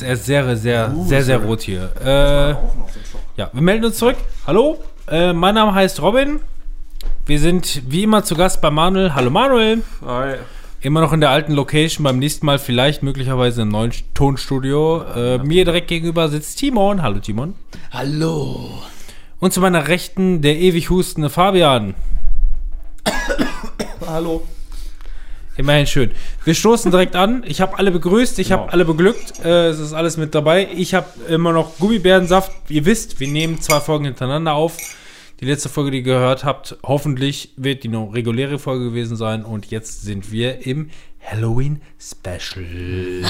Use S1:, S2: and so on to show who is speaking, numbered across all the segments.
S1: Ja, es ist sehr, sehr, sehr, sehr, sehr rot hier. Äh, ja, wir melden uns zurück. Hallo, äh, mein Name heißt Robin. Wir sind wie immer zu Gast bei Manuel. Hallo Manuel.
S2: Hi.
S1: Immer noch in der alten Location, beim nächsten Mal vielleicht möglicherweise im neuen Tonstudio. Äh, mir direkt gegenüber sitzt Timon. Hallo Timon.
S3: Hallo.
S1: Und zu meiner Rechten der ewig hustende Fabian.
S3: Hallo.
S1: Immerhin schön. Wir stoßen direkt an. Ich habe alle begrüßt, ich habe
S2: Genau.
S1: alle beglückt. Äh, es ist alles mit dabei. Ich habe immer noch Gummibärensaft. Ihr wisst, wir nehmen zwei Folgen hintereinander auf. Die letzte Folge, die ihr gehört habt, hoffentlich wird die noch reguläre Folge gewesen sein. Und jetzt sind wir im Halloween Special.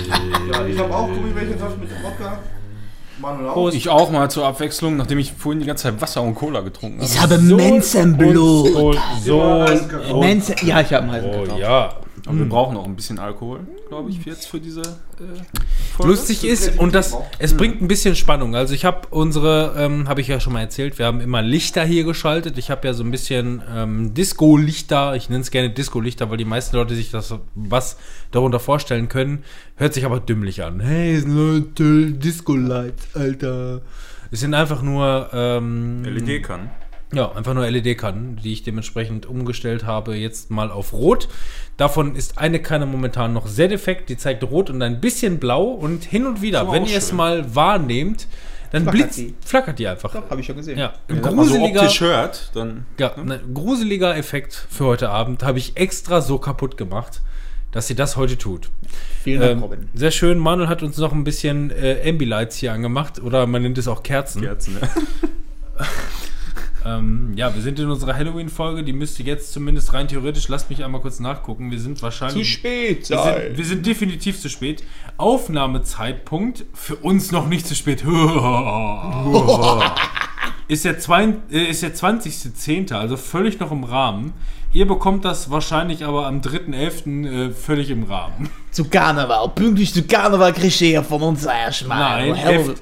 S4: Ja, ich habe auch Gummibärchensaft mit Wodka. Manuel auch.
S1: Prost.
S2: Ich auch mal zur Abwechslung, nachdem ich vorhin die ganze Zeit Wasser und Cola getrunken habe.
S3: Ich habe
S1: So
S3: Menschenblut.
S1: und So.
S4: Eiskakao.
S3: Menschen, ja, ich habe einen heißen
S1: Oh
S3: Kakao.
S1: Ja.
S2: Aber wir brauchen noch ein bisschen Alkohol, glaube ich, jetzt für diese äh, Folge.
S1: Lustig ist, und das, es bringt ein bisschen Spannung. Also ich habe unsere, ähm, habe ich ja schon mal erzählt, wir haben immer Lichter hier geschaltet. Ich habe ja so ein bisschen ähm, Disco-Lichter, ich nenne es gerne Disco-Lichter, weil die meisten Leute sich das was darunter vorstellen können. Hört sich aber dümmlich an. Hey, Disco-Lights, Alter. Es sind einfach nur ähm,
S2: LED kann.
S1: Ja, einfach nur LED-Kannen, die ich dementsprechend umgestellt habe, jetzt mal auf Rot. Davon ist eine Kanne momentan noch sehr defekt, die zeigt Rot und ein bisschen Blau und hin und wieder,
S2: So
S1: wenn ihr es mal wahrnehmt, dann
S3: Flackert
S1: blitzt,
S3: die.
S1: flackert die einfach.
S3: Doch, habe ich schon gesehen.
S1: Ja, ein
S2: so
S1: gruseliger,
S2: optisch hört, dann.
S1: ja, ein gruseliger Effekt für heute Abend habe ich extra so kaputt gemacht, dass sie das heute tut.
S3: Vielen Dank,
S1: Ähm,
S3: Robin.
S1: sehr schön, Manuel hat uns noch ein bisschen äh, Ambilights hier angemacht oder man nennt es auch Kerzen.
S2: Kerzen, ne?
S1: Ähm, ja, wir sind in unserer Halloween-Folge, die müsste jetzt zumindest rein theoretisch, lasst mich einmal kurz nachgucken, wir sind wahrscheinlich...
S3: spät
S1: Wir sind, wir sind definitiv zu spät. Aufnahmezeitpunkt für uns noch nicht zu spät. ist der, zwei, äh, ist der 20.10., also völlig noch im Rahmen. Ihr bekommt das wahrscheinlich aber am 3.11. Äh, völlig im Rahmen.
S3: Zu Karneval. Pünktlich zu Karneval kriegst du von uns erstmal.
S1: Nein,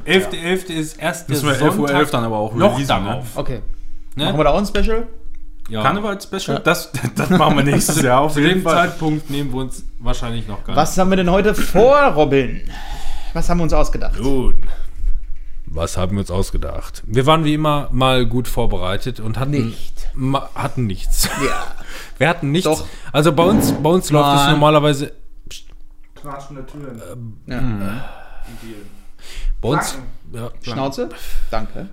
S1: 11.11. 11. ist erst der
S2: Müssen wir 11.11 Uhr
S1: Sonntag
S2: dann aber auch
S1: noch
S2: releasen, ne?
S1: darauf.
S3: Okay.
S1: Ne?
S3: Machen wir da auch ein Special?
S1: Ja.
S2: Karneval-Special? Das, das machen wir nächstes Jahr auf
S1: Zu
S2: jeden
S1: dem
S2: Fall.
S1: Zeitpunkt nehmen wir uns wahrscheinlich noch gar nicht.
S3: Was haben wir denn heute vor, Robin? Was haben wir uns ausgedacht?
S1: Nun, was haben wir uns ausgedacht? Wir waren wie immer mal gut vorbereitet und hatten,
S3: Nicht.
S1: Ma, hatten nichts.
S3: Ja.
S1: Wir hatten nichts.
S3: Doch.
S1: Also bei uns, bei uns läuft es normalerweise.
S4: Knatschende Türen.
S3: ja.
S4: Deal.
S1: Bei uns, ja,
S3: Schnauze? Danke.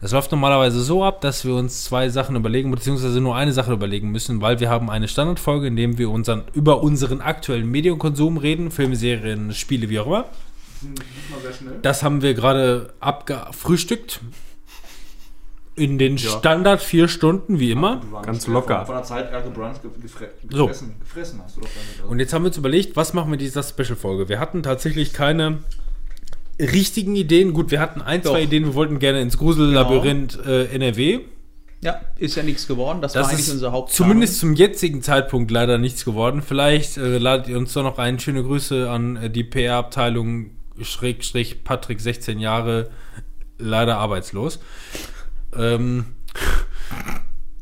S1: Es läuft normalerweise so ab, dass wir uns zwei Sachen überlegen, beziehungsweise nur eine Sache überlegen müssen, weil wir haben eine Standardfolge, in dem wir unseren, über unseren aktuellen Medienkonsum reden, Filme, Serien, Spiele, wie auch immer. Das haben wir gerade abgefrühstückt. In den
S2: Ja.
S1: Standard vier Stunden, wie immer.
S4: Warst
S2: Ganz locker.
S4: Von der Zeit Erde Brunch ge- gefre
S1: So.
S4: gefressen. Gefressen hast du doch damit.
S1: Und jetzt haben wir uns überlegt, was machen wir in dieser Special-Folge? Wir hatten tatsächlich keine richtigen Ideen. Gut, wir hatten ein,
S3: Doch.
S1: zwei Ideen. Wir wollten gerne ins Grusellabyrinth äh, NRW.
S3: Ja, ist ja nichts geworden. Das,
S1: Das
S3: war eigentlich unser Haupt.
S1: zumindest zum jetzigen Zeitpunkt leider nichts geworden. Vielleicht äh, ladet ihr uns doch noch ein. Schöne Grüße an äh, die PR-Abteilung Schrägstrich Patrick, 16 Jahre, leider arbeitslos. Ähm,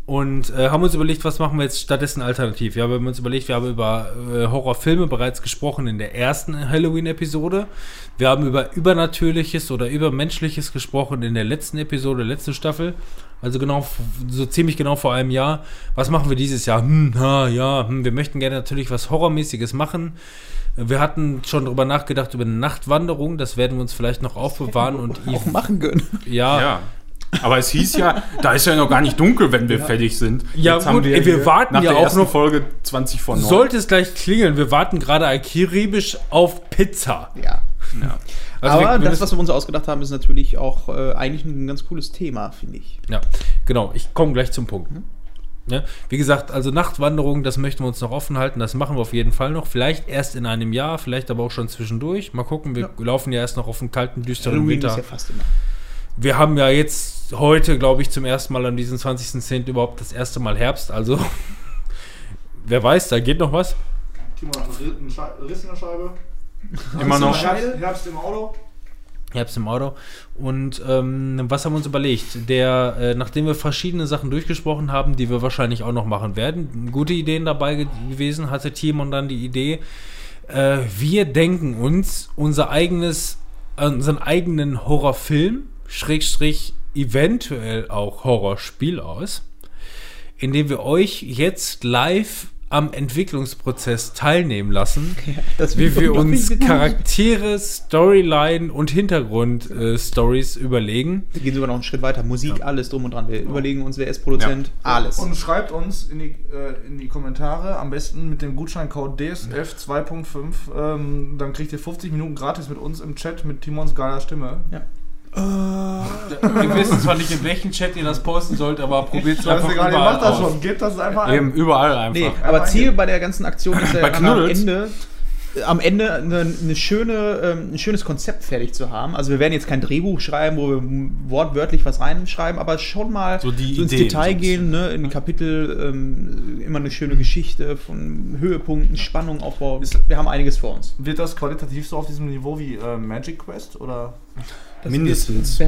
S1: und äh, haben uns überlegt, was machen wir jetzt stattdessen alternativ. Ja, wir haben uns überlegt, wir haben über äh, Horrorfilme bereits gesprochen in der ersten Halloween-Episode. Wir haben über Übernatürliches oder Übermenschliches gesprochen in der letzten Episode, letzte Staffel. Also genau, so ziemlich genau vor einem Jahr. Was machen wir dieses Jahr? Hm, ha, ja, hm, wir möchten gerne natürlich was Horrormäßiges machen. Wir hatten schon darüber nachgedacht, über eine Nachtwanderung. Das werden wir uns vielleicht noch aufbewahren. Und
S3: auch machen können.
S1: ja,
S2: Ja. Aber es hieß ja, da ist ja noch gar nicht dunkel, wenn wir fertig sind.
S1: Ja,
S2: Jetzt
S1: gut, ey, wir warten
S2: nach
S1: ja
S2: der
S1: auch noch-
S2: Folge 20 von 9.
S1: sollte es gleich klingeln. Wir warten gerade akribisch auf Pizza.
S3: Ja.
S2: Ja.
S1: Also
S3: Aber
S1: wir, wir
S3: das, was wir uns ausgedacht haben, ist natürlich auch äh, eigentlich ein ganz cooles Thema, finde ich.
S1: Ja, genau. Ich komme gleich zum Punkt. Ja, wie gesagt, also Nachtwanderung, das möchten wir uns noch offen halten. Das machen wir auf jeden Fall noch. Vielleicht erst in einem Jahr, vielleicht aber auch schon zwischendurch. Mal gucken. Wir laufen ja erst noch auf einen kalten, düsteren Winter.
S3: ist ja fast immer.
S1: Wir haben ja jetzt heute, glaube ich, zum ersten Mal an diesem 20.10. überhaupt das erste Mal Herbst. Also, wer weiß, da geht noch was.
S4: Timo hat einen Riss in der Scheibe.
S2: Immer noch.
S4: Herbst, Herbst im Auto.
S1: Hab's im Auto. Und ähm, was haben wir uns überlegt? Der, äh, nachdem wir verschiedene Sachen durchgesprochen haben, die wir wahrscheinlich auch noch machen werden, gute Ideen dabei ge gewesen, hatte Timon dann die Idee, äh, wir denken uns unser eigenes, äh, unseren eigenen Horrorfilm, Schrägstrich eventuell auch Horrorspiel aus, indem wir euch jetzt live am Entwicklungsprozess teilnehmen lassen,
S3: Das
S1: wie wir uns Charaktere, Storyline und Hintergrund-Stories überlegen.
S3: Wir gehen sogar noch einen Schritt weiter. Musik, alles drum und dran. Wir überlegen uns, wer ist Produzent, alles.
S4: Und schreibt uns in die, äh, in die Kommentare, am besten mit dem Gutscheincode DSF 2.5. Ähm, dann kriegt ihr 50 Minuten gratis mit uns im Chat mit Timons geiler Stimme.
S1: Wir wissen zwar nicht, in welchen Chat ihr das posten sollt, aber probiert es einfach
S4: ihr macht das schon. Gebt das einfach ein.
S2: Eben überall einfach.
S3: Nee, aber Ziel bei der ganzen Aktion ist ja am? Ende, äh, am Ende eine, eine schöne, ähm, ein schönes Konzept fertig zu haben. Also wir werden jetzt kein Drehbuch schreiben, wo wir wortwörtlich was reinschreiben, aber schon mal
S2: So die
S3: ins
S2: Ideen,
S3: Detail
S2: so ein
S3: gehen, ne, in Kapitel ähm, immer eine schöne Geschichte von Höhepunkten, Spannung, Aufbau.
S4: Ist-
S3: wir haben einiges vor uns.
S4: Wird das qualitativ so auf diesem Niveau wie äh, Magic Quest? Oder?
S3: Das
S2: Mindestens.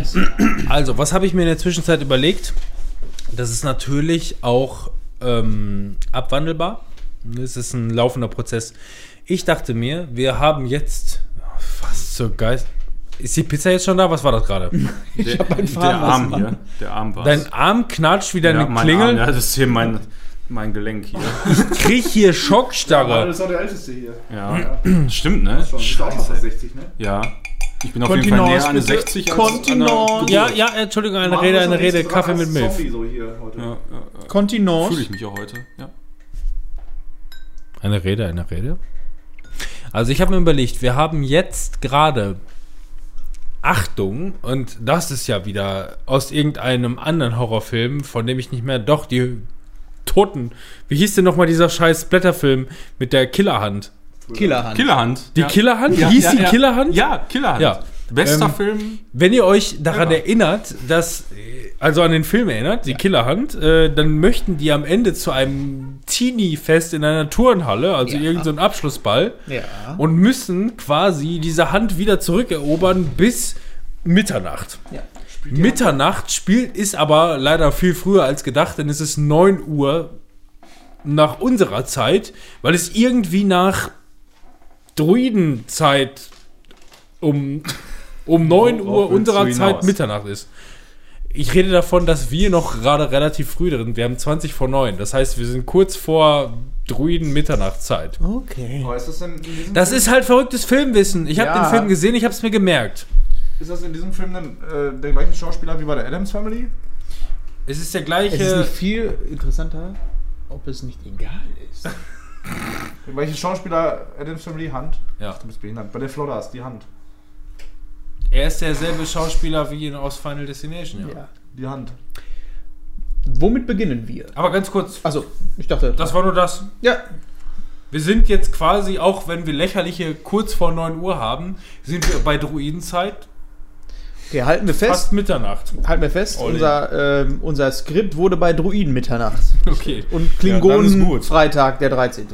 S1: Also, was habe ich mir in der Zwischenzeit überlegt? Das ist natürlich auch ähm, abwandelbar. Es ist ein laufender Prozess. Ich dachte mir, wir haben jetzt oh, fast so geil. Ist die Pizza jetzt schon da? Was war das gerade?
S2: Der,
S3: hab einen
S2: der
S3: Faden
S2: Arm
S3: lassen,
S2: hier. Der Arm war
S1: Dein Arm knatscht wie deine
S2: mein
S1: Klingel.
S2: Arm, ja, das ist hier mein, mein Gelenk hier.
S1: Ich krieg hier Schockstarre.
S4: ist auch der älteste hier.
S2: Ja, stimmt, ne?
S4: Schon. Ist auch fast 60, ne?
S2: Ja. Ich bin auf jeden Fall
S3: Kontinence,
S2: näher an
S3: bitte.
S2: 60 als an
S1: Ja, ja, Entschuldigung, eine Rede, eine Rede, Kaffee mit Milch.
S4: Zombie so hier heute.
S2: Ja, ja, ja.
S3: Kontinence.
S2: Fühle ich mich auch heute. Ja.
S1: Eine Rede, eine Rede. Also ich habe mir überlegt, wir haben jetzt gerade Achtung, und das ist ja wieder aus irgendeinem anderen Horrorfilm, von dem ich nicht mehr, doch, die Toten. Wie hieß denn nochmal dieser scheiß Blätterfilm mit der Killerhand?
S3: Killerhand.
S2: Killerhand.
S1: Die
S2: ja.
S1: Killerhand?
S2: Ja,
S1: hieß
S2: ja,
S1: die
S2: ja.
S1: Killerhand?
S2: Ja, Killerhand.
S1: Ja.
S2: Bester
S1: Ähm,
S2: Film.
S1: Wenn ihr euch daran erinnert, dass, äh, also an den Film erinnert, die Killerhand, äh, dann möchten die am Ende zu einem Teenie-Fest in einer Turnhalle, also
S3: Ja.
S1: irgendein so Abschlussball,
S3: Ja.
S1: und müssen quasi diese Hand wieder zurückerobern bis Mitternacht.
S3: ja.
S1: Mitternacht spielt ist aber leider viel früher als gedacht, denn es ist 9 Uhr nach unserer Zeit, weil es irgendwie nach Druidenzeit um, um 9 Uhr unserer Zeit
S2: hinaus?
S1: Mitternacht ist. Ich rede davon, dass wir noch gerade relativ früh drin sind. Wir haben 20 vor 9. Das heißt, wir sind kurz vor Druiden Mitternachtszeit.
S3: Okay.
S4: Aber ist das
S1: Das ist halt verrücktes Filmwissen. Ich habe
S3: Ja.
S1: den Film gesehen, ich habe es mir gemerkt.
S4: ist das in diesem Film dann äh, der gleiche Schauspieler wie bei der Adams Family?
S1: Es ist der
S3: Es ist
S1: gleiche.
S3: nicht viel interessanter, ob es nicht egal ist.
S4: Der gleiche Schauspieler Adams Family Hand.
S1: Ja.
S4: Du bist behindert. Bei der Flodders, die Hand.
S1: Er ist derselbe Schauspieler wie in aus Final Destination, ja.
S3: Ja.
S4: Die Hand.
S3: Womit beginnen wir?
S1: Aber ganz kurz,
S3: Also, ich dachte.
S1: das war nur das.
S3: ja,
S1: Wir sind jetzt quasi, auch wenn wir lächerliche kurz vor 9 Uhr haben, sind wir bei Druidenzeit
S3: okay, halten wir fest.
S1: fast Mitternacht.
S3: Halten wir fest,
S1: Olli.
S3: unser, ähm, unser Skript wurde bei Druiden Mitternacht.
S1: Okay.
S3: Und
S2: Ja,
S3: Klingonen
S2: gut.
S3: Freitag, der 13.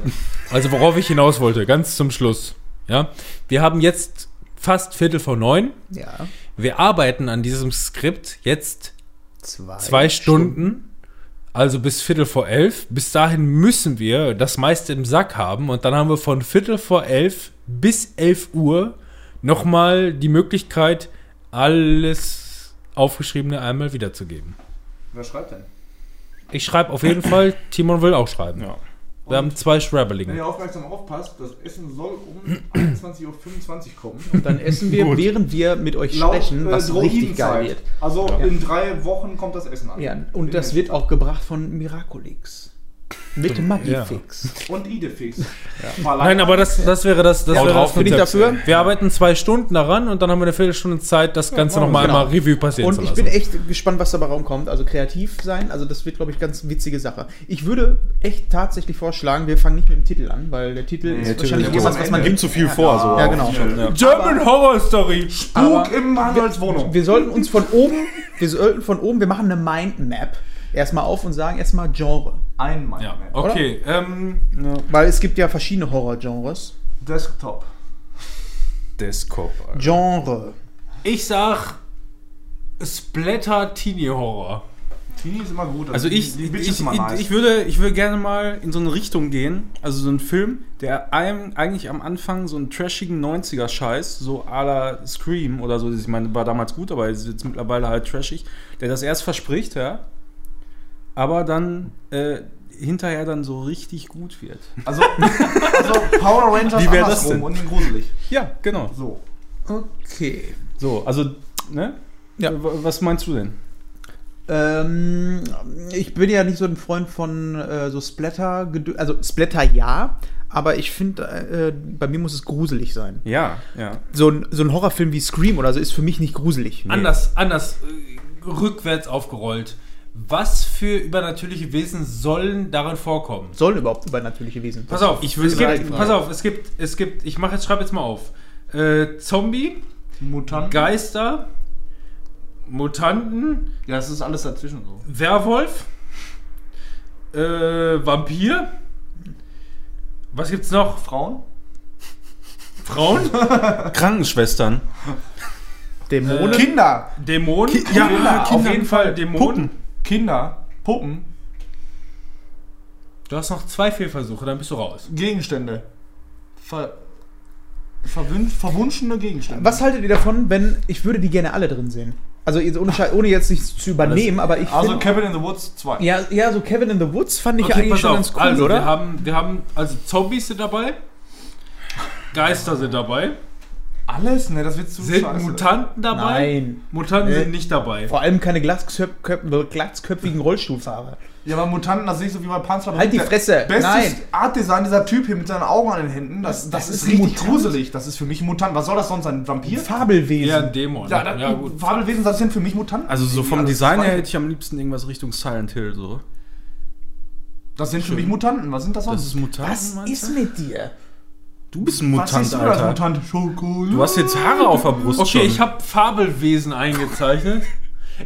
S1: Also worauf ich hinaus wollte, ganz zum Schluss. Ja, wir haben jetzt fast Viertel vor neun.
S3: ja.
S1: Wir arbeiten an diesem Skript jetzt
S3: Zwei,
S1: zwei Stunden, also bis Viertel vor elf. Bis dahin müssen wir das meiste im Sack haben und dann haben wir von Viertel vor elf bis elf Uhr nochmal die Möglichkeit, alles Aufgeschriebene einmal wiederzugeben.
S4: Wer schreibt denn?
S1: Ich schreibe auf jeden Fall, Timon will auch schreiben.
S2: Ja.
S1: Wir haben zwei
S4: Wenn
S1: Schreiberlinge.
S4: ihr aufmerksam aufpasst, das Essen soll um 21.25 Uhr kommen.
S3: Dann essen wir, während wir mit euch
S4: Laut,
S3: sprechen,
S4: äh,
S3: was richtig geil wird.
S4: Also
S3: Ja.
S4: in drei Wochen kommt das Essen an.
S3: Ja, und das wird auch gebracht von Miraculix. Mit Magifix.
S4: Und Idefix.
S1: Nein, aber das, das wäre das, das,
S3: Ja,
S1: wäre
S3: drauf
S1: das
S3: bin ich dafür.
S1: Wir arbeiten zwei Stunden daran und dann haben wir eine Viertelstunde Zeit, das Ganze nochmal
S3: genau.
S1: einmal Revue passieren
S3: Und
S1: zu
S3: ich
S1: lassen.
S3: bin echt gespannt, was dabei rumkommt. Also kreativ sein, also das wird, glaube ich, ganz witzige Sache. Ich würde echt tatsächlich vorschlagen, wir fangen nicht mit dem Titel an, weil der Titel ist
S2: Titel
S3: wahrscheinlich
S2: ist
S3: irgendwas,
S4: am
S3: was man.
S2: Gibt zu viel vor, so.
S3: Ja, genau.
S2: Ja.
S1: German Horror Story.
S4: Spuk im Manuels Wohnung.
S3: Wir sollten uns von oben, wir sollten von oben, wir machen eine Mindmap erstmal auf und sagen erstmal Genre.
S4: Ein Mann.
S1: Ja, okay. Ähm,
S3: Weil es gibt ja verschiedene Horror-Genres.
S4: Desktop.
S2: Desktop. Alter.
S3: Genre.
S1: Ich sag Splatter Teenie Horror.
S4: Teenie ist immer gut.
S2: Also ich,
S4: die
S2: ich,
S4: Bitch
S2: ich,
S4: immer nice.
S2: ich, würde, ich würde gerne mal in so eine Richtung gehen. Also so ein Film, der einem eigentlich am Anfang so einen trashigen 90er-Scheiß, so à la Scream oder so, ich meine, war damals gut, aber ist jetzt mittlerweile halt trashig, der das erst verspricht, ja, aber dann äh, hinterher dann so richtig gut wird.
S4: also, also Power Rangers
S2: Wie wär das
S4: andersrum
S2: denn?
S4: und gruselig.
S2: Ja, genau.
S4: So.
S3: Okay.
S2: So, also, ne?
S3: Ja.
S2: Was meinst du denn?
S3: Ähm, ich bin ja nicht so ein Freund von äh, so Splatter, also Splatter ja, aber ich finde, äh, bei mir muss es gruselig sein.
S2: Ja, ja.
S3: So ein, so ein Horrorfilm wie Scream oder so ist für mich nicht gruselig.
S1: Anders, anders, äh, rückwärts aufgerollt. Was für übernatürliche Wesen sollen darin vorkommen?
S3: Sollen überhaupt übernatürliche Wesen?
S1: Pass auf,
S2: Ich würde
S1: es
S2: sagen-
S1: gibt, pass auf, es gibt, es gibt, ich mache jetzt, schreibe jetzt mal auf. Äh, Zombie,
S4: Mutanten.
S1: Geister, Mutanten,
S4: Ja, es ist alles dazwischen so.
S1: Werwolf, äh, Vampir. Was gibt's noch?
S4: Frauen?
S1: Frauen?
S2: Krankenschwestern.
S3: Dämonen?
S4: Kinder!
S1: Dämonen?
S4: Ki- ja,
S1: Kinder, auf jeden Fall Dämonen.
S4: Puppen. Kinder. Puppen.
S1: Du hast noch zwei Fehlversuche, dann bist du raus.
S4: Gegenstände. Ver verwün verwunschene Gegenstände.
S3: Was haltet ihr davon, wenn ich würde die gerne alle drin sehen? Also jetzt ohne, ohne jetzt nichts zu übernehmen, aber ich
S4: Also
S3: find-
S4: Cabin in the Woods 2.
S3: ja, ja, so Kevin in the Woods fand ich ja
S1: Okay,
S3: eigentlich
S1: pass
S3: schon
S1: auf.
S3: ganz cool,
S1: also,
S3: oder?
S1: Wir haben, wir haben, also Zombies sind dabei, Geister sind dabei,
S4: Alles? Ne, das wird zu
S1: sind
S4: scheiße.
S1: Mutanten dabei.
S3: Nein.
S1: Mutanten
S3: Nee.
S1: sind nicht dabei.
S3: Vor allem keine glatzköp köp glatzköpfigen Rollstuhlfahrer.
S4: Ja, aber Mutanten, das sehe ich so wie bei Panzer.
S3: Halt die Fresse.
S4: Bestes
S3: Nein.
S4: Artdesign, dieser Typ hier mit seinen Augen an den Händen, das, das,
S3: Das
S4: ist
S3: ist ein
S4: richtig
S3: Mutant?
S4: gruselig. Das ist für mich ein Mutant. Was soll das sonst sein? Ein Vampir?
S3: Fabelwesen.
S1: Ja, ein Dämon.
S4: Ja, dann,
S1: ja gut.
S4: Fabelwesen, das sind für mich Mutanten.
S2: Also so vom Design her hätte ich am liebsten irgendwas Richtung Silent Hill so.
S4: Das sind für mich Mutanten. Was sind das sonst?
S2: Das ist Mutant.
S3: Was ist mit dir?
S2: Du bist ein
S4: Was
S2: Mutant,
S4: siehst du als
S2: Alter.
S4: Mutant? Schokolade.
S2: Du hast jetzt Haare auf der Brust
S1: Okay,
S2: schon.
S1: ich habe Fabelwesen eingezeichnet.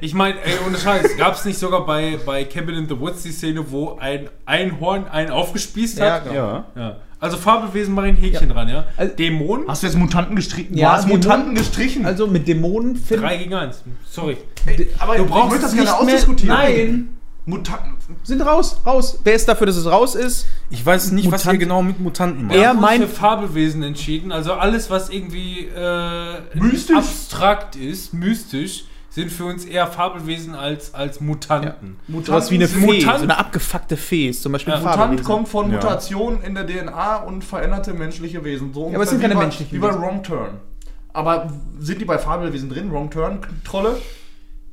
S1: Ich meine, ey, ohne Scheiß, gab es nicht sogar bei, bei Cabin in the Woods die Szene, wo ein Einhorn einen aufgespießt
S3: Ja,
S1: hat?
S3: genau.
S2: Ja.
S1: Ja. Also Fabelwesen mache ich ein Häkchen
S3: Ja.
S1: dran, ja.
S3: Also-
S1: Dämonen,
S4: Hast du jetzt Mutanten gestrichen?
S3: Ja,
S4: du hast
S3: Dämonen-
S4: Mutanten gestrichen.
S3: Also mit Dämonen finden.
S1: 3 gegen 1. Sorry.
S4: aber
S1: du brauchst
S4: das gerne
S1: nicht mehr-
S4: ausdiskutieren.
S3: Nein.
S4: Mutanten.
S3: Sind raus, raus. Wer ist dafür, dass es raus ist?
S2: Ich weiß nicht, was
S3: Mutant-
S2: ihr genau mit Mutanten macht.
S3: Er
S1: Wir haben uns
S3: meint-
S1: für Fabelwesen entschieden. Also alles, was irgendwie äh,
S4: Mystisch?
S1: abstrakt ist, mystisch, sind für uns eher Fabelwesen als, als Mutanten.
S3: Sowas wie eine
S4: sind-
S3: Fee,
S1: Mutant-
S3: so eine abgefuckte Fee ist zum Beispiel
S1: Ja,
S4: Mutant kommt von
S2: Ja.
S4: Mutationen in der DNA und veränderte menschliche Wesen. So
S3: aber es sind keine menschlichen
S4: Wie bei
S3: Wesen.
S4: Wrong Turn. Aber sind die bei Fabelwesen drin? Wrong Turn? Trolle?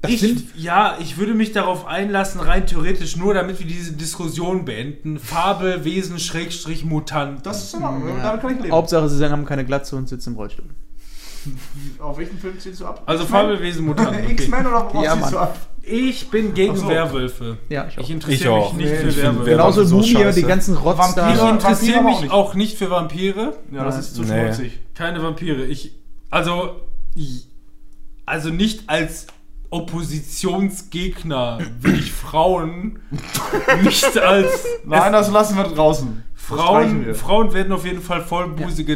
S3: Das
S1: Ich,
S3: sind,
S1: ja, ich würde mich darauf einlassen, rein theoretisch, nur damit wir diese Diskussion beenden. Fabelwesen, Schrägstrich, Mutant.
S4: Das ist in Ordnung. Damit kann ich leben.
S3: Hauptsache, sie sagen, haben keine Glatze und sitzen im Rollstuhl.
S4: Auf welchen Film ziehst du ab?
S1: Also? Fabelwesen, Mutanten. Okay.
S4: X-Men oder worauf
S3: Ja,
S4: ziehst du ab?
S1: Ich bin gegen
S4: so.
S1: Werwölfe.
S3: Ja, ich.
S1: Ich interessiere
S2: Ich
S1: mich
S2: auch.
S1: nicht
S4: Nee,
S1: für
S2: ich
S1: Werwölfe.
S3: Genauso
S2: so
S3: Mumie,
S2: scheiße.
S3: die ganzen Rotz
S1: Ich
S3: da.
S1: interessiere
S4: Vampire auch
S1: mich
S4: nicht.
S1: auch nicht für Vampire.
S4: Ja, das ist zu
S2: Nee.
S4: schmutzig.
S1: Keine Vampire. Ich, also, ich- also nicht als Oppositionsgegner will ich Frauen nicht als
S4: Nein, das lassen wir draußen.
S1: Frauen,
S4: wir.
S1: Frauen werden auf jeden Fall vollbusige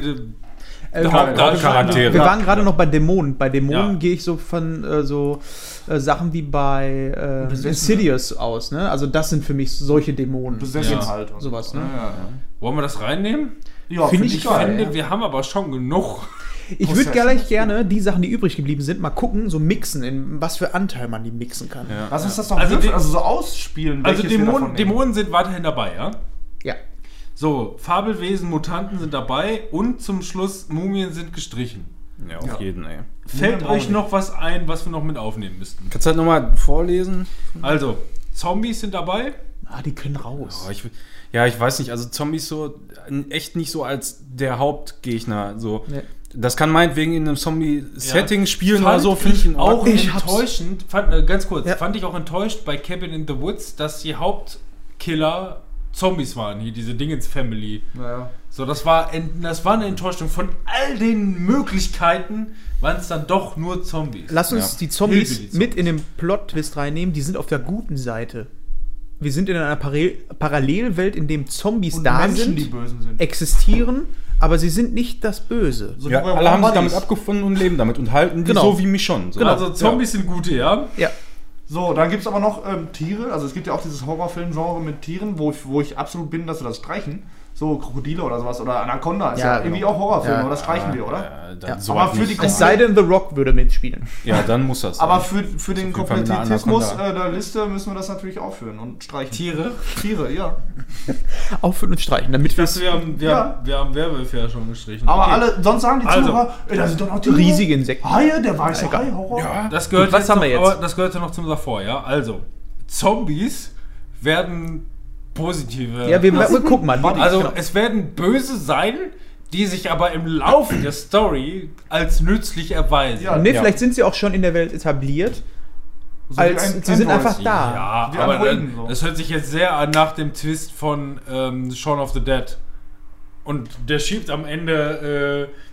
S3: Äh,
S1: Hauptdarsteller.
S2: Charaktere.
S3: Wir waren gerade noch bei Dämonen. Bei Dämonen
S1: Ja.
S3: gehe ich so von äh, so äh, Sachen wie bei äh. Insidious aus. Ne? Also das sind für mich solche Dämonen.
S4: Besessen
S1: Ja.
S4: halt.
S3: Sowas, ne?
S4: Ja, ja.
S1: Wollen wir das reinnehmen?
S4: ja
S3: Find
S4: finde
S3: ich
S4: ich
S1: Ich
S3: geil,
S4: geil.
S1: finde, wir haben aber schon genug.
S3: Ich würde gleich gerne die Sachen, die übrig geblieben sind, mal gucken, so mixen, in was für Anteil man die mixen kann.
S2: Ja.
S4: Lass uns das doch
S1: Also
S4: also,
S1: die-
S4: also so ausspielen.
S1: Also
S4: welches wir davon
S1: Dämonen. Dämonen sind weiterhin dabei, ja?
S3: Ja.
S1: So, Fabelwesen, Mutanten sind dabei und zum Schluss Mumien sind gestrichen.
S2: Ja, auf
S4: Ja.
S2: jeden, ey.
S1: Fällt euch noch was ein, was wir noch mit aufnehmen müssten?
S2: Kannst du halt nochmal vorlesen?
S1: Also, Zombies sind dabei.
S3: Ah, die können raus.
S2: Oh, ich, ja, ich weiß nicht, also Zombies so echt nicht so als der Hauptgegner. So.
S3: Nee.
S2: Das kann meinetwegen in einem Zombie-Setting spielen oder so, finde ich
S1: auch.
S3: Ich
S1: enttäuschend, fand, äh, ganz kurz,
S3: Ja.
S1: fand ich auch enttäuscht bei Cabin in the Woods, dass die Hauptkiller Zombies waren, hier diese Dingens Family.
S4: Naja.
S1: So, das war, das war eine Enttäuschung. Von all den Möglichkeiten waren es dann doch nur Zombies.
S3: Lass uns
S2: Ja.
S3: die Zombies
S1: Hillbilly-Zombies.
S3: mit in den Plot-Twist reinnehmen. Die sind auf der guten Seite. Wir sind in einer Parallel Parallelwelt, in dem Zombies
S4: Und
S3: da
S4: Menschen,
S3: sind,
S4: die bösen sind.
S3: existieren, aber sie sind nicht das Böse.
S4: So
S2: Ja, alle haben sich damit abgefunden und leben damit und halten die
S3: Genau.
S2: so wie mich schon. So.
S3: Genau.
S1: Also Zombies sind gute, ja.
S3: Ja.
S4: So, dann gibt es aber noch ähm, Tiere. Also es gibt ja auch dieses Horrorfilm-Genre mit Tieren, wo ich, wo ich absolut bin, dass wir das streichen. So Krokodile oder sowas. Oder Anaconda ist
S3: Ja,
S4: ja,
S3: genau.
S4: irgendwie auch Horrorfilm,
S3: Ja.
S4: aber das streichen wir, oder?
S2: Ja, dann
S3: Ja.
S2: so
S4: Aber für die
S3: Es sei denn, The Rock würde mitspielen.
S2: Ja, dann muss das.
S4: Aber für, für den
S2: einer
S4: Komplettismus
S2: Anaconda.
S4: äh, der Liste müssen wir das natürlich aufführen und streichen.
S1: Tiere.
S4: Tiere, ja.
S3: Auffüllen und streichen, damit wir
S1: wir, haben, wir,
S4: Ja.
S1: haben, wir haben Werwölfe ja schon gestrichen.
S4: Aber
S1: Okay.
S4: alle, sonst sagen die
S1: Also.
S4: Zuhörer, ey, da sind doch noch Tiere.
S3: riesige Insekten.
S4: Haie, der weiße
S3: Egal.
S4: Hai, Horror.
S2: Ja.
S1: Das gehört
S3: Gut, was haben
S1: noch,
S3: wir jetzt?
S1: Aber das gehörte noch zum davor, ja. Also, Zombies werden positive.
S3: Ja, wir, wir gucken mal.
S1: also,
S3: Genau.
S1: es werden böse sein, die sich aber im Laufe der Story als nützlich erweisen.
S4: Ja,
S3: nee,
S2: ja.
S3: vielleicht sind sie auch schon in der Welt etabliert.
S4: So
S3: als,
S4: ein-
S3: sie sind einfach da.
S1: Ja,
S4: Die
S1: aber dann,
S4: so.
S1: das hört sich jetzt sehr an nach dem Twist von ähm, Shaun of the Dead. Und der schiebt am Ende äh,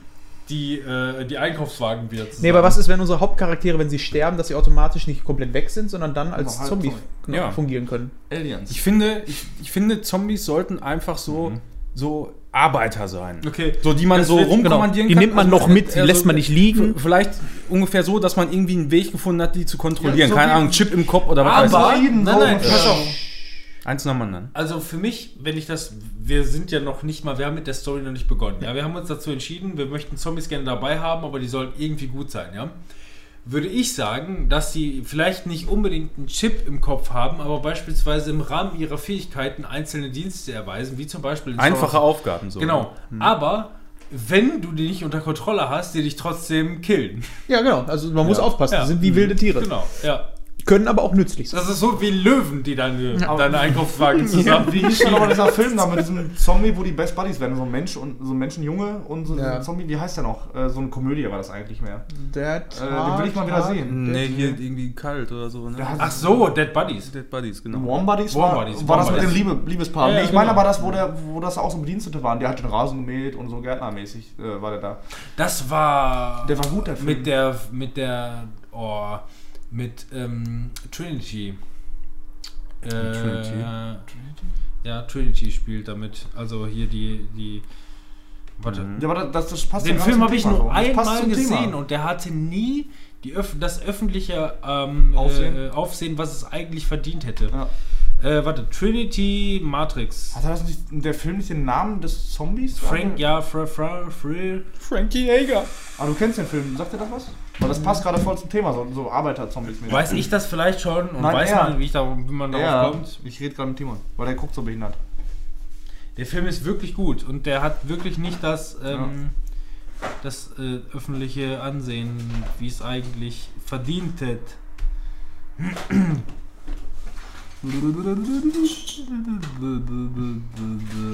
S1: die, äh, die Einkaufswagen zusammen.
S3: Nee, aber was ist, wenn unsere Hauptcharaktere, wenn sie sterben, dass sie automatisch nicht komplett weg sind, sondern dann als
S4: Aber halt
S3: Zombie
S4: Zombie.
S3: genau,
S2: Ja.
S3: fungieren können?
S4: Aliens.
S2: Ich finde, ich, ich finde, Zombies sollten einfach so, so Arbeiter sein.
S1: Okay.
S2: So, die man
S1: Das
S2: so
S1: wird-
S2: rumkommandieren
S3: Die
S2: kann.
S3: nimmt man
S2: Also,
S3: noch mit, die
S2: also,
S3: lässt man nicht liegen.
S2: Vielleicht ungefähr so, dass man irgendwie einen Weg gefunden hat, die zu kontrollieren.
S4: Ja, so
S2: Keine Ahnung, Chip im Kopf oder was
S1: Aber,
S2: weiß ich.
S1: Nein, nein, pass auf.
S2: Eins nach dem anderen.
S1: Also für mich, wenn ich das, wir sind ja noch nicht mal, wir haben mit der Story noch nicht begonnen. Ja, wir haben uns dazu entschieden, wir möchten Zombies gerne dabei haben, aber die sollen irgendwie gut sein, ja. Würde ich sagen, dass sie vielleicht nicht unbedingt einen Chip im Kopf haben, aber beispielsweise im Rahmen ihrer Fähigkeiten einzelne Dienste erweisen, wie zum Beispiel in
S2: Einfache
S1: of-
S2: Aufgaben so.
S1: Genau. Aber wenn du die nicht unter Kontrolle hast, die dich trotzdem killen.
S3: Ja, genau. Also man muss
S2: Ja.
S3: aufpassen.
S1: Ja.
S3: Die sind wie wilde Tiere.
S1: Genau. Ja.
S3: Können aber auch nützlich sein.
S1: Das ist so wie Löwen, die deine, deine Einkaufswagen
S4: Ja,
S1: zusammen.
S4: wie hieß denn aber dieser Film da mit diesem Zombie, wo die Best Buddies werden? So ein Mensch und so ein Menschenjunge und so
S3: Ja.
S4: ein Zombie, wie heißt der noch? Äh, so eine Komödie war das eigentlich mehr.
S3: Der
S4: Äh, den will ich mal wieder sehen.
S2: Nee, hier irgendwie kalt oder so. Ne?
S1: Ach so, Dead Buddies.
S2: Dead Buddies, genau.
S4: Warm Buddies
S1: Warm
S4: war,
S1: Buddies,
S4: war
S1: Warm
S4: das mit
S1: Buddies.
S4: Liebe, Liebespaaren.
S1: Ja,
S4: nee,
S1: ja,
S4: ich meine
S1: genau.
S4: aber das, wo, der, wo das auch so Bedienstete waren. Der hat den Rasen gemäht und so gärtnermäßig äh, war der da.
S1: Das war.
S4: Der war gut, der Film.
S1: Mit der. Mit der. Oh. Mit ähm, Trinity. Äh,
S2: Trinity?
S1: Ja, Trinity spielt damit. Also hier die. die warte.
S4: Ja, aber das, das passt
S1: Den
S4: ja
S1: Film habe ich nur einmal gesehen
S4: Thema.
S1: und der hatte nie die Öff das öffentliche ähm,
S4: Aufsehen?
S1: Äh, Aufsehen, was es eigentlich verdient hätte.
S4: Ja.
S1: Äh, warte, Trinity Matrix.
S4: Hat er das nicht, der Film nicht den Namen des Zombies?
S1: Frank, ja, Fra, Fra, Fra,
S2: Frankie Jäger.
S4: Ah, du kennst den Film. Sagt dir das was? Weil das passt gerade voll zum Thema, so, so Arbeiter-Zombies.
S1: Weiß ich das vielleicht schon und
S4: Nein,
S1: weiß man, wie, ich da, wie man darauf
S4: Ja,
S1: kommt?
S4: ich rede gerade mit Timon, weil der guckt so behindert.
S1: Der Film ist wirklich gut und der hat wirklich nicht das, ähm, das äh, öffentliche Ansehen, wie es eigentlich verdient hat.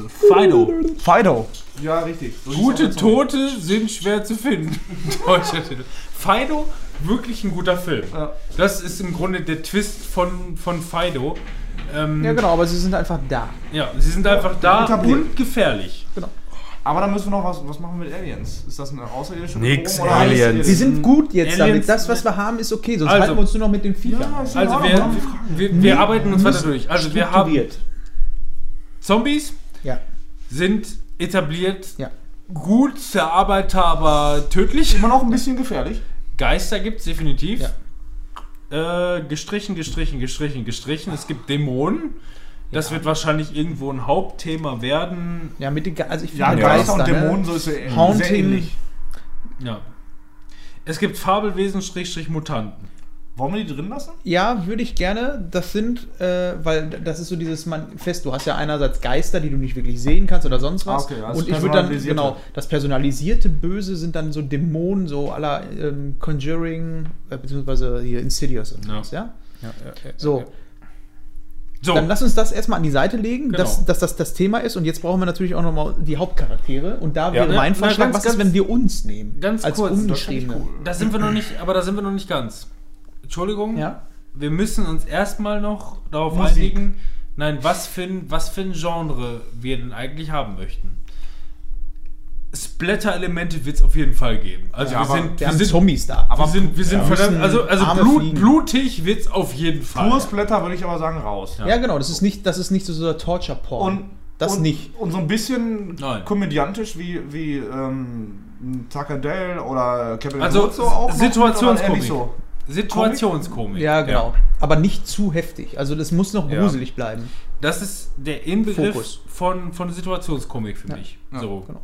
S1: Fido.
S4: Fido. Ja, richtig. So
S1: Gute. Tote sind schwer zu finden. Deutscher Titel. Fido, wirklich ein guter Film.
S4: Ja.
S1: Das ist im Grunde der Twist von, von Fido. Ähm,
S3: Ja, genau, aber sie sind einfach da.
S1: Ja, sie sind einfach da und gefährlich.
S4: Aber dann müssen wir noch was, was machen wir mit Aliens? Ist das eine außerirdische
S2: Nix,
S4: Bedrohung oder heißt
S2: Aliens.
S3: Sie sind gut jetzt
S1: Aliens-
S3: damit. Das, was wir haben, ist okay. Sonst
S1: Also-
S3: halten wir uns nur noch mit den Viechern.
S4: Ja,
S1: Also
S4: Ordnung,
S1: wir,
S4: wir
S1: wir, wir arbeiten uns weiter durch. Also wir haben. Zombies
S3: Ja,
S1: sind etabliert,
S3: ja.
S1: gut verarbeiter, aber tödlich.
S4: Immer noch ein bisschen gefährlich.
S1: Geister gibt es definitiv. Äh, gestrichen, gestrichen, gestrichen, gestrichen. Es gibt Dämonen. Das wird wahrscheinlich irgendwo ein Hauptthema werden.
S3: Ja, mit den Ge also ich finde
S4: Ja, Geister und
S3: ne?
S4: Dämonen, so ist es sehr
S3: Haunting.
S4: ähnlich.
S1: Ja. Es gibt Fabelwesen, Schrägstrich, Mutanten.
S4: Wollen wir die drin lassen?
S3: Ja, würde ich gerne. Das sind, äh, weil das ist so dieses Manifest. Du hast ja einerseits Geister, die du nicht wirklich sehen kannst oder sonst was.
S4: Ah, okay, also
S3: und ich würde dann, genau, das personalisierte Böse sind dann so Dämonen, so aller ähm, Conjuring, äh, beziehungsweise hier Insidious und
S1: Ja.
S3: sowas, ja?
S2: Ja, ja, ja,
S3: So,
S2: ja.
S1: So,
S3: dann lass uns das erstmal an die Seite legen,
S1: Genau.
S3: dass, dass das das Thema ist. Und jetzt brauchen wir natürlich auch nochmal die Hauptcharaktere. Und da wäre
S1: Ja,
S3: mein
S1: na,
S3: Vorschlag,
S1: ganz,
S3: was ist,
S1: ganz-
S3: wenn wir uns nehmen?
S1: ganz
S3: als
S1: kurz, das
S3: Unbeschriebene.
S1: da sind wir noch nicht, aber da sind wir noch nicht ganz. Entschuldigung.
S3: Ja?
S1: Wir müssen uns erstmal noch darauf
S4: Musik.
S1: einigen, nein, was für, ein, was für ein Genre wir denn eigentlich haben möchten. Splatter-Elemente wird es auf jeden Fall geben. Also
S4: Ja,
S1: wir
S4: aber
S1: sind,
S3: Wir
S1: wir sind,
S3: Zombies da.
S1: wir sind, wir sind
S3: Ja,
S1: verdammt, also, also Blut, blutig wird es auf jeden Fall.
S4: Pur Splatter würde ich aber sagen raus.
S3: ja. genau, das ist nicht, das ist nicht so, so der Torture-Porn.
S4: Und
S3: das
S4: und,
S3: nicht.
S4: Und so ein bisschen
S1: Nein.
S4: komödiantisch wie, wie ähm, Tucker Dale oder Captain
S1: Also
S4: so auch
S1: Situationskomik.
S4: so.
S1: Situationskomik.
S3: Ja, genau. Aber nicht zu heftig. Also das muss noch
S1: Ja.
S3: gruselig bleiben.
S1: Das ist der Inbegriff
S3: Fokus.
S1: von, von Situationskomik für mich.
S4: Ja,
S1: so.
S3: Genau.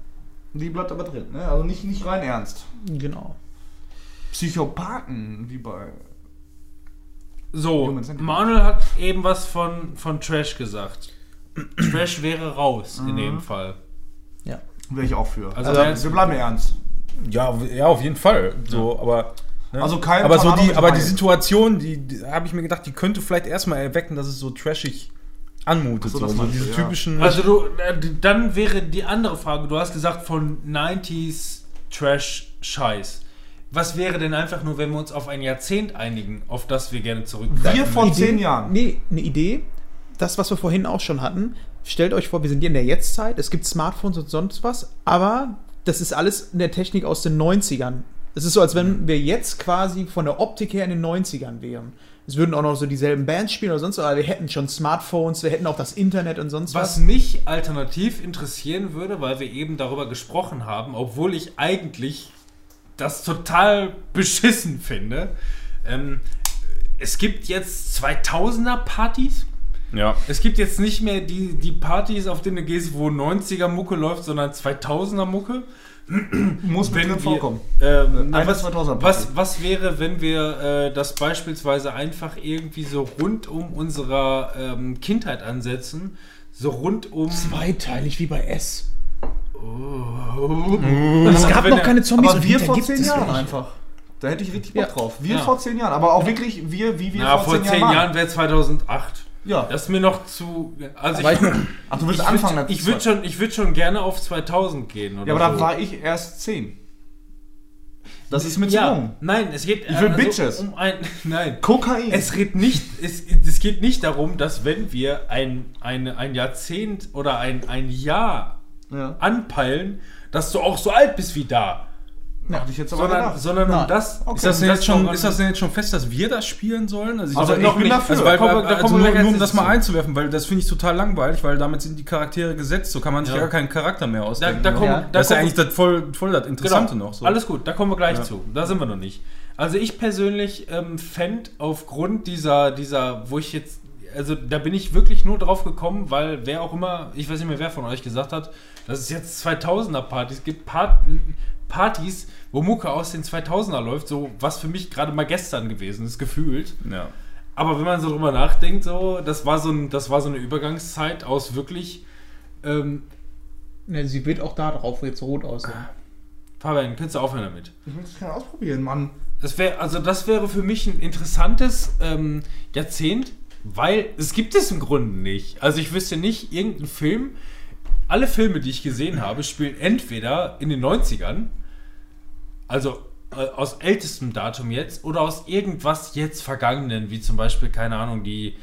S4: Die bleibt aber drin, ne? Also nicht, nicht rein ernst.
S3: Genau.
S4: Psychopathen, wie bei.
S1: So. Manuel hat eben was von, von Trash gesagt. Trash wäre raus in dem Fall.
S3: Ja.
S4: Wäre ich auch für.
S1: Also
S4: Also, wir bleiben ernst.
S2: Ja, ja, auf jeden Fall. So, aber. ne?
S4: Also kein
S2: aber so die, aber die. Situation, die, die habe ich mir gedacht, die könnte vielleicht erstmal erwecken, dass es so trashig anmutet.
S4: So,
S2: So, diese
S4: ja.
S2: typischen.
S1: Also du, äh, dann wäre die andere Frage, du hast gesagt von 90s Trash Scheiß. Was wäre denn einfach nur, wenn wir uns auf ein Jahrzehnt einigen, auf das wir gerne zurückgreifen?
S4: Wir vor
S3: Idee-
S4: zehn Jahren.
S3: Nee, eine Idee. Das, was wir vorhin auch schon hatten. Stellt euch vor, wir sind hier in der Jetztzeit. Es gibt Smartphones und sonst was. Aber das ist alles in der Technik aus den 90ern. Es ist so, als wenn wir jetzt quasi von der Optik her in den 90ern wären. Es würden auch noch so dieselben Bands spielen oder sonst was, aber wir hätten schon Smartphones, wir hätten auch das Internet und sonst
S1: Was
S3: was.
S1: mich alternativ interessieren würde, weil wir eben darüber gesprochen haben, obwohl ich eigentlich das total beschissen finde. Ähm, es gibt jetzt 2000er Partys.
S2: ja.
S1: Es gibt jetzt nicht mehr die, die Partys, auf denen du gehst, wo 90er Mucke läuft, sondern 2000er Mucke.
S4: Muss mit
S1: Wenn
S4: drin vorkommen.
S1: ähm,
S4: Eine
S1: was,
S4: 2000er Party.
S1: was, was wäre, wenn wir äh, das beispielsweise einfach irgendwie so rund um unserer ähm, Kindheit ansetzen? So rund um.
S3: Zweiteilig wie bei S.
S1: Und
S3: es gab noch keine Zombies
S4: Aber wir vor zehn Jahren einfach. Da hätte ich richtig Bock
S3: Ja.
S4: drauf. Wir
S1: Ja.
S4: vor zehn Jahren. Aber auch wirklich wir, wie wir
S1: Na,
S4: vor,
S1: vor
S4: zehn,
S1: zehn
S4: Jahren
S1: Jahren
S4: waren.
S1: wäre 2008.
S4: Ja.
S1: Das ist mir noch zu. Also ich,
S3: ich
S4: Ach, du willst
S1: ich
S4: anfangen.
S1: würd- ich würde schon, ich würd schon gerne auf 2000 gehen. Oder
S4: Ja, aber da
S1: so.
S4: war ich erst zehn. Das ist mir zu
S1: ja,
S4: jung.
S1: Nein, es geht.
S4: Ich will Bitches.
S1: Um ein, nein.
S4: Kokain.
S1: Es geht nicht, es, es geht nicht darum, dass wenn wir ein, ein, ein Jahrzehnt oder ein, ein Jahr
S4: ja.
S1: anpeilen, dass du auch so alt bist wie da.
S4: Hatte ich jetzt aber
S1: Sondern,
S4: gedacht.
S1: sondern um
S3: Nein.
S1: das.
S2: Ist das,
S1: um
S2: denn jetzt schon, ist das denn jetzt schon fest, dass wir das spielen sollen? ich
S4: Also
S2: weiß-
S4: ich
S2: noch
S4: bin
S2: nicht.
S4: dafür.
S2: Also, weil,
S1: Da kommen wir-
S2: weil,
S1: da
S2: also nur, nur um das mal einzuwerfen, weil das finde ich total langweilig, weil damit sind die Charaktere gesetzt. So kann man sich
S1: Ja.
S2: gar keinen Charakter mehr
S1: Da,
S2: ausdenken.
S1: da kommen,
S3: Ja.
S1: da
S2: das ist ja eigentlich das voll, voll das Interessante
S1: Genau.
S2: noch. So.
S1: Alles gut, da kommen wir gleich
S2: Ja.
S1: zu. Da sind wir noch nicht. Also ich persönlich ähm, fände aufgrund dieser, dieser, wo ich jetzt, also da bin ich wirklich nur drauf gekommen, weil wer auch immer, ich weiß nicht mehr, wer von euch gesagt hat, dass es jetzt 2000er Partys gibt, Part, Partys, wo Mucke aus den 2000er läuft, so was für mich gerade mal gestern gewesen ist, gefühlt.
S2: Ja.
S1: Aber wenn man so drüber nachdenkt, so, das war so, ein, das war so eine Übergangszeit aus wirklich, ähm,
S3: Ne, sie wird auch da drauf jetzt rot aussehen.
S1: Fabian, kannst du aufhören damit?
S4: Ich möchte es gerne ausprobieren, Mann.
S1: Das wäre, also das wäre für mich ein interessantes ähm, Jahrzehnt, weil es gibt es im Grunde nicht. Also ich wüsste nicht, irgendein Film, alle Filme, die ich gesehen habe, spielen entweder in den 90ern, also äh, aus ältestem Datum jetzt, oder aus irgendwas jetzt Vergangenen, wie zum Beispiel, keine Ahnung, die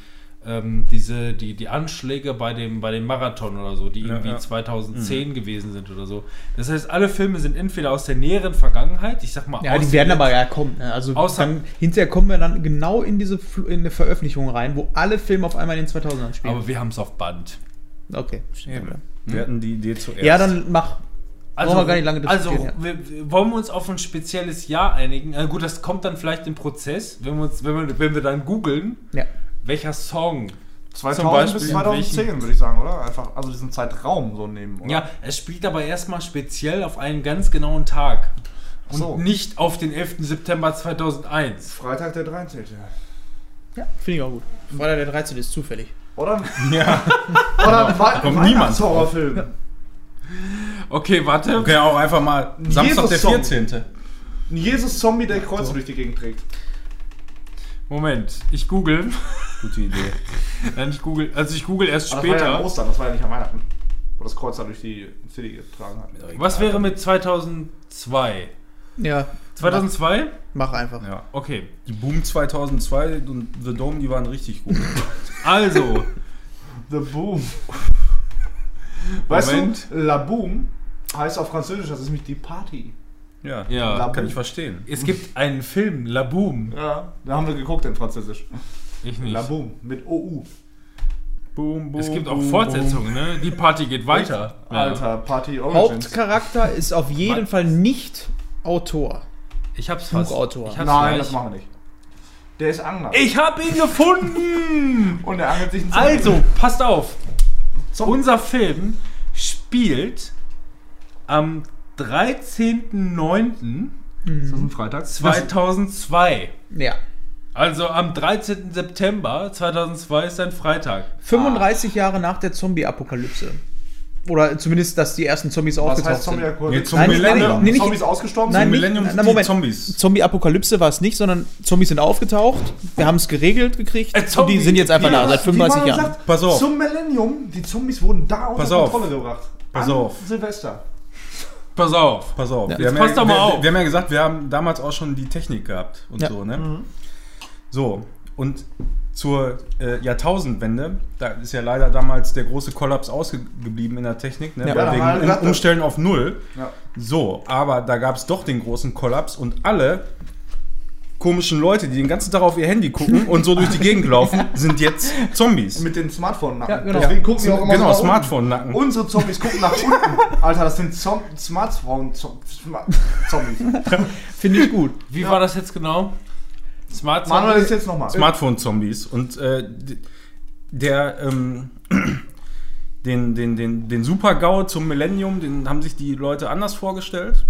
S1: ähm, diese, die, die Anschläge bei dem, bei dem Marathon oder so, die
S2: Ja,
S1: irgendwie
S2: ja.
S1: 2010 gewesen sind oder so. Das heißt, alle Filme sind entweder aus der näheren Vergangenheit, ich sag mal,
S3: Ja,
S1: aus
S3: die
S1: den
S3: werden aber ja kommen. Ne? Also
S1: Außer-
S3: dann, hinterher kommen wir dann genau in diese Fl- in eine Veröffentlichung rein, wo alle Filme auf einmal in den 2000ern spielen.
S1: Aber wir haben es auf Band.
S3: okay, stimmt. Ja.
S2: Wir hatten die Idee zuerst.
S3: ja, dann mach.
S1: Also,
S3: Brauchen wir gar nicht lange
S1: also
S3: diskutieren,
S1: wir, wir- wollen wir uns auf ein spezielles Jahr einigen? Na gut, das kommt dann vielleicht im Prozess, wenn wir, uns, wenn wir, wenn wir dann googeln,
S3: Ja.
S1: welcher Song.
S4: 2000
S1: Beispiel
S4: bis
S1: in
S4: 2010, würde ich sagen, oder? Einfach, also diesen Zeitraum so nehmen, oder?
S1: Ja, es spielt aber erstmal speziell auf einen ganz genauen Tag. Und
S4: so.
S1: nicht auf den 11. September 2001.
S4: Freitag der 13.
S3: ja Finde ich auch gut. Freitag der 13. ist zufällig.
S4: Oder?
S2: Ja.
S4: Oder ein Weihnachtshorrorfilm.
S1: Okay, warte.
S2: Okay, auch einfach mal Samstag der
S4: Jesus-Song.
S2: 14.
S4: Ein Jesus-Zombie, der Kreuze durch die Gegend trägt.
S1: Moment, ich google.
S2: Gute Idee.
S1: Nein, ich google. Also ich google erst
S4: Aber das war ja an
S1: später.
S4: Ostern, das war ja nicht an Weihnachten. Wo das Kreuz da durch die City getragen hat.
S1: Was wäre mit 2002?
S3: Ja,
S1: 2002?
S3: mach einfach.
S2: Ja.
S1: Okay.
S2: Die Boom 2002 und The Dome, die waren richtig gut.
S1: Also,
S4: The Boom. Weißt
S1: Moment.
S4: du, La Boom Heißt auf Französisch, das ist nämlich die Party.
S2: Ja,
S1: Ja.
S2: kann ich verstehen.
S1: Es gibt einen Film, La Boom.
S4: Ja, da haben wir geguckt in Französisch.
S1: Ich nicht.
S4: La Boom, mit OU.
S2: Boom, boom,
S1: Es gibt auch
S2: boom,
S1: Fortsetzungen, ne? Die Party geht weiter.
S4: Alter, Party Origins.
S3: Hauptcharakter ist auf jeden? Fall nicht Autor.
S1: Ich hab's fast.
S3: Buchautor.
S1: Ich hab's
S4: Nein,
S1: gleich.
S4: das machen wir nicht. Der ist Angler.
S1: Ich hab ihn gefunden!
S4: Und er angelt sich einen Zombie.
S1: Also, passt auf.
S4: Zombie.
S1: Unser Film spielt am 13.09.2002.
S4: Ist das ein Freitag?
S1: 2002.
S3: Ja.
S1: Also am 13. September 2002 ist ein Freitag.
S3: 35 Jahre nach der Zombie-Apokalypse. Oder zumindest, dass die ersten Zombies
S4: Was
S3: aufgetaucht
S4: heißt
S3: sind.
S2: Nee, zum
S3: Nein,
S2: Millennium.
S3: nee, nicht-
S4: Zombies ausgestorben
S3: Nein, nicht-
S2: Millennium
S3: na,
S2: sind
S3: Moment.
S2: die Zombies.
S3: Zombie-Apokalypse war es nicht, sondern Zombies sind aufgetaucht. Wir haben es geregelt gekriegt.
S1: Äh,
S3: und
S1: Zombie-
S3: die sind jetzt einfach da, seit
S4: wie
S3: 35
S4: man
S3: Jahren.
S4: sagt,
S2: Pass auf.
S4: Zum Millennium, die Zombies wurden da unter
S2: Pass auf.
S4: Kontrolle gebracht.
S2: Pass
S4: An
S2: auf.
S4: Silvester.
S1: Pass auf.
S2: Pass auf.
S3: Ja.
S2: Wir,
S1: Jetzt
S2: haben
S1: passt
S2: ja,
S1: doch mal
S2: wir,
S1: auf.
S2: wir haben ja gesagt, wir haben damals auch schon die Technik gehabt und
S3: Ja.
S2: so, ne? So, und zur äh, Jahrtausendwende, da ist ja leider damals der große Kollaps ausgeblieben in der Technik, ne?
S3: Ja.
S2: Weil
S4: Ja,
S2: wegen
S4: gesagt,
S2: um, Umstellen auf Null.
S4: Ja.
S2: So, aber da gab es doch den großen Kollaps und alle komischen Leute, die den ganzen Tag auf ihr Handy gucken und so durch die Gegend laufen, sind jetzt Zombies.
S4: Mit den Smartphone-Nacken.
S3: Ja, genau.
S4: Deswegen gucken wir auch immer
S2: genau,
S4: so nach unten.
S2: Smartphone-Nacken.
S4: Unsere Zombies gucken nach unten. Alter, das sind Zom Smartphone-Zombies.
S3: Finde ich gut.
S1: Wie war das jetzt genau? Smart
S4: Manuel ist jetzt nochmal.
S2: Smartphone-Zombies. Und äh, der, ähm, den, den, den, den Super-GAU zum Millennium, den haben sich die Leute anders vorgestellt.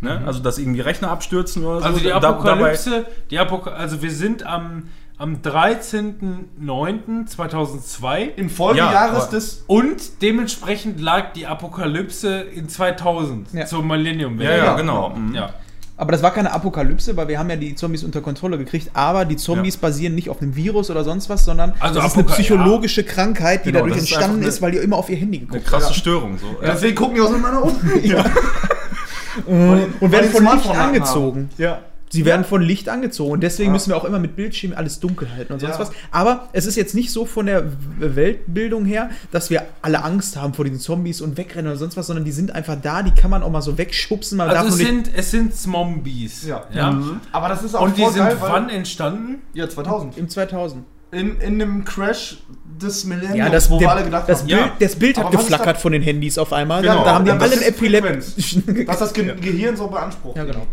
S2: Ne? Also, dass irgendwie Rechner abstürzen oder
S1: Also
S2: so.
S1: die
S2: Da- dabei-
S1: Apokalypse, die Apok also wir sind am, am 13.09.2002
S4: Im Folgejahres
S2: Ja,
S4: des.
S1: und dementsprechend lag die Apokalypse in 2000
S3: Ja.
S1: zur Millennium.
S2: Ja, ja,
S4: Ja,
S2: genau.
S4: genau.
S2: Mhm.
S1: Ja.
S3: Aber das war keine Apokalypse, weil wir haben ja die Zombies unter Kontrolle gekriegt. Aber die Zombies basieren nicht auf einem Virus oder sonst was, sondern
S1: Also
S3: das ist eine psychologische Krankheit, die
S2: Genau,
S3: dadurch
S2: ist
S3: entstanden ist,
S2: eine-
S3: weil die immer auf ihr Handy
S2: Eine
S3: geguckt
S2: krasse
S3: haben.
S2: Störung. So.
S4: Deswegen gucken die auch immer nach unten.
S3: Und
S4: weil
S3: werden von Licht
S4: Smartphone haben.
S3: angezogen.
S4: Ja.
S3: Sie werden von Licht angezogen und deswegen
S4: Ja.
S3: müssen wir auch immer mit Bildschirm alles dunkel halten und sonst
S4: Ja.
S3: was. Aber es ist jetzt nicht so von der Weltbildung her, dass wir alle Angst haben vor diesen Zombies und wegrennen oder sonst was, sondern die sind einfach da, die kann man auch mal so wegschubsen. Man
S1: Also
S3: darf
S1: es sind, es sind Zombies.
S4: Ja.
S1: ja?
S4: Aber das ist auch
S1: Und die sind
S4: geil,
S1: wann entstanden?
S4: Ja, 2000.
S3: im 2000.
S4: In, in dem Crash des Millenniums,
S3: Ja, das,
S4: wo
S3: der,
S4: wir alle gedacht
S3: das,
S4: haben,
S3: Bild,
S2: Ja.
S3: das Bild hat geflackert von den Handys auf einmal.
S4: Genau,
S3: da haben die
S4: ja,
S3: alle
S4: das
S3: einen
S4: ist
S3: Epilepsie.
S4: dass das Ge Gehirn so beansprucht.
S3: Ja, genau.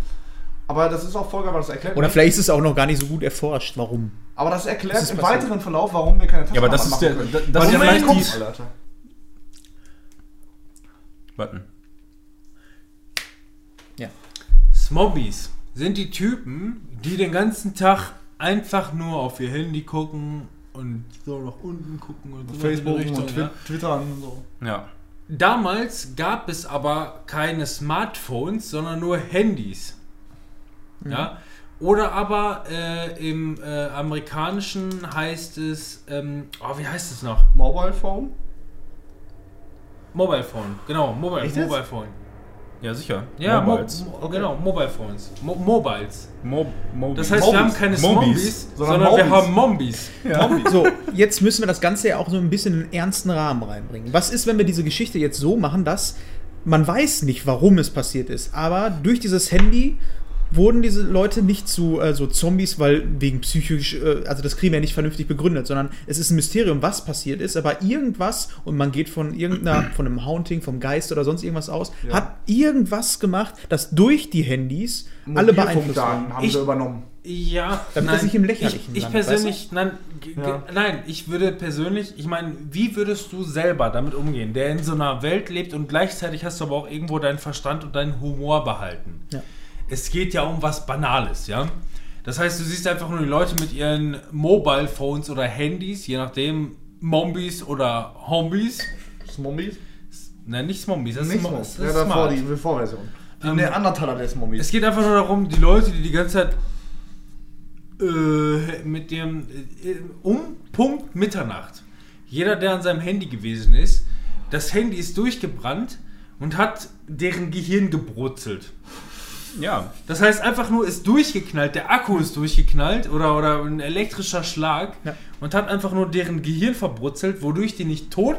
S4: Aber das ist auch voll geil, weil das erklärt.
S3: Oder
S4: nicht.
S3: vielleicht ist es auch noch gar nicht so gut erforscht, warum.
S4: aber das erklärt
S3: Das
S4: im
S3: passiert.
S4: weiteren Verlauf, warum wir keine
S2: Ja, aber das ist der.
S4: machen können.
S2: Das ist
S4: vielleicht
S2: die.
S4: kommt, Alter.
S2: Button.
S3: Ja.
S1: Smobbies sind die Typen, die den ganzen Tag einfach nur auf ihr Handy gucken und so nach unten gucken und so
S4: Facebook
S1: die
S4: und
S1: Richtung,
S4: Twi Twitter und so.
S2: Ja.
S1: Damals gab es aber keine Smartphones, sondern nur Handys. Ja. Oder aber äh, im äh, amerikanischen heißt es, ähm, oh, wie heißt es noch?
S4: Mobile Phone?
S1: Mobile Phone, genau, Mobile,
S4: Echt jetzt?
S1: Mobile Phone.
S2: Ja, sicher.
S1: Ja,
S2: Mobiles.
S1: Mo Mo genau, Mobile Phones. Mo Mobiles.
S2: Mo Mo
S1: Das heißt,
S4: Mobis.
S1: wir haben keine Smombies,
S4: sondern
S1: sondern, wir haben Mombis.
S2: Ja.
S3: So, jetzt müssen wir das Ganze ja auch so ein bisschen in einen ernsten Rahmen reinbringen. Was ist, wenn wir diese Geschichte jetzt so machen, dass man weiß nicht, warum es passiert ist, aber durch dieses Handy wurden diese Leute nicht zu äh, so Zombies, weil wegen psychisch, äh, also das kriegen wir ja nicht vernünftig begründet, sondern es ist ein Mysterium, was passiert ist, aber irgendwas, und man geht von irgendeiner, von einem Haunting, vom Geist oder sonst irgendwas aus,
S4: Ja.
S3: hat irgendwas gemacht, das durch die Handys alle beeinflusst
S4: haben
S1: Ich-
S4: sie übernommen.
S1: Ja,
S3: Damit
S1: nein,
S3: das nicht im Lächerlichen
S1: Ich, ich
S3: landet,
S1: persönlich, nein,
S4: Ja.
S1: nein, ich würde persönlich, ich meine, wie würdest du selber damit umgehen, der in so einer Welt lebt und gleichzeitig hast du aber auch irgendwo deinen Verstand und deinen Humor behalten?
S3: Ja.
S1: Es geht ja um was Banales, ja? Das heißt, du siehst einfach nur die Leute mit ihren Mobile Phones oder Handys, je nachdem, Mombies oder Hombies.
S4: Zombies?
S1: Nein, nicht Zombies, das
S4: Nicht
S1: ist, das
S4: Ja,
S1: ist
S4: davor
S1: smart.
S4: die Vorversion. Die
S1: Ähm,
S4: Neandertaler der Zombies.
S1: Es geht einfach nur darum, die Leute, die die ganze Zeit äh, mit dem äh, um Punkt Mitternacht, jeder, der an seinem Handy gewesen ist, das Handy ist durchgebrannt und hat deren Gehirn gebrutzelt.
S2: Ja.
S1: Das heißt einfach nur, ist durchgeknallt, der Akku ist durchgeknallt oder, oder ein elektrischer Schlag
S3: Ja.
S1: und hat einfach nur deren Gehirn verbrutzelt, wodurch die nicht tot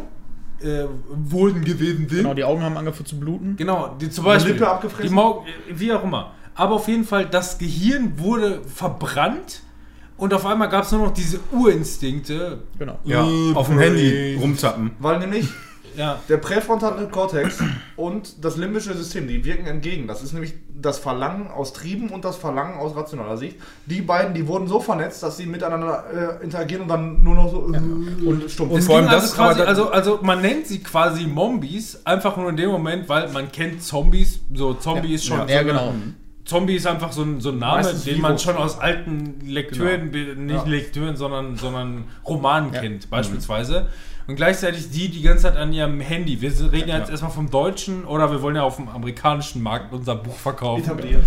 S1: äh, wurden gewesen sind.
S3: Genau, die Augen haben angefangen zu bluten.
S1: Genau, die zum Beispiel.
S4: Lippe abgefressen?
S1: Die Mau wie auch immer. Aber auf jeden Fall, das Gehirn wurde verbrannt und auf einmal gab es nur noch diese Urinstinkte.
S3: Genau.
S5: Ja,
S1: Äh,
S5: auf dem. Handy rumzappen.
S4: Weil nämlich
S1: Ja.
S4: der präfrontale Kortex und das limbische System, die wirken entgegen. Das ist nämlich das Verlangen aus Trieben und das Verlangen aus rationaler Sicht. Die beiden, die wurden so vernetzt, dass sie miteinander äh, interagieren und dann nur noch so äh, und stumpf.
S1: Und
S5: vor allem
S1: ging
S5: das,
S1: also, quasi, also, also man nennt sie quasi Mombies, einfach nur in dem Moment, weil man kennt Zombies. So, Zombie ist schon
S3: Ja,
S1: so
S3: ja,
S1: eine-
S3: genau.
S1: Zombie ist einfach so ein, so ein Name,
S4: Meistens
S1: den man schon aus alten Lektüren, be- nicht
S4: Ja.
S1: Lektüren, sondern, sondern Romanen
S3: Ja.
S1: kennt, beispielsweise. Und gleichzeitig die die ganze Zeit an ihrem Handy. Wir reden ja, jetzt
S5: Ja.
S1: erstmal vom deutschen oder wir wollen ja auf dem amerikanischen Markt unser Buch verkaufen.
S4: etablieren.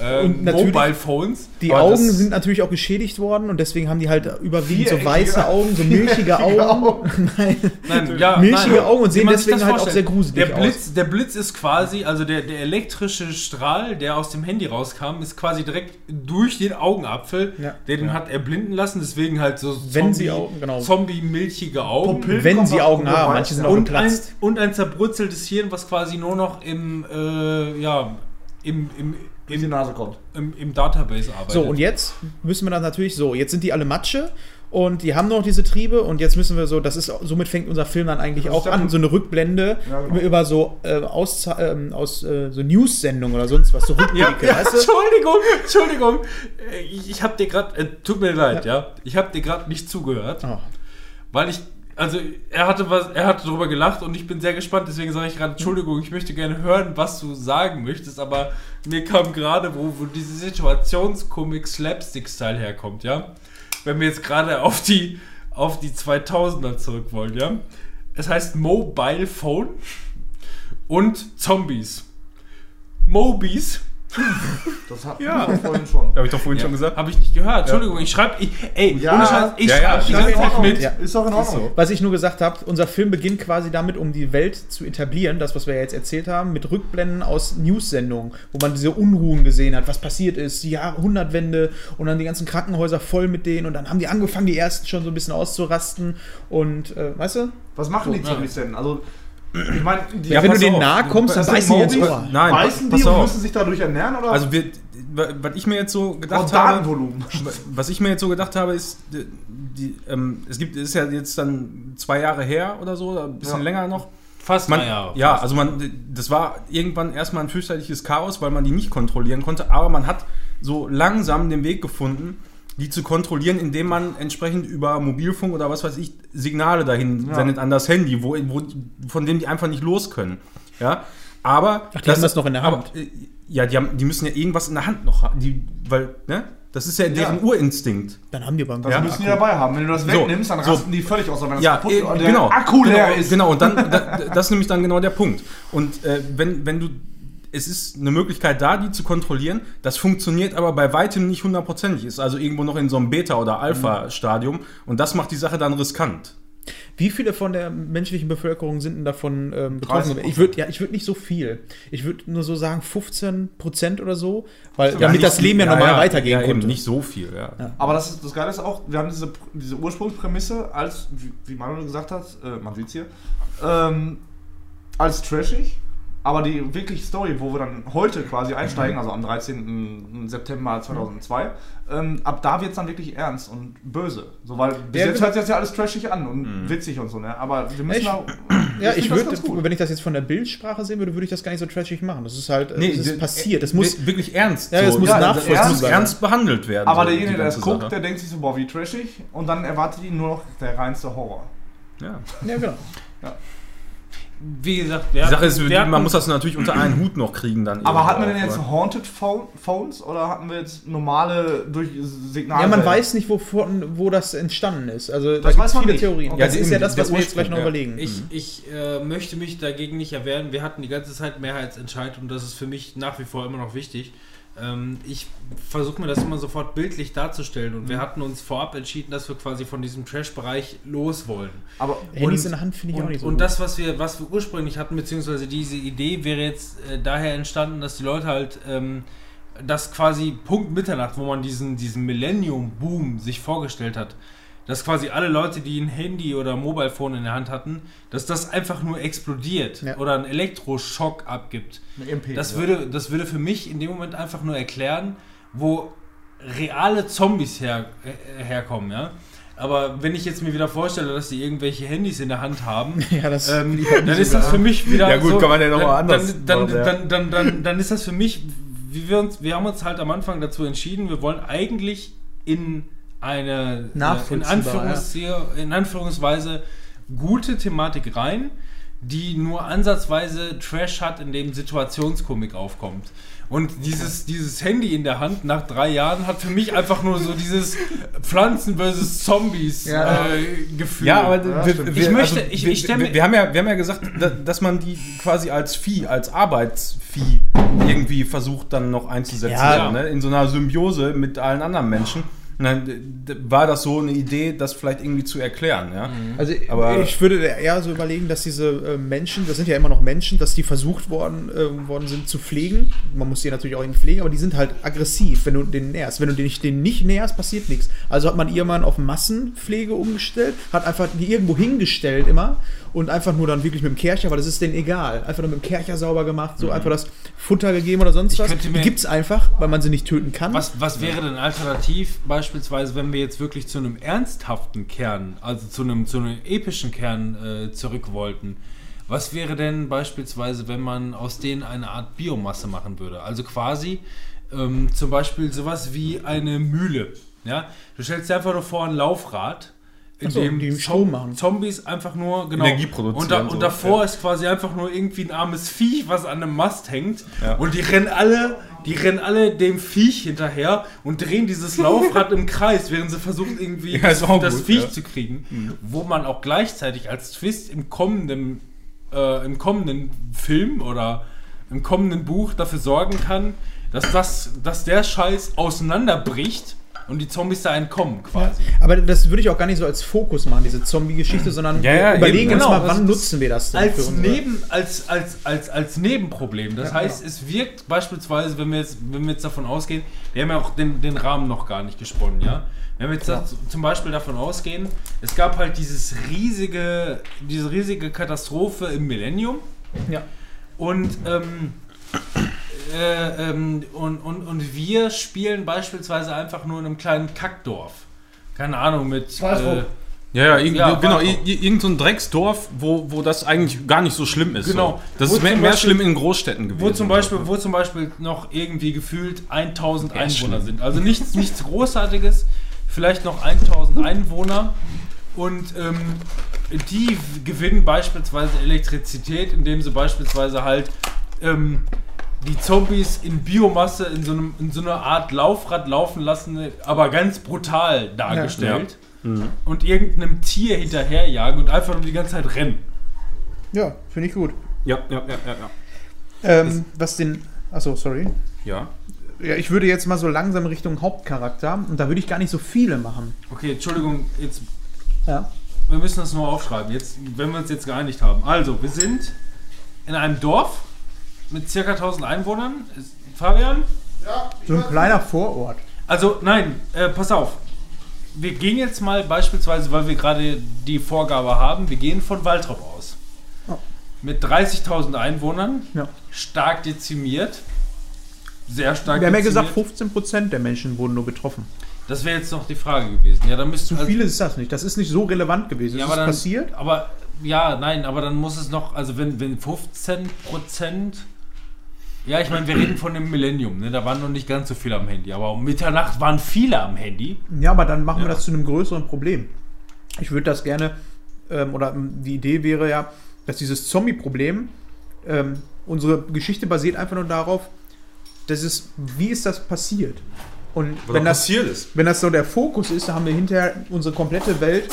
S1: Ähm,
S3: Und natürlich-
S1: Mobile Phones.
S3: Die
S5: Aber
S3: Augen sind natürlich auch geschädigt worden und deswegen haben die halt überwiegend so weiße Augen, so milchige Augen. Nein.
S1: Nein, ja,
S3: Milchige
S1: nein.
S3: Augen und sehen deswegen halt auch sehr gruselig
S1: der
S3: aus.
S1: Blitz, Der Blitz ist quasi, also der, der elektrische Strahl, der aus dem Handy rauskam, ist quasi direkt durch den Augenapfel,
S3: Ja.
S1: der den hat erblinden lassen. Deswegen halt so
S3: Wenn sie Augen, genau.
S1: Zombie-milchige Augen.
S4: Pupillen
S3: Wenn
S4: kommt
S3: sie Augen haben,
S4: weiß,
S3: manche sind
S4: ja.
S3: auch
S1: und, ein, und ein zerbrutzeltes Hirn, was quasi nur noch im, äh, ja, im, im,
S4: wie die Nase kommt.
S1: im, im Database arbeitet.
S3: So, und jetzt müssen wir dann natürlich so, jetzt sind die alle Matsche und die haben noch diese Triebe und jetzt müssen wir so, das ist, somit fängt unser Film dann eigentlich
S4: Das
S3: auch an, so eine Rückblende
S4: Ja, genau.
S3: über so äh, aus, ähm, aus äh, so News-Sendungen oder sonst was, so Rückblicke,
S1: Ja, ja,
S3: weißt du?
S1: Entschuldigung, Entschuldigung. Äh, Ich, ich habe dir gerade, äh, tut mir leid, ja. Ich habe dir gerade nicht zugehört,
S3: Oh.
S1: weil ich, also er hatte was, er hatte darüber gelacht und ich bin sehr gespannt. Deswegen sage ich gerade, Entschuldigung, ich möchte gerne hören, was du sagen möchtest, aber mir kam gerade, wo, wo diese Situationskomik Slapstick-Style herkommt, ja. Wenn wir jetzt gerade auf die, auf die 2000er zurück wollen, ja. Es heißt Mobile Phone und Zombies. Mobies
S4: Das hatten
S5: Ja.
S4: wir vorhin schon.
S5: Habe ich doch vorhin schon gesagt.
S1: Habe ich nicht gehört. Entschuldigung, ich schreibe. Ich, ey,
S4: Ja.
S1: ohne Scheiß, ich
S5: Ja, ja,
S1: schreibe die
S5: ist
S1: ganze Zeit mit.
S3: Ja.
S4: Ist doch in Ordnung.
S5: so.
S3: Was ich nur gesagt habe, unser Film beginnt quasi damit, um die Welt zu etablieren, das, was wir jetzt erzählt haben, mit Rückblenden aus News-Sendungen, wo man diese Unruhen gesehen hat, was passiert ist, die Jahrhundertwende und dann die ganzen Krankenhäuser voll mit denen und dann haben die angefangen, die ersten schon so ein bisschen auszurasten und, äh, weißt du?
S4: Was machen die
S1: So, ja.
S4: Zombies denn? Also, ich meine, die
S3: Ja, wenn du denen nahe kommst, dann beißen die ins
S5: Mobies-
S3: Ohr.
S5: Nein,
S4: beißen die und müssen sich dadurch ernähren oder?
S5: Also wir, was ich mir jetzt so gedacht habe, was ich mir jetzt so gedacht habe, ist, die, ähm, es gibt, es ist ja jetzt dann zwei Jahre her oder so, ein bisschen
S4: Ja.
S5: länger noch.
S1: Fast
S5: Man,
S1: naja,
S5: ja,
S1: fast.
S5: also man, das war irgendwann erstmal ein fürchterliches Chaos, weil man die nicht kontrollieren konnte, aber man hat so langsam den Weg gefunden, die zu kontrollieren, indem man entsprechend über Mobilfunk oder was weiß ich Signale dahin
S4: Ja.
S5: sendet an das Handy, wo, wo, von dem die einfach nicht los können. Ja, aber
S3: Ach, die haben das noch in der Hand.
S5: Aber, äh, ja, die, haben, die müssen ja irgendwas in der Hand noch haben, die, weil ne, das ist ja deren
S4: Ja.
S5: Urinstinkt.
S3: Dann haben die beim
S4: Das
S5: Ja,
S4: müssen die dabei haben. Wenn du das
S5: So,
S4: wegnimmst, dann
S5: so.
S4: rasten die völlig aus, wenn das
S5: Ja,
S4: kaputt
S5: äh,
S4: der
S5: genau.
S4: Akku
S5: genau,
S4: leer ist.
S5: Genau, und dann, da, das ist nämlich dann genau der Punkt. Und äh, wenn, wenn du, es ist eine Möglichkeit da, die zu kontrollieren, das funktioniert aber bei weitem nicht hundertprozentig, ist also irgendwo noch in so einem Beta- oder Alpha-Stadium und das macht die Sache dann riskant.
S3: Wie viele von der menschlichen Bevölkerung sind denn davon ähm, betroffen?
S4: 30%.
S3: Ich würde ja, ich würde nicht so viel. Ich würde nur so sagen 15 Prozent oder so, weil
S5: Ja,
S3: damit
S5: nicht-
S3: das Leben ja, normal weitergehen
S5: ja, eben
S3: konnte.
S5: nicht so viel, ja.
S4: Aber das, ist, das Geile ist auch, wir haben diese, diese Ursprungsprämisse als, wie, wie Manuel gesagt hat, äh, man sieht's hier, ähm, als trashig, aber die wirklich Story, wo wir dann heute quasi einsteigen, also am 13. September 2002, ähm, ab da wird's dann wirklich ernst und böse. So, weil bis
S3: Ja,
S4: jetzt hört sich das ja alles trashig an und witzig und so, ne? Aber wir müssen
S3: Ich-
S4: auch.
S3: Ja, ich,
S4: das
S3: würde, wenn ich das jetzt von der Bildsprache sehen würde, würde ich das gar nicht so trashig machen. Das ist halt,
S5: Nee,
S3: es ist passiert. Es
S5: äh,
S3: muss,
S5: wirklich ernst.
S3: Ja, es muss
S5: das-
S3: nachvollziehbar
S5: Es muss
S3: sein.
S5: ernst behandelt werden.
S4: Aber
S5: so,
S4: derjenige, der das guckt,
S5: Sache.
S4: der denkt sich so, boah, wie trashig. Und dann erwartet ihn nur noch der reinste Horror.
S5: Ja.
S3: ja, genau.
S1: Wie gesagt, wir
S5: Die Sache ist,
S1: hatten-
S5: man muss das natürlich unter einen Hut noch kriegen dann.
S4: Aber hatten wir denn jetzt
S5: oder?
S4: Haunted Phone, Phones oder hatten wir jetzt normale durch Signale?
S3: Ja, man weiß nicht, wovon, wo das entstanden ist. Also da
S4: Das
S3: gibt es
S4: man
S3: viele
S4: nicht.
S3: Theorien.
S4: Okay.
S3: das
S5: Ja,
S3: ist ja das, was wir jetzt gleich noch
S5: ja.
S3: überlegen.
S1: Ich, ich äh, möchte mich dagegen nicht erwehren. Wir hatten die ganze Zeit Mehrheitsentscheid und das ist für mich nach wie vor immer noch wichtig. Ähm, ich versuche mir das immer sofort bildlich darzustellen und wir hatten uns vorab entschieden, dass wir quasi von diesem Trash-Bereich los wollen.
S4: Aber
S3: Handys
S1: und-
S3: in der Hand finde ich auch
S1: Und,
S3: nicht so
S1: und
S3: gut.
S1: das, was wir, was wir ursprünglich hatten, beziehungsweise diese Idee wäre jetzt äh, daher entstanden, dass die Leute halt ähm, das quasi Punkt Mitternacht, wo man diesen, diesen Millennium-Boom sich vorgestellt hat, dass quasi alle Leute, die ein Handy oder ein Mobile Phone in der Hand hatten, dass das einfach nur explodiert
S3: Ja.
S1: oder einen Elektroschock abgibt.
S4: Eine MP,
S1: Das
S4: ja.
S1: würde, das würde für mich in dem Moment einfach nur erklären, wo reale Zombies her, äh, herkommen, ja. Aber wenn ich jetzt mir wieder vorstelle, dass die irgendwelche Handys in der Hand haben,
S3: Ja, das
S1: ähm, dann ist das für mich wieder.
S2: Ja gut, kann man ja noch mal
S1: dann,
S2: anders
S1: Dann,
S2: machen, ja.
S1: dann, dann, dann, dann, dann ist das für mich, wie wir uns, wir haben uns halt am Anfang dazu entschieden, wir wollen eigentlich in eine äh, in, Anführungs in Anführungsweise gute Thematik rein, die nur ansatzweise Trash hat, in dem Situationskomik aufkommt. Und dieses, dieses Handy in der Hand nach drei Jahren hat für mich einfach nur so dieses Pflanzen versus Zombies
S3: Ja.
S1: äh, Gefühl.
S2: Ja, aber
S4: Ja,
S2: wir, wir,
S1: Ich möchte-
S2: also
S1: ich-
S2: wir,
S1: ich
S2: wir, wir haben ja, wir haben ja gesagt, da- dass man die quasi als Vieh, als Arbeitsvieh irgendwie versucht dann noch einzusetzen,
S3: Ja.
S2: so, ne? in so einer Symbiose mit allen anderen Menschen. Und dann war das so eine Idee, das vielleicht irgendwie zu erklären, ja.
S3: Also
S2: Aber-
S3: ich würde eher so überlegen, dass diese äh, Menschen, das sind ja immer noch Menschen, dass die versucht worden, äh, worden sind zu pflegen. Man muss die natürlich auch irgendwie pflegen, aber die sind halt aggressiv, wenn du den näherst. Wenn du den nicht, den nicht näherst, passiert nichts. Also hat man irgendwann auf Massenpflege umgestellt, hat einfach die irgendwo hingestellt immer und einfach nur dann wirklich mit dem Kercher, weil das ist denen egal. Einfach nur mit dem Kercher sauber gemacht, so einfach das Futter gegeben oder sonst
S1: Ich
S3: was. Die gibt's einfach, weil man sie nicht töten kann.
S1: Was, was wäre denn alternativ, beispielsweise, wenn wir jetzt wirklich zu einem ernsthaften Kern, also zu einem, zu einem epischen Kern äh, zurück wollten? Was wäre denn beispielsweise, wenn man aus denen eine Art Biomasse machen würde? Also quasi ähm, zum Beispiel sowas wie eine Mühle. Ja? Du stellst dir einfach nur vor ein Laufrad, in
S3: so,
S1: dem
S3: die
S1: Zom-
S3: Strom machen.
S1: Zombies einfach nur genau,
S2: Energie produzieren,
S1: Und, da, und
S2: so.
S1: davor
S2: Ja.
S1: ist quasi einfach nur irgendwie ein armes Viech, was an einem Mast hängt.
S2: Ja.
S1: Und die rennen alle, die rennen alle dem Viech hinterher und drehen dieses Laufrad im Kreis, während sie versuchen irgendwie
S2: Ja,
S1: das
S2: gut,
S1: Viech
S2: ja.
S1: zu kriegen. Wo man auch gleichzeitig als Twist im kommenden, äh, im kommenden Film oder im kommenden Buch dafür sorgen kann, dass das, dass der Scheiß auseinanderbricht und die Zombies da entkommen quasi.
S3: Aber das würde ich auch gar nicht so als Fokus machen, diese Zombie-Geschichte, sondern
S2: Ja, ja,
S3: überlegen
S1: eben,
S3: uns
S1: genau.
S3: mal, wann
S1: Das-
S3: nutzen wir das denn
S1: als,
S3: unsere-
S1: Neben, als, als, als, als Nebenproblem. Das heißt, es wirkt beispielsweise, wenn wir jetzt, wenn wir jetzt davon ausgehen, wir haben ja auch den, den Rahmen noch gar nicht gesponnen, ja. Wenn wir jetzt da, zum Beispiel davon ausgehen, es gab halt dieses riesige, diese riesige Katastrophe im Millennium
S3: Ja.
S1: und, ähm, äh, ähm, und, und, und wir spielen beispielsweise einfach nur in einem kleinen Kackdorf. Keine Ahnung, mit. Äh,
S2: Ja, ja,
S1: Ja,
S2: genau,
S1: Walter.
S2: ir- ir- irgend so ein Drecksdorf, wo, wo das eigentlich gar nicht so schlimm ist.
S1: Genau.
S2: So. Das
S1: Wo
S2: ist mehr,
S1: Beispiel-
S2: schlimm in Großstädten gewesen.
S1: Wo zum, Beispiel, wo zum Beispiel noch irgendwie gefühlt 1000
S2: Ja,
S1: Einwohner
S2: schlimm.
S1: sind. Also nichts, nichts Großartiges, vielleicht noch 1000 Einwohner. Und ähm, die gewinnen beispielsweise Elektrizität, indem sie beispielsweise halt ähm, die Zombies in Biomasse in so, einem, in so einer Art Laufrad laufen lassen, aber ganz brutal dargestellt. Und irgendeinem Tier hinterherjagen und einfach nur die ganze Zeit rennen.
S3: Ja, finde ich gut.
S2: Ja, ja, ja, ja. ja.
S3: Ähm, was den. Achso, sorry.
S2: ja.
S3: Ja, ich würde jetzt mal so langsam Richtung Hauptcharakter und da würde ich gar nicht so viele machen.
S1: Okay, Entschuldigung, jetzt
S3: Ja.
S1: Wir müssen das nur aufschreiben, jetzt, wenn wir uns jetzt geeinigt haben. Also, wir sind in einem Dorf mit circa 1000 Einwohnern. Ist, Fabian?
S3: So ein kleiner Vorort.
S1: Also, nein, äh, pass auf. Wir gehen jetzt mal beispielsweise, weil wir gerade die Vorgabe haben, wir gehen von Waltrop aus.
S3: Ja.
S1: Mit 30.000 Einwohnern,
S3: Ja.
S1: stark dezimiert. Sehr stark
S3: Wir haben ja
S1: dezimiert.
S3: gesagt, 15% der Menschen wurden nur getroffen.
S1: Das wäre jetzt noch die Frage gewesen. Ja, dann
S3: Zu viel ist das nicht. Das ist nicht so relevant gewesen.
S1: Ja,
S3: es
S1: aber
S3: ist
S1: dann,
S3: passiert.
S1: Aber ja, nein, aber dann muss es noch, also wenn, wenn 15 Prozent. Ja, ich meine, wir reden von dem Millennium, ne? Da waren noch nicht ganz so viele am Handy, aber um Mitternacht waren viele am Handy.
S3: Ja, aber dann machen wir
S1: Ja.
S3: das zu einem größeren Problem. Ich würde das gerne, ähm, oder die Idee wäre ja, dass dieses Zombie-Problem, ähm, unsere Geschichte basiert einfach nur darauf, dass es, wie ist das passiert? Und wenn das,
S2: ist.
S3: wenn das so der Fokus ist, dann haben wir hinterher unsere komplette Welt,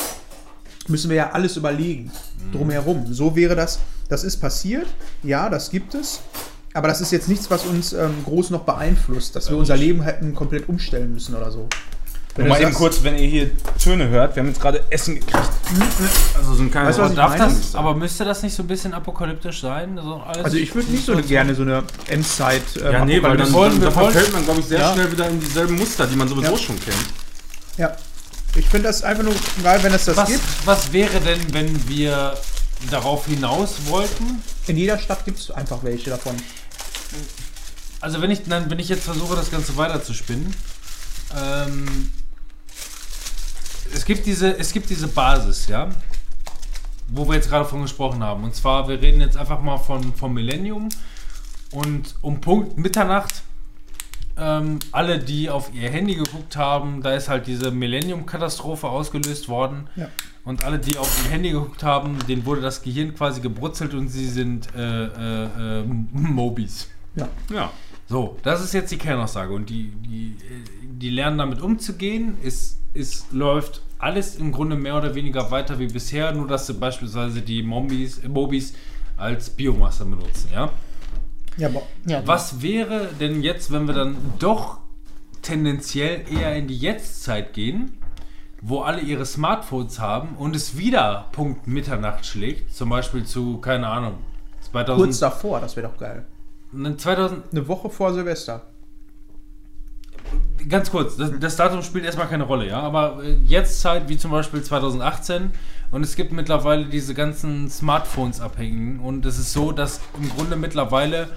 S3: müssen wir ja alles überlegen, drumherum. So wäre das, das ist passiert, ja, das gibt es, aber das ist jetzt nichts, was uns ähm, groß noch beeinflusst, dass wir unser Leben hätten komplett umstellen müssen oder so. Wenn
S2: Mal eben kurz, wenn ihr hier Töne hört, wir haben jetzt gerade Essen gekriegt. Also so ein kleines
S3: Weißt was ich
S1: Darf
S3: meine?
S1: das, aber müsste das nicht so ein bisschen apokalyptisch sein? Also, alles
S3: Also ich würde nicht so gerne so eine Endzeit. ähm,
S2: Ja, nee, weil dann,
S1: wollen-
S2: dann, dann verfällt man, glaube ich, sehr
S3: Ja.
S2: schnell wieder in dieselben Muster, die man sowieso
S3: Ja.
S2: schon kennt.
S3: Ja. Ich finde das einfach nur geil, wenn es das
S1: Was,
S3: gibt.
S1: was wäre denn, wenn wir darauf hinaus wollten?
S3: In jeder Stadt gibt es einfach welche davon.
S1: Also wenn ich, dann, wenn ich jetzt versuche, das Ganze weiter zu spinnen, ähm, es gibt diese, es gibt diese Basis, ja, wo wir jetzt gerade von gesprochen haben. Und zwar, wir reden jetzt einfach mal von vom Millennium und um Punkt Mitternacht. Ähm, alle, die auf ihr Handy geguckt haben, da ist halt diese Millennium-Katastrophe ausgelöst worden.
S3: Ja.
S1: Und alle, die auf ihr Handy geguckt haben, denen wurde das Gehirn quasi gebrutzelt und sie sind äh, äh, äh, Mobis.
S3: Ja.
S2: Ja.
S1: So, das ist jetzt die Kernaussage. Und die, die, die lernen damit umzugehen. Es, es läuft alles im Grunde mehr oder weniger weiter wie bisher, nur dass sie beispielsweise die Mombis, äh, Mobis als Biomasse benutzen, ja?
S3: Ja, aber, ja.
S1: Was wäre denn jetzt, wenn wir dann doch tendenziell eher in die Jetztzeit gehen, wo alle ihre Smartphones haben und es wieder Punkt Mitternacht schlägt, zum Beispiel zu, keine Ahnung, 2000,
S3: Kurz davor, das wäre doch geil.
S1: Ne, 2000,
S3: Eine Woche vor Silvester.
S1: ganz kurz, das, das Datum spielt erstmal keine Rolle, ja, aber äh, Jetztzeit wie zum Beispiel 2018 und es gibt mittlerweile diese ganzen Smartphones abhängen und es ist so, dass im Grunde mittlerweile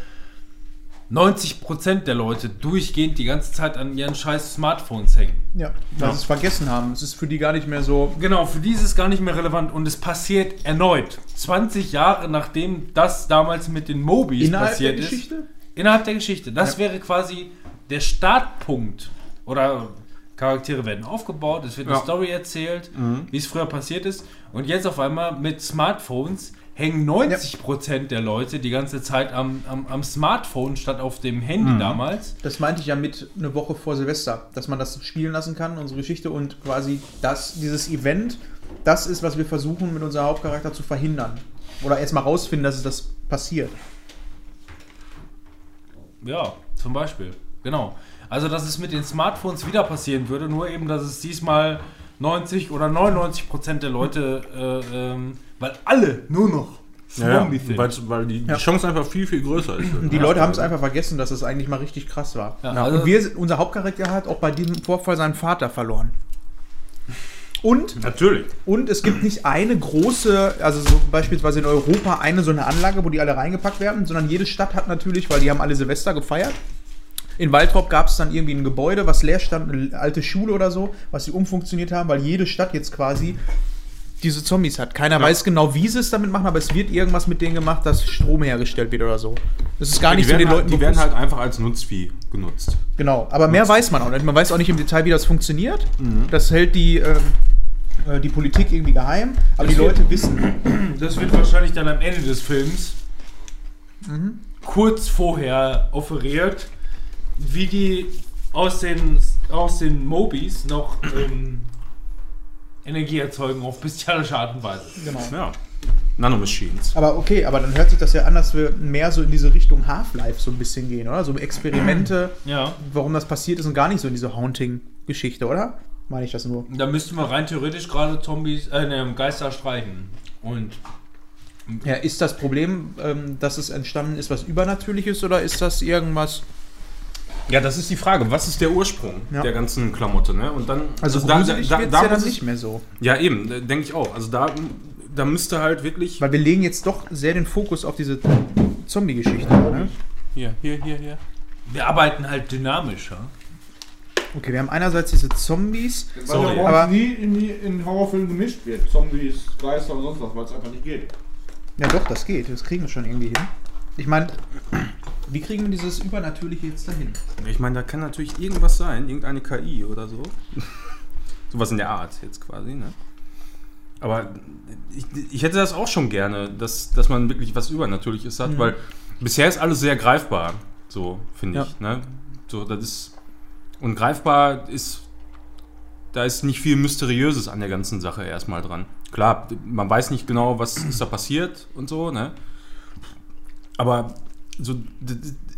S1: 90% der Leute durchgehend die ganze Zeit an ihren scheiß Smartphones hängen.
S3: Ja, weil sie es vergessen haben. Es ist für die gar nicht mehr so.
S1: Genau, für die ist es gar nicht mehr relevant und es passiert erneut. 20 Jahre nachdem das damals mit den Mobis
S3: Innerhalb
S1: passiert
S3: der
S1: ist.
S3: Geschichte?
S1: Innerhalb der Geschichte. Das wäre quasi der Startpunkt. Oder Charaktere werden aufgebaut, es wird eine
S2: Ja.
S1: Story erzählt, wie es früher passiert ist. Und jetzt auf einmal mit Smartphones hängen 90% der Leute die ganze Zeit am, am, am Smartphone statt auf dem Handy damals.
S3: Das meinte ich ja mit eine Woche vor Silvester, dass man das spielen lassen kann, unsere Geschichte und quasi das, dieses Event, das ist, was wir versuchen mit unserem Hauptcharakter zu verhindern. Oder erstmal rausfinden, dass es das passiert.
S1: Ja, zum Beispiel. Genau. Also, dass es mit den Smartphones wieder passieren würde, nur eben, dass es diesmal 90 oder 99 Prozent der Leute, äh, ähm, weil alle nur noch
S2: Ja,
S1: Zombie sind.
S2: weil, weil die,
S3: Ja.
S2: die Chance einfach viel, viel größer ist.
S3: Die Leute haben es einfach vergessen, dass es eigentlich mal richtig krass war.
S1: Ja,
S3: Ja,
S1: also-
S3: und wir, unser Hauptcharakter hat auch bei diesem Vorfall seinen Vater verloren. Und
S2: Natürlich.
S3: Und es gibt nicht eine große, also so beispielsweise in Europa eine so eine Anlage, wo die alle reingepackt werden, sondern jede Stadt hat natürlich, weil die haben alle Silvester gefeiert. In Waldrop gab es dann irgendwie ein Gebäude, was leer stand, eine alte Schule oder so, was sie umfunktioniert haben, weil jede Stadt jetzt quasi diese Zombies hat. Keiner weiß genau, wie sie es damit machen, aber es wird irgendwas mit denen gemacht, dass Strom hergestellt wird oder so. Das ist gar
S2: die
S3: nicht so
S2: werden,
S3: den
S2: halt,
S3: Leuten
S2: die werden
S3: bewusst.
S2: halt einfach als Nutzvieh genutzt.
S3: Genau, aber mehr weiß man auch nicht. Man weiß auch nicht im Detail, wie das funktioniert.
S2: Mhm.
S3: Das hält die, ähm, äh, die Politik irgendwie geheim, aber
S1: Das
S3: die
S1: wird-
S3: Leute wissen.
S1: Das wird wahrscheinlich dann am Ende des Films
S3: Mhm.
S1: kurz vorher offeriert, wie die aus den, aus den Mobis noch ähm, Energie erzeugen auf bestialische Art und Weise.
S3: Genau.
S2: Ja. Nanomachines.
S3: Aber okay, aber dann hört sich das ja an, dass wir mehr so in diese Richtung Half-Life so ein bisschen gehen, oder? So Experimente,
S1: Ja.
S3: warum das passiert ist und gar nicht so in diese Haunting-Geschichte, oder? Meine ich das nur?
S1: Da müssten wir rein theoretisch gerade Zombies, äh, ne, Geister streichen. Und
S3: Ja, ist das Problem, ähm, dass es entstanden ist, was Übernatürliches oder ist das irgendwas?
S2: Ja, das ist die Frage. Was ist der Ursprung
S3: Ja.
S2: der ganzen Klamotte? Ne? Und dann,
S3: Also
S2: da,
S3: gruselig
S2: da,
S3: wird's
S2: da
S3: ja dann nicht mehr so.
S2: Ja, eben, denke ich auch. Also da, da müsste halt wirklich.
S3: Weil wir legen jetzt doch sehr den Fokus auf diese Zombie-Geschichte. Ne?
S2: Hier, hier, hier, hier.
S1: wir arbeiten halt dynamischer.
S3: Okay, wir haben einerseits diese Zombies.
S4: Weil
S1: Sorry.
S3: Aber-
S4: aber nie in, die, in Horrorfilmen gemischt wird. Zombies, Geister und sonst was, weil es einfach nicht geht.
S3: Ja doch, das geht. Das kriegen wir schon irgendwie hin. Ich meine, wie kriegen wir dieses Übernatürliche jetzt dahin?
S2: Ich meine, da kann natürlich irgendwas sein, irgendeine KI oder so. Sowas in der Art jetzt quasi, ne? Aber ich, ich hätte das auch schon gerne, dass, dass man wirklich was Übernatürliches hat,
S3: Mhm.
S2: weil bisher ist alles sehr greifbar, so finde
S3: Ja.
S2: ich. Ne? So, das ist. Und greifbar ist. Da ist nicht viel Mysteriöses an der ganzen Sache erstmal dran. Klar, man weiß nicht genau, was ist da passiert und so, ne? Aber so,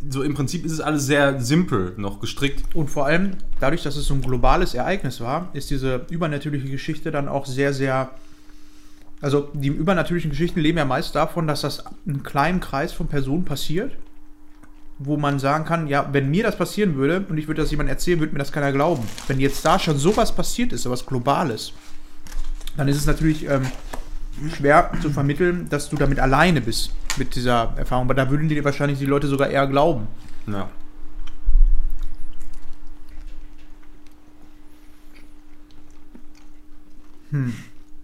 S2: so im Prinzip ist es alles sehr simpel noch gestrickt.
S3: Und vor allem, dadurch, dass es so ein globales Ereignis war, ist diese übernatürliche Geschichte dann auch sehr, sehr. Also, die übernatürlichen Geschichten leben ja meist davon, dass das einen kleinen Kreis von Personen passiert, wo man sagen kann, ja, wenn mir das passieren würde und ich würde das jemandem erzählen, würde mir das keiner glauben. Wenn jetzt da schon sowas passiert ist, sowas Globales, dann ist es natürlich ähm, schwer zu vermitteln, dass du damit alleine bist mit dieser Erfahrung. Aber da würden dir wahrscheinlich die Leute sogar eher glauben.
S5: Ja.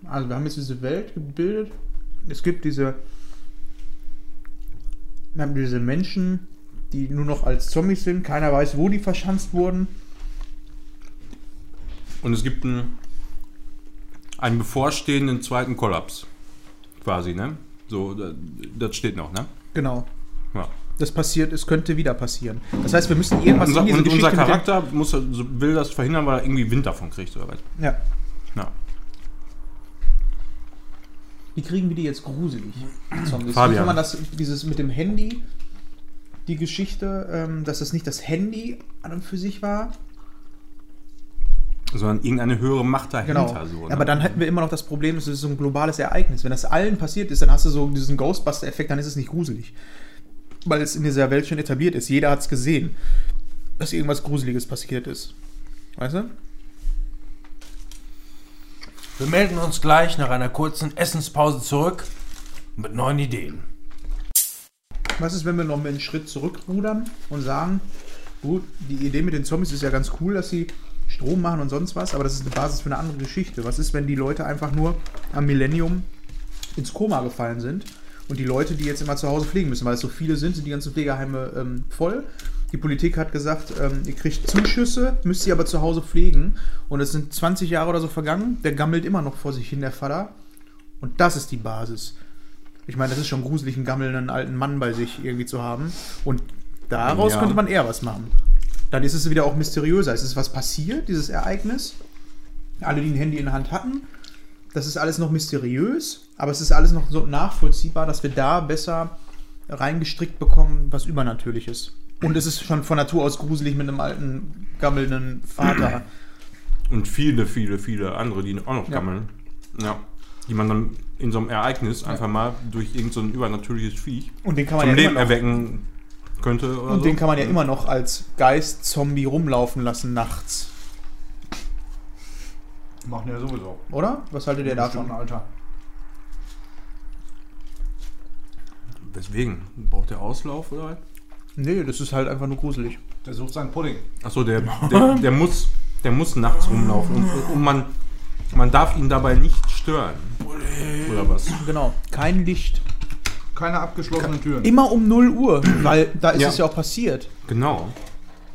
S3: Also wir haben jetzt diese Welt gebildet. Es gibt diese, wir haben diese Menschen, die nur noch als Zombies sind. Keiner weiß, wo die verschanzt wurden.
S5: Und es gibt einen, einen bevorstehenden zweiten Kollaps. Quasi, ne? So, da- das steht noch, ne?
S3: Genau.
S5: Ja.
S3: Das passiert, es könnte wieder passieren. Das heißt, wir müssen irgendwas
S5: Unser,
S3: in diese
S5: und unser
S3: Geschichte dem-
S5: Charakter muss, so- will das verhindern, weil er irgendwie Wind davon kriegt, oder was?
S3: Ja.
S5: Ja.
S3: Wie kriegen wir die jetzt gruselig? die Zombies? Wie
S5: Fabian.
S3: kann man das, dieses mit dem Handy, die Geschichte, ähm, dass es nicht das Handy an und für sich war?
S5: Sondern irgendeine höhere Macht dahinter.
S3: Genau.
S5: So, ne?
S3: Aber dann hätten wir immer noch das Problem, es ist so ein globales Ereignis. Wenn das allen passiert ist, dann hast du so diesen Ghostbuster-Effekt, dann ist es nicht gruselig. Weil es in dieser Welt schon etabliert ist. Jeder hat es gesehen, dass irgendwas Gruseliges passiert ist. Weißt du?
S1: Wir melden uns gleich nach einer kurzen Essenspause zurück mit neuen Ideen.
S3: Was ist, wenn wir noch einen Schritt zurückrudern und sagen, gut, die Idee mit den Zombies ist ja ganz cool, dass sie Strom machen und sonst was, aber das ist eine Basis für eine andere Geschichte. Was ist, wenn die Leute einfach nur am Millennium ins Koma gefallen sind und die Leute, die jetzt immer zu Hause pflegen müssen, weil es so viele sind, sind die ganzen Pflegeheime ähm, voll. Die Politik hat gesagt, ähm, ihr kriegt Zuschüsse, müsst sie aber zu Hause pflegen. Und es sind 20 Jahre oder so vergangen, der gammelt immer noch vor sich hin, der Vater. Und das ist die Basis. Ich meine, das ist schon gruselig, einen gammelnden alten Mann bei sich irgendwie zu haben. Und daraus
S5: Ja.
S3: könnte man eher was machen. Dann ist es wieder auch mysteriöser. Es ist was passiert, dieses Ereignis. Alle, die ein Handy in der Hand hatten. Das ist alles noch mysteriös, aber es ist alles noch so nachvollziehbar, dass wir da besser reingestrickt bekommen, was Übernatürliches. Und es ist schon von Natur aus gruselig mit einem alten, gammelnden Vater.
S5: Und viele, viele, viele andere, die auch noch
S3: Ja.
S5: gammeln. Ja. Die man dann in so einem Ereignis einfach mal durch irgendein so ein übernatürliches Viech
S3: Und den kann man
S5: zum
S3: ja
S5: Leben erwecken könnte oder
S3: und
S5: so.
S3: den kann man ja immer noch als Geist-Zombie rumlaufen lassen nachts.
S4: Machen ja sowieso.
S3: Oder? Was haltet ihr davon?
S4: Alter.
S5: Weswegen? Braucht der Auslauf oder was?
S3: Nee, das ist halt einfach nur gruselig.
S4: Der sucht seinen Pudding.
S5: Achso, der, der, der, muss, der muss nachts rumlaufen und, und man, man darf ihn dabei nicht stören. Oder was?
S3: Genau. Kein Licht.
S4: Keine abgeschlossenen Türen.
S3: Immer um 0 Uhr, weil da ist
S5: Ja.
S3: es ja auch passiert.
S5: Genau.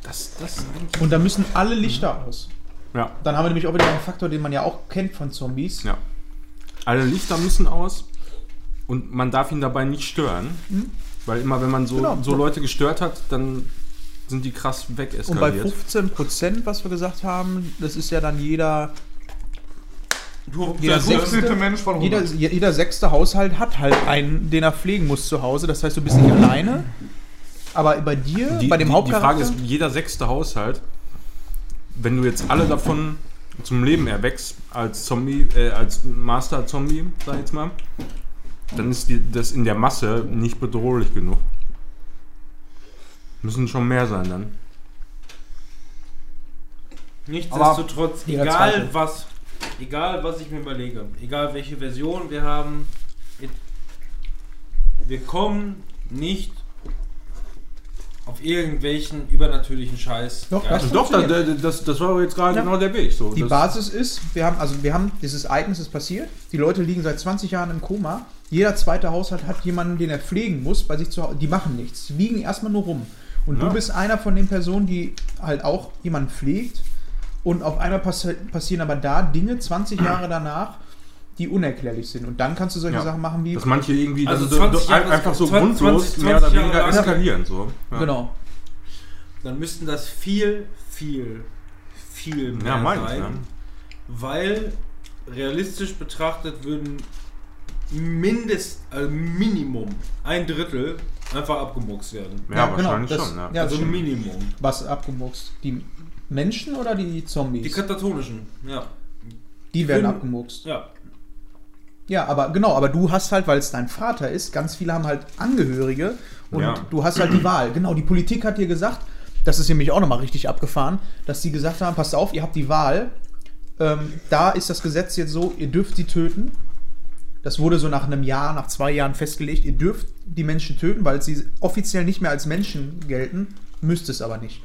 S5: Das, das
S3: Und da müssen alle Lichter aus.
S5: Ja.
S3: Dann haben wir nämlich auch wieder einen Faktor, den man ja auch kennt von Zombies.
S5: Ja. Alle Lichter müssen aus und man darf ihn dabei nicht stören. Weil immer, wenn man so,
S3: Genau.
S5: so Leute gestört hat, dann sind die krass
S3: Und bei
S5: wegeskaliert.
S3: 15 Prozent, was wir gesagt haben, das ist ja dann jeder, jeder,
S4: Der
S3: sechste,
S4: 15. Mensch von 100.
S3: jeder, jeder sechste Haushalt hat halt einen, den er pflegen muss zu Hause. Das heißt, du bist nicht alleine. Aber bei dir,
S5: die,
S3: bei dem
S5: die, die
S3: Hauptcharakter,
S5: Frage ist, jeder sechste Haushalt, wenn du jetzt alle davon zum Leben erwächst, als Zombie, äh, als Master-Zombie, sag ich jetzt mal, dann ist die, das in der Masse nicht bedrohlich genug. Müssen schon mehr sein dann.
S1: Nichtsdestotrotz,
S3: Jeder
S1: egal was, egal was ich mir überlege, egal welche Version wir haben, wir kommen nicht auf irgendwelchen übernatürlichen Scheiß.
S3: Doch, das-
S5: Doch, da,
S3: funktioniert.
S5: da, das, das war jetzt gerade
S3: Ja.
S5: genau der Weg. So.
S3: Die
S5: das,
S3: Basis ist, wir haben, also wir haben, dieses Ereignis ist passiert, die Leute liegen seit 20 Jahren im Koma, jeder zweite Haushalt hat jemanden, den er pflegen muss, bei sich zu Hause, die machen nichts, die liegen erstmal nur rum. Und
S5: Ja.
S3: du bist einer von den Personen, die halt auch jemanden pflegt und auf einmal passi passieren aber da Dinge 20 Jahre danach, die unerklärlich sind. Und dann kannst du solche
S5: Ja.
S3: Sachen machen wie,
S5: dass manche irgendwie
S1: Also
S5: so,
S1: 20
S5: so,
S1: Jahre-
S5: einfach so
S1: 20
S5: grundlos
S1: 20
S5: mehr oder
S1: Jahre
S5: weniger
S1: lang-
S5: eskalieren. So. Ja.
S3: genau,
S1: Dann müssten das viel, viel, viel mehr
S5: Ja, mein ich,
S1: sein.
S5: ne?
S1: Weil realistisch betrachtet würden mindest, also Minimum ein Drittel einfach abgemuxt werden.
S5: Ja,
S3: Ja, genau,
S5: wahrscheinlich
S3: das-
S5: schon. Ja.
S3: ja.
S1: also. Minimum.
S3: was abgemuxt. Die Menschen oder die Zombies?
S1: Die katatonischen, ja.
S3: die werden abgemuxt.
S1: Ja.
S3: Ja, aber genau, aber du hast halt, weil es dein Vater ist, ganz viele haben halt Angehörige und
S2: Ja.
S3: du hast halt die Wahl. Genau, die Politik hat dir gesagt, das ist nämlich auch nochmal richtig abgefahren, dass die gesagt haben, passt auf, ihr habt die Wahl. Ähm, da ist das Gesetz jetzt so, ihr dürft sie töten. Das wurde so nach einem Jahr, nach zwei Jahren festgelegt. Ihr dürft die Menschen töten, weil sie offiziell nicht mehr als Menschen gelten, müsst es aber nicht.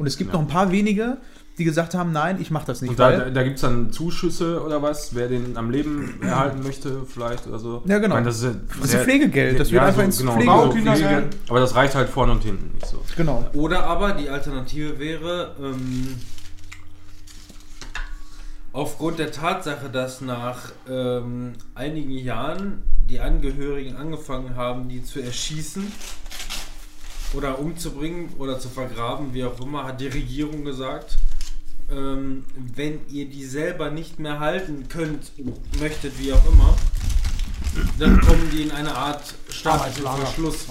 S3: Und es gibt
S2: Ja.
S3: noch ein paar wenige, die gesagt haben, nein, ich mache das nicht.
S2: Und da, da, da gibt es dann Zuschüsse oder was, wer den am Leben erhalten möchte, vielleicht oder so.
S3: Ja, genau.
S2: Meine, das ist, ja
S3: Das ist Pflegegeld, das wird
S2: ja,
S3: einfach
S2: so,
S3: ins
S2: genau,
S3: Pflege-
S2: so
S4: Kindergeld.
S2: Aber das reicht halt vorne und hinten nicht so.
S3: Genau.
S1: Oder aber die Alternative wäre, ähm, aufgrund der Tatsache, dass nach ähm, einigen Jahren die Angehörigen angefangen haben, die zu erschießen oder umzubringen oder zu vergraben, wie auch immer, hat die Regierung gesagt, ähm, wenn ihr die selber nicht mehr halten könnt, möchtet, wie auch immer, dann kommen die in eine Art staatlichen. Verschluss.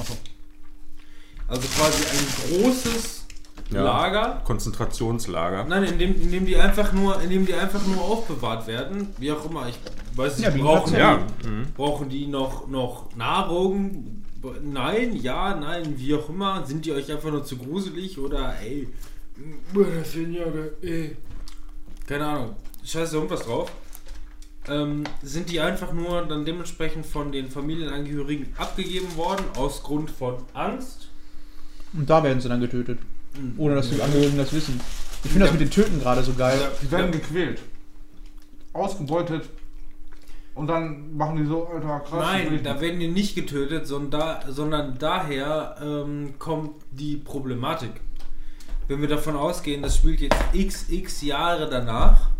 S1: Also quasi ein großes
S2: Ja.
S1: Lager.
S2: Konzentrationslager.
S1: Nein, in dem, in dem die einfach nur, in dem die einfach nur aufbewahrt werden, wie auch immer. Ich weiß nicht,
S3: Ja, wie
S1: brauchen, die,
S2: Ja. Mhm.
S1: brauchen die noch, noch Nahrung? Nein, ja, nein, wie auch immer. Sind die euch einfach nur zu gruselig oder ey, signora, ey. Keine Ahnung. Scheiße, irgendwas drauf. Ähm, sind die einfach nur dann dementsprechend von den Familienangehörigen abgegeben worden aus Grund von Angst?
S3: Und da werden sie dann getötet. Ohne dass die Angehörigen das wissen. Ich finde das mit den Töten gerade so geil.
S4: Die werden gequält. Ausgebeutet. Und dann machen die so, Alter, krass.
S1: Nein, da werden die nicht getötet, sondern, da, sondern daher ähm, kommt die Problematik. Wenn wir davon ausgehen, das spielt jetzt xx Jahre danach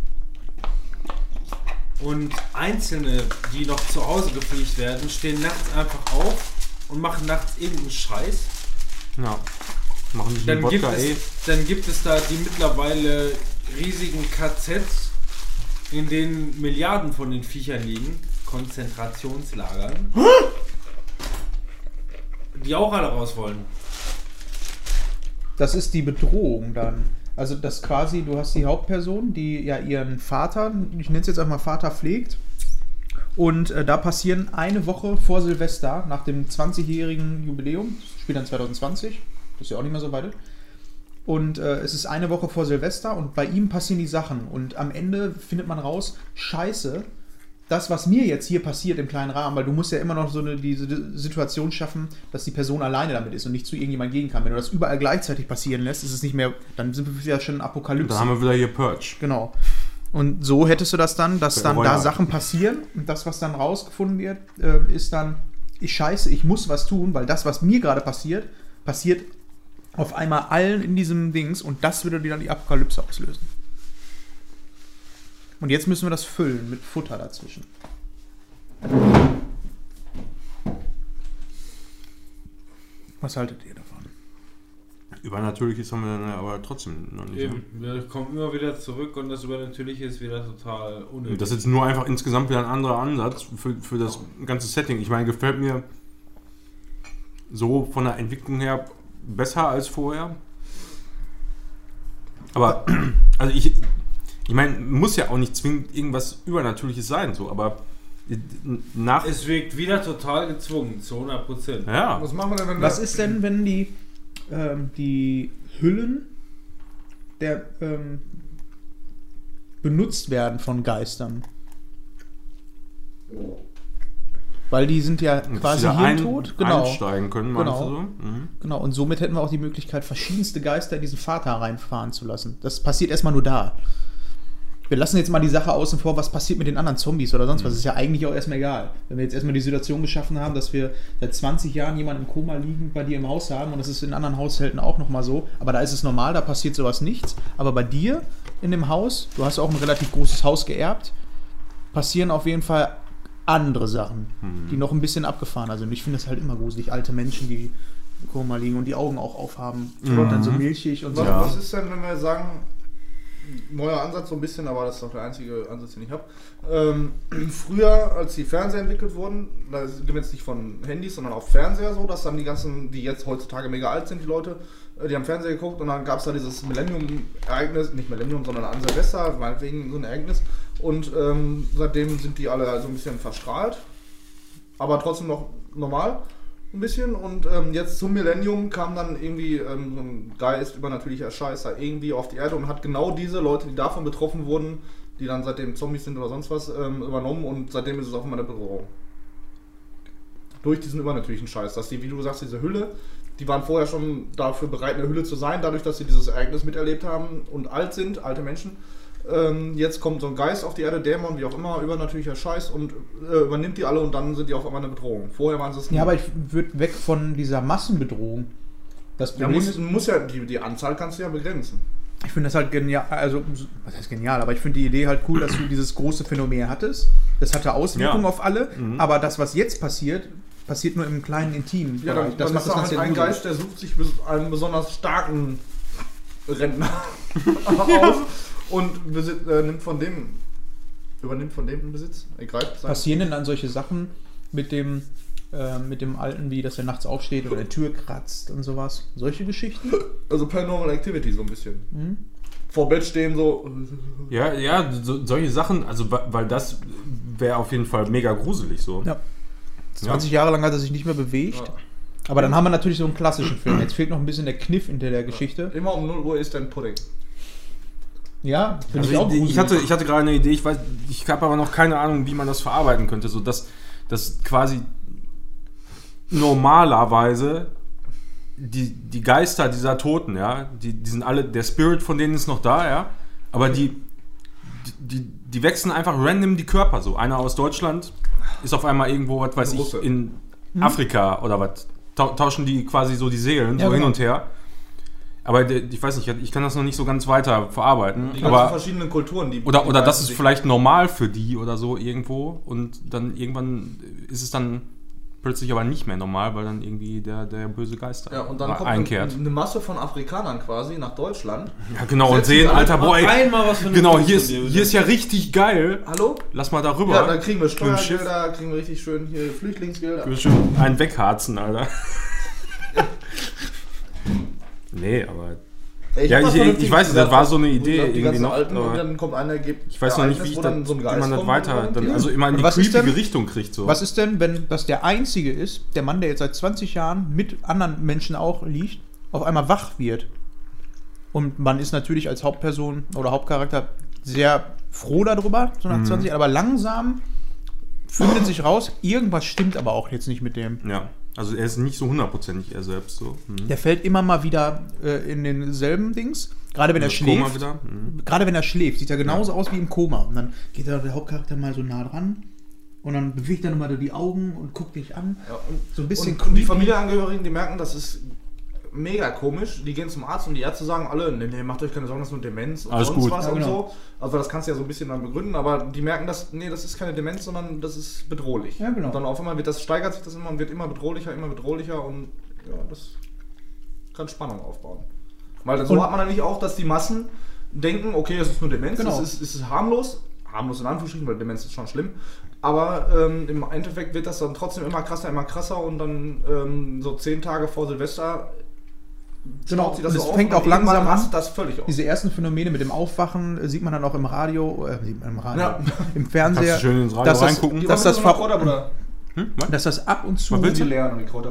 S1: und Einzelne, die noch zu Hause gepflegt werden, stehen nachts einfach auf und machen nachts irgendeinen Scheiß,
S2: Ja. Machen sich
S1: dann
S2: einen
S1: gibt,
S2: Wodka, ey.
S1: es, dann gibt es da die mittlerweile riesigen KZs, in denen Milliarden von den Viechern liegen, Konzentrationslagern, die auch alle raus wollen.
S3: Das ist die Bedrohung dann. Also das quasi, du hast die Hauptperson, die ja ihren Vater, ich nenne es jetzt einmal Vater, pflegt. Und äh, da passieren eine Woche vor Silvester, nach dem 20-jährigen Jubiläum, spielt dann 2020, das ist ja auch nicht mehr so weit. Und äh, es ist eine Woche vor Silvester und bei ihm passieren die Sachen. Und am Ende findet man raus, scheiße, das, was mir jetzt hier passiert im kleinen Rahmen, weil du musst ja immer noch so eine diese Situation schaffen, dass die Person alleine damit ist und nicht zu irgendjemandem gehen kann. Wenn du das überall gleichzeitig passieren lässt, ist es nicht mehr, dann sind wir ja schon in Apokalypse.
S2: Da haben wir wieder hier Purge.
S3: Genau. Und so hättest du das dann, dass dann da. Sachen passieren und das, was dann rausgefunden wird, äh, ist dann, ich scheiße, ich muss was tun, weil das, was mir gerade passiert, passiert auf einmal allen in diesem Dings und das würde dir dann die Apokalypse auslösen. Und jetzt müssen wir das füllen mit Futter dazwischen. Was haltet ihr davon?
S2: Übernatürliches haben wir dann aber trotzdem noch nicht.
S1: Eben, wir kommen immer wieder zurück und das Übernatürliche ist wieder total
S2: Ne?
S1: unnötig.
S2: Das ist jetzt nur einfach insgesamt wieder ein anderer Ansatz für, für das ganze Setting. Ich meine, gefällt mir so von der Entwicklung her besser als vorher. Aber, also ich, ich meine, muss ja auch nicht zwingend irgendwas Übernatürliches sein, so, aber nach.
S1: es wirkt wieder total gezwungen, zu 100 Prozent.
S2: Ja,
S4: Was machen wir denn, wenn
S3: Was ist denn, wenn die, ähm, die Hüllen der, ähm, benutzt werden von Geistern? Weil die sind ja quasi
S2: wieder
S3: hirntot. Genau.
S2: einsteigen können, meinst
S3: Genau.
S2: du so? Mhm.
S3: genau. Und somit hätten wir auch die Möglichkeit, verschiedenste Geister in diesen Vater reinfahren zu lassen. Das passiert erstmal nur da. Wir lassen jetzt mal die Sache außen vor, was passiert mit den anderen Zombies oder sonst was. Ist ja eigentlich auch erstmal egal. Wenn wir jetzt erstmal die Situation geschaffen haben, dass wir seit 20 Jahren jemanden im Koma liegend bei dir im Haus haben und das ist in anderen Haushalten auch nochmal so. Aber da ist es normal, da passiert sowas nichts. Aber bei dir in dem Haus, du hast auch ein relativ großes Haus geerbt, passieren auf jeden Fall andere Sachen, die noch ein bisschen abgefahrener sind. Ich finde das halt immer gruselig. Alte Menschen, die im Koma liegen und die Augen auch aufhaben. Die
S2: Mhm.
S3: dann so milchig und so.
S4: Was,
S2: Ja.
S4: was ist denn, wenn wir sagen, neuer Ansatz so ein bisschen, aber das ist auch der einzige Ansatz, den ich habe. Ähm, früher, als die Fernseher entwickelt wurden, da sind wir jetzt nicht von Handys, sondern auch Fernseher so, dass dann die ganzen, die jetzt heutzutage mega alt sind, die Leute, die haben Fernseher geguckt und dann gab es da dieses Millennium-Ereignis, nicht Millennium, sondern an Silvester, meinetwegen so ein Ereignis. Und ähm, seitdem sind die alle so ein bisschen verstrahlt, aber trotzdem noch normal ein bisschen und ähm, jetzt zum Millennium kam dann irgendwie ähm, so ein Geist übernatürlicher Scheiß da irgendwie auf die Erde und hat genau diese Leute, die davon betroffen wurden, die dann seitdem Zombies sind oder sonst was, ähm, übernommen und seitdem ist es auf einmal eine Bedrohung. Durch diesen übernatürlichen Scheiß, dass die, wie du sagst, diese Hülle, die waren vorher schon dafür bereit, eine Hülle zu sein, dadurch, dass sie dieses Ereignis miterlebt haben und alt sind, alte Menschen. Ähm, jetzt kommt so ein Geist auf die Erde, Dämon, wie auch immer, übernatürlicher Scheiß und äh, übernimmt die alle und dann sind die auf einmal eine Bedrohung. Vorher waren sie es
S3: Ja, aber ich würde weg von dieser Massenbedrohung. Das
S4: Ja,
S3: Problem
S4: muss,
S3: ist,
S4: muss ja, die, die Anzahl kannst du ja begrenzen.
S3: ich finde das halt genial, also, was heißt genial, aber ich finde die Idee halt cool, dass du dieses große Phänomen hattest. Das hatte Auswirkungen
S5: Ja.
S3: auf alle, aber das, was jetzt passiert, passiert nur im kleinen Intimen.
S4: Ja, dann,
S3: das
S4: dann
S3: macht
S4: ist
S3: das
S4: halt ein. Geist, der sucht sich einen besonders starken Rentner aus und äh, nimmt von dem, übernimmt von dem den Besitz. Ergreift.
S3: Passieren denn dann solche Sachen mit dem, äh, mit dem Alten, wie dass er nachts aufsteht oder eine Tür kratzt und sowas? Solche Geschichten?
S4: Also Paranormal Activity so ein bisschen.
S3: Mhm.
S4: Vor Bett stehen so.
S5: Ja, ja, so, solche Sachen, also weil das wäre auf jeden Fall mega gruselig so.
S3: Ja. 20 Jahre lang hat er sich nicht mehr bewegt.
S4: Ja.
S3: Aber dann haben wir natürlich so einen klassischen Film. Jetzt fehlt noch ein bisschen der Kniff hinter der Geschichte.
S4: Immer um 0 Uhr ist dein Pudding.
S3: Ja, finde
S5: Also
S3: ich auch
S5: ich, ich, hatte, ich hatte gerade eine Idee, ich weiß, ich habe aber noch keine Ahnung, wie man das verarbeiten könnte, so dass, dass quasi normalerweise die, die Geister dieser Toten, ja, die, die sind alle, der Spirit von denen ist noch da, ja, aber die, die, die wechseln einfach random die Körper so. Einer aus Deutschland ist auf einmal irgendwo, was weiß ich, in Afrika oder was. Tau- Tauschen die quasi so die Seelen
S3: Ja,
S5: so hin
S3: genau.
S5: und her. Aber ich weiß nicht, ich kann das noch nicht so ganz weiter verarbeiten.
S4: Die ganzen
S5: aber
S4: verschiedenen Kulturen, die.
S5: oder,
S4: die
S5: oder das ist vielleicht normal für die oder so irgendwo und dann irgendwann ist es dann plötzlich aber nicht mehr normal, weil dann irgendwie der, der böse Geist
S4: Ja, und dann kommt
S5: einkehrt.
S4: eine, eine Masse von Afrikanern quasi nach Deutschland.
S5: ja, genau, und sehen, Alter, ey,
S1: Einmal was für
S5: genau, hier ist, hier ist ja richtig geil.
S4: Hallo?
S5: Lass mal darüber.
S4: Ja, dann kriegen wir. Steuergelder, kriegen wir richtig schön hier Flüchtlingsgelder.
S5: Wir schon einen wegharzen, Alter. nee, aber
S4: Ey,
S5: Ja, ich- ich- ich weiß, das war so eine Idee irgendwie noch,
S4: Alten, und dann kommt einer, gibt
S5: ich weiß noch nicht, wie, ich das,
S4: dann so ein
S5: wie man das weiter, dann, also immer in die
S3: was ist
S5: creepige
S3: denn-
S5: Richtung kriegt. So.
S3: Was ist denn, wenn das der Einzige ist, der Mann, der jetzt seit 20 Jahren mit anderen Menschen auch liegt, auf einmal wach wird? Und man ist natürlich als Hauptperson oder Hauptcharakter sehr froh darüber, so nach 20 Jahren, aber langsam findet sich raus, irgendwas stimmt aber auch jetzt nicht mit dem.
S5: Ja, also er ist nicht so hundertprozentig er selbst so. Mhm.
S3: Der fällt immer mal wieder äh, in denselben Dings, gerade wenn er
S5: Koma
S3: schläft.
S5: wieder. Mhm.
S3: Gerade wenn er schläft, sieht er genauso aus wie im Koma. Und dann geht da der Hauptcharakter mal so nah dran und dann bewegt er nochmal die Augen und guckt dich an.
S4: Ja, und,
S3: So ein bisschen
S4: und, und die. Familienangehörigen, die merken, das ist mega komisch. Die gehen zum Arzt und die Ärzte sagen alle, nee, nee, macht euch keine Sorgen, das ist nur Demenz und
S5: Alles
S4: sonst
S5: gut.
S4: was
S3: Ja,
S4: und
S3: genau.
S4: so. Also das kannst du ja so ein bisschen dann begründen, aber die merken, dass, nee, das ist keine Demenz, sondern das ist bedrohlich.
S3: Ja, genau.
S4: Und dann auf einmal wird das, steigert sich das immer und wird immer bedrohlicher, immer bedrohlicher und ja, das kann Spannung aufbauen. Weil so
S3: Und-
S4: hat man dann nicht auch, dass die Massen denken, okay, es ist nur Demenz,
S3: Genau.
S4: es, ist, es ist harmlos, harmlos in Anführungsstrichen, weil Demenz ist schon schlimm, aber ähm, im Endeffekt wird das dann trotzdem immer krasser, immer krasser und dann ähm, so zehn Tage vor Silvester
S3: Genau,
S4: sich das
S3: und
S4: so
S3: fängt auch langsam an.
S4: das völlig auf.
S3: Diese ersten Phänomene mit dem Aufwachen äh, sieht man dann auch im Radio, äh, im Radio,
S4: Ja.
S3: im
S5: Kannst
S3: Fernseher,
S5: du schön ins Radio
S3: dass das,
S5: reingucken.
S3: dass, das
S4: Kräuterbutter.
S5: Hm?
S3: Dass das ab und zu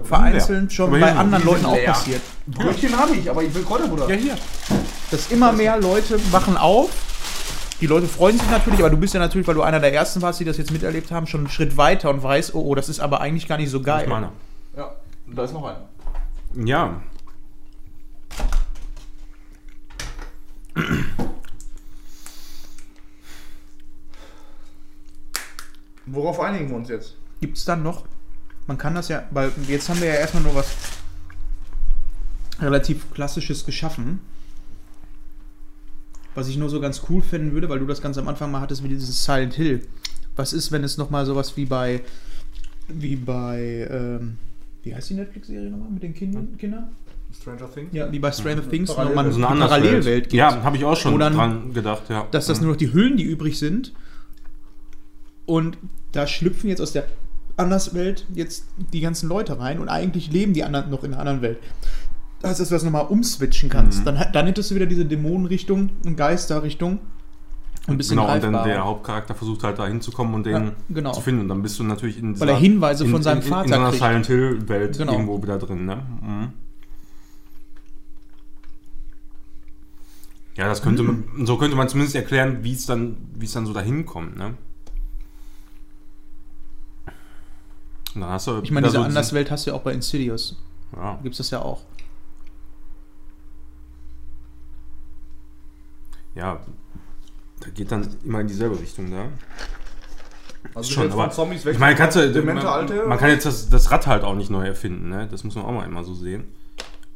S3: vereinzelt schon bei anderen Leuten auch passiert.
S4: Brötchen habe ich, aber ich will Kräuterbutter.
S5: Ja, hier.
S3: Dass immer mehr Leute wachen auf. Die Leute freuen sich natürlich, aber du bist ja natürlich, weil du einer der ersten warst, die das jetzt miterlebt haben, schon einen Schritt weiter und weißt, oh, oh das ist aber eigentlich gar nicht so
S5: Das
S3: geil.
S5: ist meiner.
S4: Ja, da ist noch einer.
S5: Ja.
S4: Worauf einigen wir uns jetzt?
S3: Gibt es dann noch? Man kann das ja, weil jetzt haben wir ja erstmal nur was relativ Klassisches geschaffen. Was ich nur so ganz cool finden würde, weil du das ganz am Anfang mal hattest, wie dieses Silent Hill. Was ist, wenn es nochmal sowas wie bei, wie bei, ähm, wie heißt die Netflix-Serie nochmal mit den Kindern? Kindern?
S4: Stranger Things.
S3: Ja, wie bei Stranger Things
S4: Parallel-
S3: nochmal
S2: So eine.
S3: Parallelwelt gibt.
S2: Ja, habe ich auch schon
S3: Wo dann-
S2: dran gedacht, ja.
S3: dass das nur noch die Hüllen, die übrig sind. Und da schlüpfen jetzt aus der Anderswelt jetzt die ganzen Leute rein und eigentlich leben die anderen noch in einer anderen Welt. Das heißt, dass du das nochmal umswitchen kannst.
S2: Mhm.
S3: Dann, dann hättest du wieder diese Dämonenrichtung und Geisterrichtung. Ein bisschen
S2: genau, und dann der Hauptcharakter versucht halt da hinzukommen und den
S3: Ja, genau.
S2: zu finden. Und dann bist du natürlich in
S3: Weil er Hinweise von seinem
S2: in, in,
S3: Vater
S2: in so einer
S3: kriegt.
S2: Silent Hill Welt
S3: Genau.
S2: irgendwo wieder drin, ne? Mhm. Ja, das könnte
S3: Mhm.
S2: man, so könnte man zumindest erklären, wie es dann, wie es dann so dahin kommt, ne? Und dann hast du
S3: Ich meine, diese
S2: so
S3: Anderswelt hast du ja auch bei Insidious.
S2: Ja.
S3: Da gibt es das ja auch.
S2: ja, da geht dann immer in dieselbe Richtung da.
S4: Also
S2: Schon, aber
S4: Zombies weg.
S2: Ich meine, kannst du, man, man kann jetzt das, das Rad halt auch nicht neu erfinden, ne? Das muss man auch mal immer so sehen.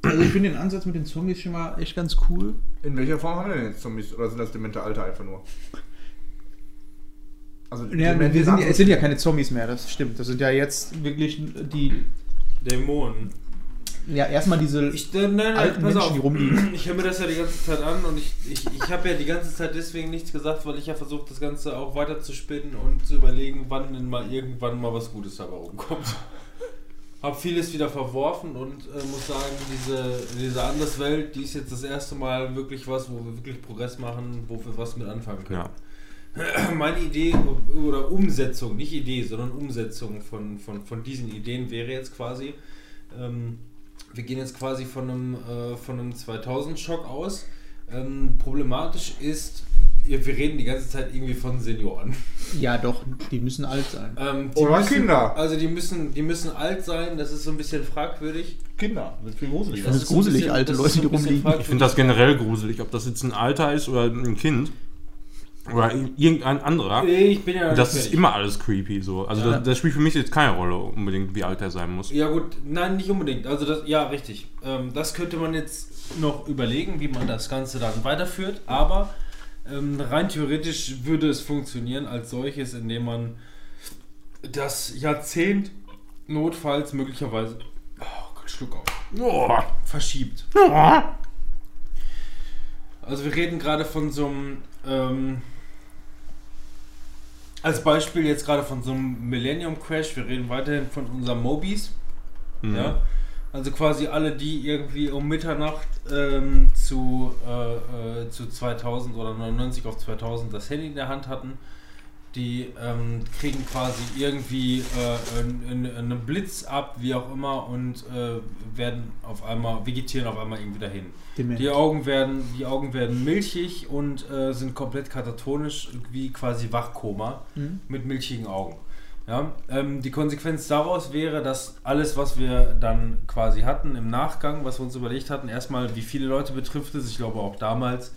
S3: Also ich finde den Ansatz mit den Zombies schon mal echt ganz cool.
S4: In welcher Form haben wir denn jetzt Zombies? Oder sind das demente Alte einfach nur? Also
S3: Ja, wir sind, ja- es sind ja keine Zombies mehr, das stimmt. Das sind ja jetzt wirklich die.
S1: Dämonen.
S3: Ja, erstmal diese
S1: Ich, äh, nein, nein,
S3: alten
S1: pass
S3: Menschen,
S1: auf.
S3: die rumliegen.
S1: Ich höre mir das ja die ganze Zeit an und ich, ich, ich habe ja die ganze Zeit deswegen nichts gesagt, weil ich ja versuche, das Ganze auch weiter zu spinnen und zu überlegen, wann denn mal irgendwann mal was Gutes dabei rumkommt. Hab vieles wieder verworfen und äh, muss sagen, diese, diese Anderswelt, die ist jetzt das erste Mal wirklich was, wo wir wirklich Progress machen, wo wir was mit anfangen können.
S2: Ja.
S1: Meine Idee oder Umsetzung, nicht Idee, sondern Umsetzung von, von, von diesen Ideen wäre jetzt quasi, ähm, wir gehen jetzt quasi von einem, äh, von einem 2000-Schock aus. Ähm, problematisch ist, wir wir reden die ganze Zeit irgendwie von Senioren.
S3: Ja, doch, die müssen alt sein.
S1: Ähm, die
S4: Oder
S1: müssen,
S4: Kinder.
S1: Also die müssen, die müssen alt sein, das ist so ein bisschen fragwürdig.
S4: Kinder. Das ist viel gruseliger.
S3: Das ist
S1: so ein
S3: gruselig,
S1: bisschen-
S3: alte
S1: das
S3: Leute, die rumliegen.
S2: Ich finde das generell gruselig, ob das jetzt ein Alter ist oder ein Kind oder irgendein anderer.
S1: Nee, ich bin ja
S2: Das
S1: nicht
S2: ist
S1: fertig.
S2: immer alles creepy so. Also
S3: Ja.
S2: das, das spielt für mich jetzt keine Rolle unbedingt, wie alt er sein muss.
S1: Ja gut, nein, nicht unbedingt. Also das, ja, richtig. Ähm, das könnte man jetzt noch überlegen, wie man das Ganze dann weiterführt. Aber ähm, rein theoretisch würde es funktionieren als solches, indem man das Jahrzehnt notfalls möglicherweise oh Gott, Schluck auf,
S2: Oh.
S1: verschiebt. Also wir reden gerade von so einem ähm, als Beispiel jetzt gerade von so einem Millennium Crash. Wir reden weiterhin von unserem Mobis.
S2: Mhm.
S1: Ja? Also quasi alle, die irgendwie um Mitternacht ähm, zu, äh, äh, zu 2000 oder 99 auf 2000 das Handy in der Hand hatten, die ähm, kriegen quasi irgendwie äh, einen, einen- Blitz ab, wie auch immer, und äh, werden auf einmal, vegetieren auf einmal irgendwie dahin.
S3: Dement.
S1: Die Augen werden, die Augen werden milchig und äh, sind komplett katatonisch, wie quasi Wachkoma
S3: Mhm.
S1: mit milchigen Augen. Ja, ähm, die Konsequenz daraus wäre, dass alles, was wir dann quasi hatten im Nachgang, was wir uns überlegt hatten, erstmal, wie viele Leute betrifft es, ich glaube auch damals,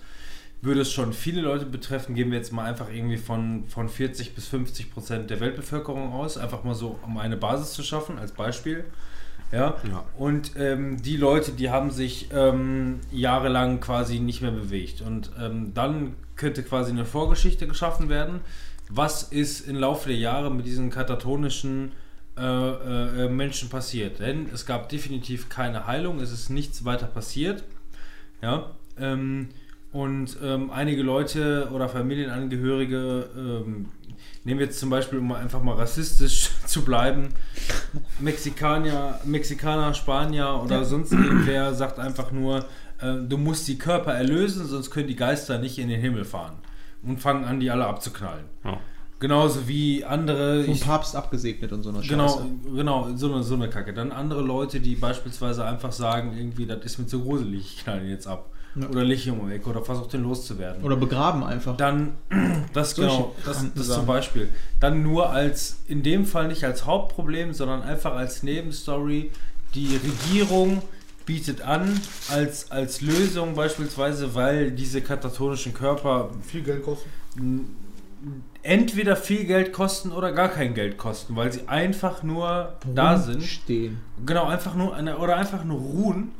S1: würde es schon viele Leute betreffen, gehen wir jetzt mal einfach irgendwie von, von 40 bis 50 Prozent der Weltbevölkerung aus, einfach mal so, um eine Basis zu schaffen, als Beispiel. Ja,
S2: Ja.
S1: und ähm, die Leute, die haben sich ähm, jahrelang quasi nicht mehr bewegt. Und ähm, dann könnte quasi eine Vorgeschichte geschaffen werden. Was ist im Laufe der Jahre mit diesen katatonischen äh, äh, Menschen passiert? Denn es gab definitiv keine Heilung, es ist nichts weiter passiert. Ja, ähm, und ähm, einige Leute oder Familienangehörige, ähm, nehmen wir jetzt zum Beispiel, um einfach mal rassistisch zu bleiben, Mexikaner, Mexikaner, Spanier oder sonst irgendwer sagt einfach nur, äh, du musst die Körper erlösen, sonst können die Geister nicht in den Himmel fahren. Und fangen an, die alle abzuknallen.
S2: Ja.
S1: Genauso wie andere.
S3: Vom
S1: ich-
S3: Papst abgesegnet und so eine
S1: Genau,
S3: Scheiße.
S1: genau, so eine, so eine Kacke. Dann andere Leute, die beispielsweise einfach sagen, irgendwie, das ist mir zu gruselig, ich knall ihn jetzt ab.
S3: Ja.
S1: Oder leg ihn um die Ecke oder versuch den loszuwerden.
S3: Oder begraben einfach.
S1: Dann, das
S3: Solche
S1: genau, das, das zum Beispiel. Dann nur als, in dem Fall nicht als Hauptproblem, sondern einfach als Nebenstory. Die Regierung bietet an, als, als Lösung beispielsweise, weil diese katatonischen Körper
S4: Viel Geld kosten.
S1: entweder viel Geld kosten oder gar kein Geld kosten, weil sie einfach nur da sind.
S3: Stehen.
S1: Genau, einfach nur oder einfach nur ruhen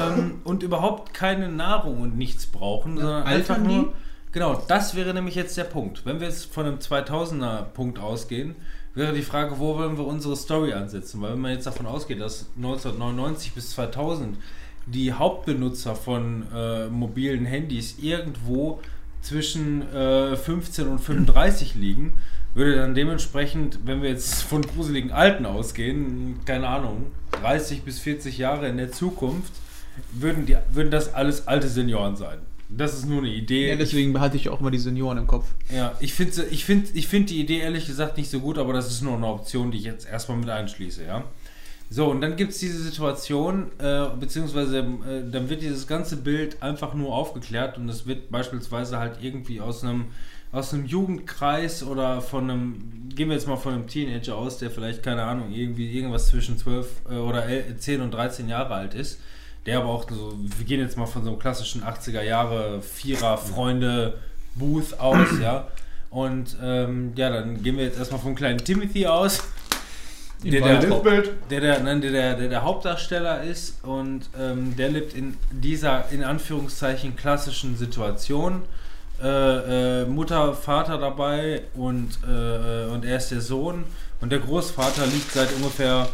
S1: ähm, und überhaupt keine Nahrung und nichts brauchen, sondern einfach
S3: die?
S1: nur. Genau, das wäre nämlich jetzt der Punkt. Wenn wir jetzt von einem 2000er Punkt ausgehen, wäre die Frage, wo wollen wir unsere Story ansetzen? Weil wenn man jetzt davon ausgeht, dass 1999 bis 2000 die Hauptbenutzer von äh, mobilen Handys irgendwo zwischen äh, 15 und 35 liegen, würde dann dementsprechend, wenn wir jetzt von gruseligen Alten ausgehen, keine Ahnung, 30 bis 40 Jahre in der Zukunft, würden, die, würden das alles alte Senioren sein. Das ist nur eine Idee.
S3: Ja, deswegen behalte ich auch immer die Senioren im Kopf.
S1: Ja, ich finde ich find, ich find die Idee ehrlich gesagt nicht so gut, aber das ist nur eine Option, die ich jetzt erstmal mit einschließe, ja. So, und dann gibt es diese Situation, äh, beziehungsweise äh, dann wird dieses ganze Bild einfach nur aufgeklärt und es wird beispielsweise halt irgendwie aus einem aus einem Jugendkreis oder von einem, gehen wir jetzt mal von einem Teenager aus, der vielleicht, keine Ahnung, irgendwie irgendwas zwischen 12 äh, oder 11, 10 und 13 Jahre alt ist, der aber auch so, wir gehen jetzt mal von so einem klassischen 80er Jahre Vierer Freunde Booth aus, ja. Und ähm, ja, dann gehen wir jetzt erstmal vom kleinen Timothy aus. Der der, der, der, nein, der, der, der, der Hauptdarsteller ist und ähm, der lebt in dieser in Anführungszeichen klassischen Situation. Äh, äh, Mutter, Vater dabei und, äh, und er ist der Sohn und der Großvater liegt seit ungefähr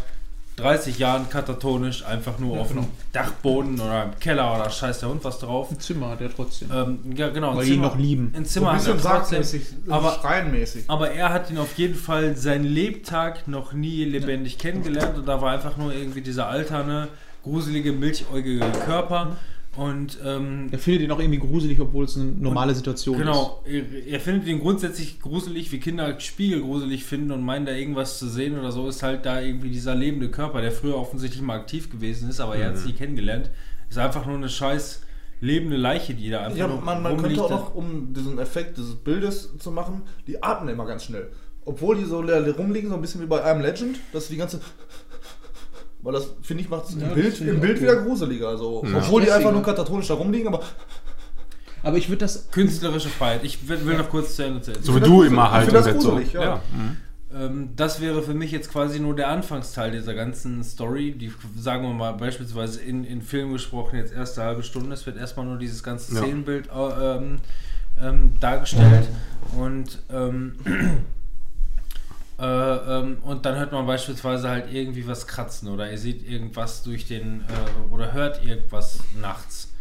S1: 30 Jahren katatonisch einfach nur auf dem Dachboden oder im Keller oder scheiß der Hund was drauf.
S3: Ein Zimmer hat er trotzdem.
S1: Ähm, ja, genau. ein
S3: Weil die ihn
S1: Zimmer-
S3: noch lieben.
S1: Ein
S4: So
S1: Zimmer
S4: ein
S1: hat er
S4: bisschen
S1: trotzdem. aber-
S4: schreienmäßig.
S1: Aber er hat ihn auf jeden Fall seinen Lebtag noch nie lebendig kennengelernt und da war einfach nur irgendwie dieser alterne, gruselige, milchäugige Körper. Und ähm,
S3: Er findet ihn auch irgendwie gruselig, obwohl es eine normale Situation
S1: genau, er, er findet ihn grundsätzlich gruselig, wie Kinder Spiegel gruselig finden und meinen da irgendwas zu sehen oder so, ist halt da irgendwie dieser lebende Körper, der früher offensichtlich mal aktiv gewesen ist, aber er hat es nie kennengelernt. Ist einfach nur eine scheiß lebende Leiche, die da einfach
S4: Ja,
S1: nur
S4: man, man könnte auch noch, um diesen Effekt dieses Bildes zu machen, die atmen immer ganz schnell. Obwohl die so leer rumliegen, so ein bisschen wie bei I'm Legend, dass die ganze. Weil das, finde ich, macht es
S3: Ja,
S4: im
S3: das
S4: Bild, im Bild
S3: gut.
S4: wieder gruseliger. Also,
S5: Ja.
S4: Obwohl die einfach nur katatonisch da rumliegen, aber.
S3: Aber ich würde das.
S1: Künstlerische Freiheit. Ich will, will noch kurz zu Ende erzählen.
S5: So wie du immer halt im
S4: das
S5: Bett so.
S4: gruselig, ja.
S5: Mhm.
S1: Ähm, das wäre für mich jetzt quasi nur der Anfangsteil dieser ganzen Story, die, sagen wir mal, beispielsweise in, in Film gesprochen, jetzt erste halbe Stunde. Es wird erstmal nur dieses ganze
S5: Ja.
S1: Szenenbild äh, ähm, ähm, dargestellt. Und, ähm, äh, ähm, und dann hört man beispielsweise halt irgendwie was kratzen oder ihr seht irgendwas durch den äh, oder hört irgendwas nachts.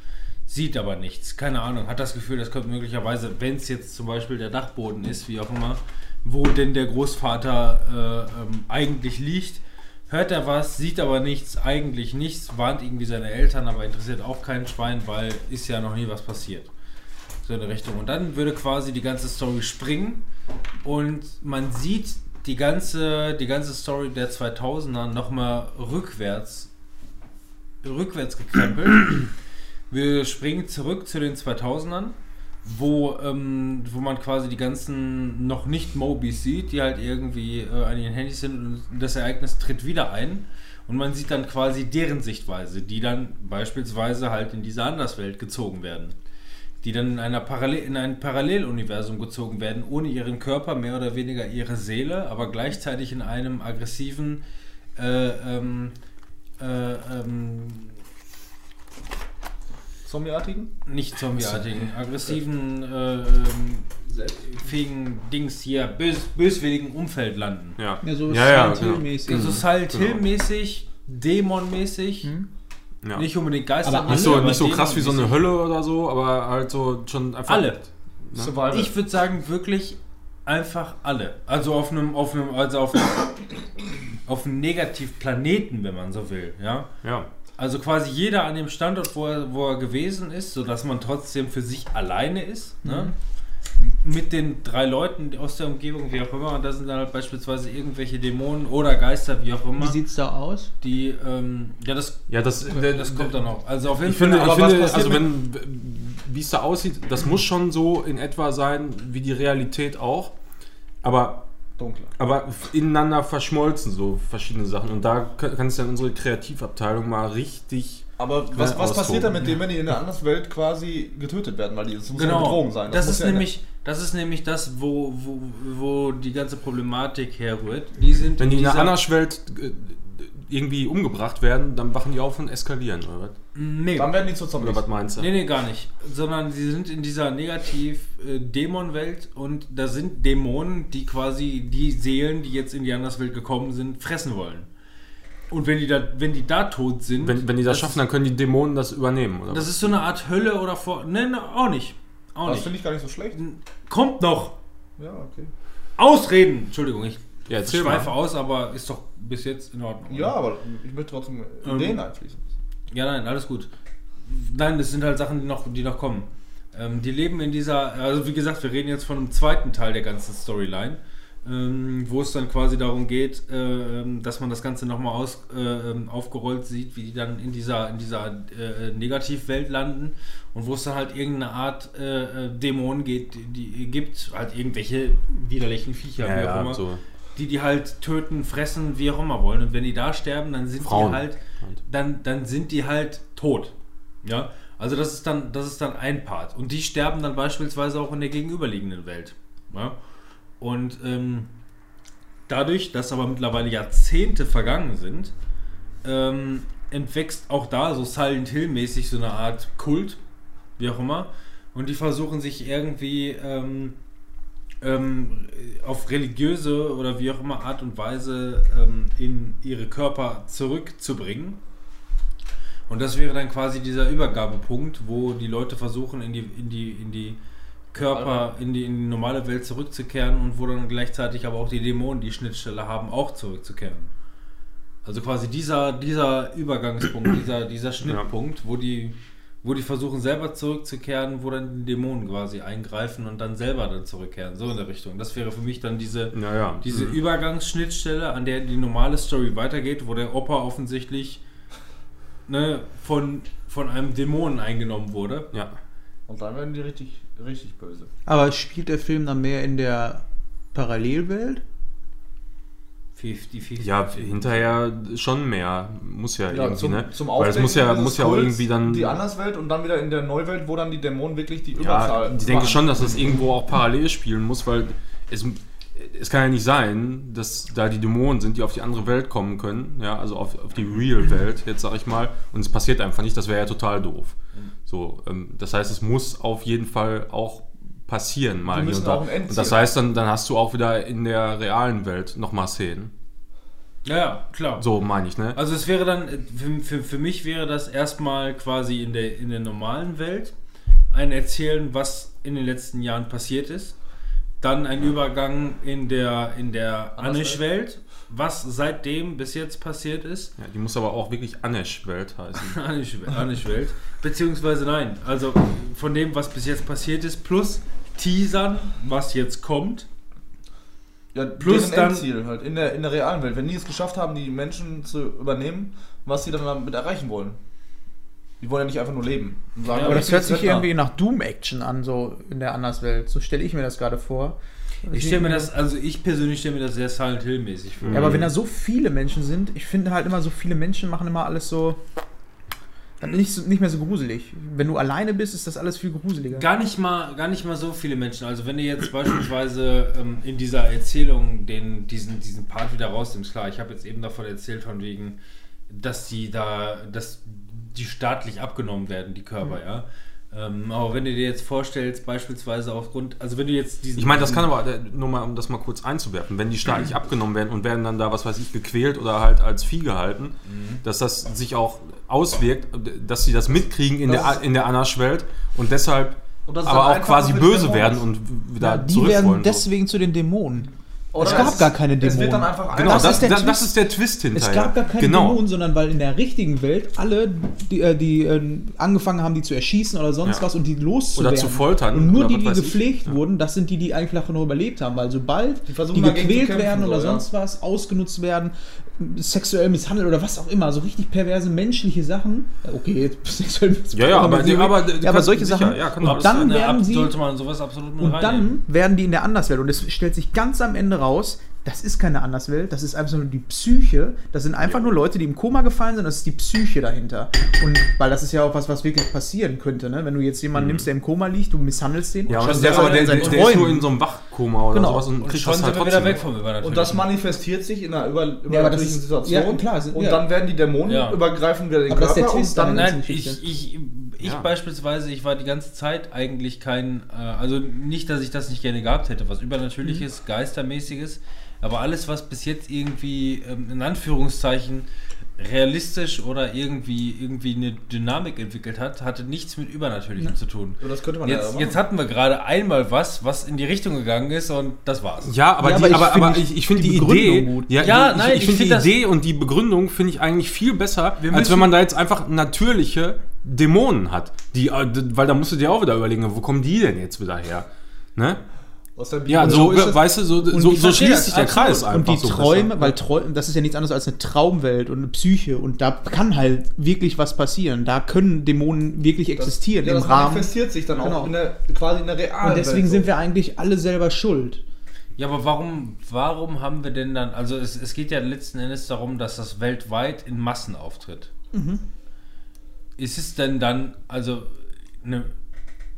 S1: Sieht aber nichts, keine Ahnung, hat das Gefühl, das könnte möglicherweise, wenn es jetzt zum Beispiel der Dachboden ist, wie auch immer, wo denn der Großvater äh, ähm, eigentlich liegt, hört er was, sieht aber nichts, eigentlich nichts, warnt irgendwie seine Eltern, aber interessiert auch kein Schwein, weil ist ja noch nie was passiert. So in der Richtung. Und dann würde quasi die ganze Story springen und man sieht die ganze, die ganze Story der 2000er nochmal rückwärts, rückwärts gekrempelt. Wir springen zurück zu den 2000ern, wo, ähm, wo man quasi die ganzen noch nicht Mobis sieht, die halt irgendwie äh, an ihren Handys sind und das Ereignis tritt wieder ein. Und man sieht dann quasi deren Sichtweise, die dann beispielsweise halt in diese Anderswelt gezogen werden. Die dann in, einer Parallel, in ein Paralleluniversum gezogen werden, ohne ihren Körper, mehr oder weniger ihre Seele, aber gleichzeitig in einem aggressiven, äh, ähm, äh, ähm,
S4: Zombieartigen?
S1: nicht zombieartigen, aggressiven, äh, ähm, fähigen Dings hier, bös, böswilligen Umfeld landen.
S5: Ja.
S3: Ja, so
S5: ja, ja,
S3: Silent
S5: genau.
S3: Hill-mäßig.
S1: So Silent Hill-mäßig, Dämon-mäßig,
S3: Hm?
S5: Ja.
S1: nicht unbedingt Geister.
S3: Aber
S5: Nicht so, nicht so krass wie so eine. Hölle oder so, aber halt so schon einfach.
S1: Alle.
S5: Ne?
S1: Ich würde sagen, wirklich einfach alle. Also auf einem, auf einem, also auf einem, auf einem Negativplaneten, wenn man so will, ja.
S5: Ja.
S1: Also quasi jeder an dem Standort, wo er, wo er gewesen ist, sodass man trotzdem für sich alleine ist. Ne? Mit den drei Leuten aus der Umgebung, wie auch immer. Und da sind dann halt beispielsweise irgendwelche Dämonen oder Geister, wie auch
S3: Wie
S1: immer.
S3: sieht's da aus?
S1: Die, ähm, ja, das,
S5: Ja, das,
S1: das kommt dann auch. Also auf jeden
S5: Ich finde,
S1: Fall.
S5: ich
S4: aber was
S5: finde
S4: passiert
S5: also wenn, wie es da aussieht, das muss schon so in etwa sein, wie die Realität auch. Aber,
S4: Dunkler.
S5: aber ineinander verschmolzen, so verschiedene Sachen. Und da kann kann es dann unsere Kreativabteilung mal richtig.
S4: Aber was, was
S5: austoben.
S4: passiert dann mit denen, wenn die in der Anderswelt quasi getötet werden? Weil die, das muss ja eine
S1: Genau.
S4: Bedrohung sein.
S1: Das,
S4: muss
S1: ist
S4: ja
S1: nämlich, das ist nämlich das, wo, wo, wo die ganze Problematik herrührt. Die sind
S5: Wenn die in der
S1: dieser-
S5: Anderswelt äh, irgendwie umgebracht werden, dann wachen die auf und eskalieren, oder was?
S1: Nee.
S4: Dann werden die zu Zombies.
S5: Oder was meinst du?
S1: Nee, nee, gar nicht. Sondern sie sind in dieser Negativ-Dämon-Welt und da sind Dämonen, die quasi die Seelen, die jetzt in die Anderswelt gekommen sind, fressen wollen. Und wenn die da, wenn die da tot sind.
S5: Wenn, wenn die das, schaffen, dann können die Dämonen das übernehmen, oder?
S1: Das ist so eine Art Hölle oder vor. Ne, ne auch nicht. Auch
S4: Das finde ich gar nicht so schlecht.
S1: Kommt noch.
S4: Ja, okay.
S1: Ausreden. Entschuldigung, ich
S5: Ja,
S1: schweife
S5: mal.
S1: aus, aber ist doch bis jetzt in Ordnung.
S4: Ja, aber ich möchte trotzdem
S1: Ähm,
S4: Ideen einfließen.
S1: Ja, nein, alles gut. Nein, das sind halt Sachen, die noch, die noch kommen. Ähm, die leben in dieser, also wie gesagt, wir reden jetzt von einem zweiten Teil der ganzen Storyline, ähm, wo es dann quasi darum geht, äh, ähm, dass man das Ganze nochmal aus, äh, ähm, aufgerollt sieht, wie die dann in dieser, in dieser äh, Negativwelt landen und wo es dann halt irgendeine Art äh, Dämonen geht, die, die gibt, halt irgendwelche widerlichen Viecher,
S5: Ja,
S1: wie auch
S5: ja,
S1: immer,
S5: so.
S1: die die halt töten, fressen, wie auch immer wollen. Und wenn die da sterben, dann sind
S5: Frauen.
S1: die halt dann, dann sind die halt tot. Ja, also das ist dann, das ist dann ein Part. Und die sterben dann beispielsweise auch in der gegenüberliegenden Welt. Ja? Und ähm, dadurch, dass aber mittlerweile Jahrzehnte vergangen sind, ähm, entwächst auch da so Silent Hill-mäßig so eine Art Kult, wie auch immer. Und die versuchen sich irgendwie ähm, ähm, auf religiöse oder wie auch immer Art und Weise ähm, in ihre Körper zurückzubringen. Und das wäre dann quasi dieser Übergabepunkt, wo die Leute versuchen, in die, in die, in die Körper, in die, in die normale Welt zurückzukehren und wo dann gleichzeitig aber auch die Dämonen die Schnittstelle haben, auch zurückzukehren. Also quasi dieser, dieser Übergangspunkt, dieser, dieser Schnittpunkt, wo die, wo die versuchen selber zurückzukehren, wo dann die Dämonen quasi eingreifen und dann selber dann zurückkehren. So in der Richtung. Das wäre für mich dann diese,
S5: Ja, ja.
S1: diese
S5: Mhm.
S1: Übergangsschnittstelle, an der die normale Story weitergeht, wo der Opa offensichtlich ne, von, von einem Dämonen eingenommen wurde.
S5: Ja.
S4: Und dann werden die richtig, richtig böse.
S3: Aber spielt der Film dann mehr in der Parallelwelt?
S1: 50,
S5: Ja, hinterher schon mehr. Muss ja,
S4: Ja,
S5: irgendwie,
S4: zum,
S5: ne?
S4: zum
S5: Weil es muss ja, muss ja auch
S4: Kults,
S5: irgendwie dann.
S4: Die Anderswelt und dann wieder in der Neuwelt, wo dann die Dämonen wirklich die
S5: ja,
S4: Überzahl
S5: ich denke schon, dass das irgendwo auch parallel spielen muss, weil es, es kann ja nicht sein, dass da die Dämonen sind, die auf die andere Welt kommen können, ja, also auf, auf die Real-Welt, jetzt sag ich mal, und es passiert einfach nicht, das wäre ja total doof. So, ähm, das heißt, es muss auf jeden Fall auch passieren, mal hier und da. Und das heißt, dann, dann hast du auch wieder in der realen Welt nochmal Szenen.
S1: Ja, ja, klar.
S5: So meine ich, ne?
S1: Also es wäre dann, äh, für, für, für mich wäre das erstmal quasi in der, in der normalen Welt ein Erzählen, was in den letzten Jahren passiert ist. Dann ein Übergang in der, in der Anish-Welt, was seitdem bis jetzt passiert ist.
S5: Ja, die muss aber auch wirklich Anesh-Welt heißen.
S1: Anish- Anish-Welt. Beziehungsweise nein. Also von dem, was bis jetzt passiert ist, plus Teasern, was jetzt kommt.
S4: Ja,
S1: Plus dann-
S4: Endziel halt in der, in der realen Welt. Wenn die es geschafft haben, die Menschen zu übernehmen, was sie dann damit erreichen wollen. Die wollen ja nicht einfach nur leben. Und sagen,
S1: Ja,
S3: Aber
S4: wir
S3: das hört sich irgendwie nach Doom-Action an, so in der Anderswelt. So stelle ich mir das gerade vor.
S1: Ich stelle mir das, also ich persönlich stelle mir das sehr Silent Hill-mäßig vor.
S3: Ja, aber wenn da so viele Menschen sind, ich finde halt immer so viele Menschen machen immer alles so. Dann nicht, so, nicht mehr so gruselig. Wenn du alleine bist, ist das alles viel gruseliger.
S1: Gar nicht mal, gar nicht mal so viele Menschen. Also wenn du jetzt beispielsweise ähm, in dieser Erzählung den, diesen, diesen Part wieder rausnimmst, klar, ich habe jetzt eben davon erzählt, von wegen, dass die da, dass die staatlich abgenommen werden, die Körper, ja. Ähm, aber wenn du dir jetzt vorstellst, beispielsweise aufgrund, also wenn du jetzt diesen.
S5: Ich meine, das kann aber, äh, nur mal, um das mal kurz einzuwerfen, wenn die staatlich abgenommen werden und werden dann da, was weiß ich, gequält oder halt als Vieh gehalten,
S1: Mhm.
S5: dass das sich auch auswirkt, dass sie das mitkriegen in
S4: Das
S5: der, in der Anasch-Welt und deshalb aber auch quasi böse werden und wieder
S3: Ja, die werden
S5: wollen. so.
S3: deswegen zu den Dämonen.
S4: Oder
S3: es gab
S4: es-
S3: gar keine
S4: Es wird
S3: Dämonen.
S4: dann einfach
S5: Genau,
S3: Das
S5: das,
S3: ist der
S5: das, das
S3: Twist.
S5: ist der Twist hinterher.
S3: Es gab gar keine
S5: genau.
S3: Dämonen, sondern weil in der richtigen Welt alle, die, äh, die äh, angefangen haben, die zu erschießen oder sonst
S5: Ja.
S3: was und die loszuwerden.
S5: Oder zu foltern
S3: Und nur die, die
S5: ich.
S3: gepflegt
S5: Ja.
S3: wurden, das sind die, die einfach noch überlebt haben. Weil sobald die,
S4: zu
S3: gequält
S4: kämpfen,
S3: werden oder
S4: so, ja.
S3: sonst was, ausgenutzt werden, sexuell misshandelt oder was auch immer, so richtig perverse menschliche Sachen. Ja, Okay, sexuell misshandelt.
S5: Ja, ja, aber, die, aber,
S3: ja, aber solche
S5: sicher,
S3: Sachen.
S5: Ja, kann
S3: und dann werden
S1: ab-
S3: sie
S1: sollte man sowas absolut
S3: und dann werden die in der Anderswelt. Und es stellt sich ganz am Ende raus, das ist keine Anderswelt, das ist einfach nur die Psyche. Das sind einfach nur Leute, die im Koma gefallen sind, das ist die Psyche dahinter. Und weil das ist ja auch was, was wirklich passieren könnte, ne? Wenn du jetzt jemanden nimmst, der im Koma liegt, du misshandelst den.
S5: Mhm. Ja, und
S3: schaust
S5: der, aber der,
S3: in
S5: der, ist nur in so einem Wachkoma oder
S3: Genau.
S5: sowas und
S1: Und
S5: kriegt
S1: schon
S5: das
S1: sind
S5: halt
S1: wir wieder
S5: trotzdem.
S1: weg vom Übernatürlichen.
S4: Und das manifestiert sich in einer über,
S3: das
S4: übernatürlichen
S3: ist-
S4: Situation.
S3: ja, klar, sind-
S4: und
S3: ja.
S4: dann werden die Dämonen
S1: Ja.
S4: übergreifen wieder den
S3: Aber das ist der
S4: Körper
S3: Twist
S4: und dann.
S1: Nein, ich, ich, ich
S5: Ja.
S1: beispielsweise, ich war die ganze Zeit eigentlich kein, äh, also nicht, dass ich das nicht gerne gehabt hätte, was Übernatürliches, Geistermäßiges, aber alles, was bis jetzt irgendwie ähm, in Anführungszeichen realistisch oder irgendwie, irgendwie eine Dynamik entwickelt hat, hatte nichts mit Übernatürlichem zu tun.
S4: Das könnte man
S1: Jetzt, jetzt hatten wir gerade einmal was, was in die Richtung gegangen ist und das war's.
S5: Ja, aber,
S3: Ja,
S5: die,
S3: aber ich
S5: aber,
S3: die-
S5: ich, ich finde
S3: die
S5: die,
S3: Begründung
S5: Idee,
S3: gut.
S5: ja,
S1: Ja,
S5: ich,
S1: nein,
S5: ich
S1: ich
S5: finde die
S1: find das-
S5: Idee und die Begründung finde ich eigentlich viel besser, als wenn man da jetzt einfach natürliche Dämonen hat. Die, äh, weil da musst du dir auch wieder überlegen, wo kommen die denn jetzt wieder her? Ne?
S4: Aus der
S5: Ja,
S4: Bibel.
S5: so,
S3: ist es.
S5: weißt du, so, so, so schließt
S3: das,
S5: sich der
S1: absolut.
S5: Kreis einfach.
S3: Und die
S5: so
S3: Träume,
S5: besser.
S3: weil Träume, das ist ja nichts anderes als eine Traumwelt und eine Psyche und da kann halt wirklich was passieren. Da können Dämonen wirklich existieren
S4: ja,
S3: im
S4: das
S3: Rahmen.
S4: manifestiert sich dann auch
S3: Genau.
S4: in der, quasi in der realen
S3: Und deswegen
S4: Welt
S3: sind wir eigentlich alle selber schuld.
S1: Ja, aber warum, warum haben wir denn dann, also es, es geht ja letzten Endes darum, dass das weltweit in Massen auftritt. Ist es denn dann, also eine,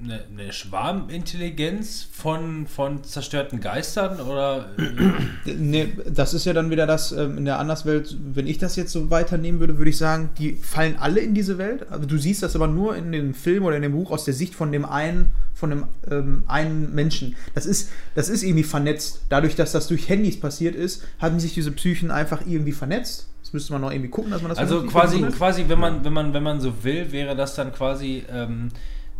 S1: eine, eine Schwarmintelligenz von, von zerstörten Geistern oder äh,
S3: Nee, das ist ja dann wieder das ähm, in der Anderswelt, wenn ich das jetzt so weiternehmen würde, würde ich sagen, die fallen alle in diese Welt. Also du siehst das aber nur in dem Film oder in dem Buch aus der Sicht von dem einen, von dem ähm, einen Menschen. Das ist, das ist irgendwie vernetzt. Dadurch, dass das durch Handys passiert ist, haben sich diese Psychen einfach irgendwie vernetzt. Das müsste man noch irgendwie gucken, dass man das
S1: Also quasi, quasi, wenn man, wenn man, wenn man so will, wäre das dann quasi ähm,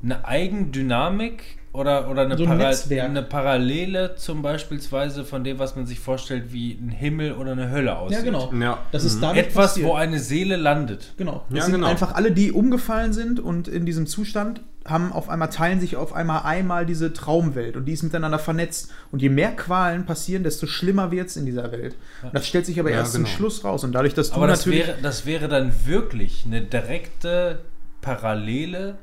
S1: eine Eigendynamik oder, oder eine,
S3: So ein
S1: Para eine Parallele zum beispielsweise von dem, was man sich vorstellt, wie ein Himmel oder eine Hölle aussieht.
S3: Ja, genau.
S5: Ja.
S3: Das ist dadurch
S1: Etwas,
S3: passiert.
S1: wo eine Seele landet.
S3: Genau. Das
S5: Ja,
S3: sind
S5: genau.
S3: einfach alle, die umgefallen sind und in diesem Zustand haben auf einmal, teilen sich auf einmal einmal diese Traumwelt und die ist miteinander vernetzt. Und je mehr Qualen passieren, desto schlimmer wird es in dieser Welt. Und das stellt sich aber
S5: Ja,
S3: erst zum
S5: genau.
S3: Schluss raus. Und dadurch, dass du
S1: Aber das
S3: natürlich.
S1: wäre, das wäre dann wirklich eine direkte Parallele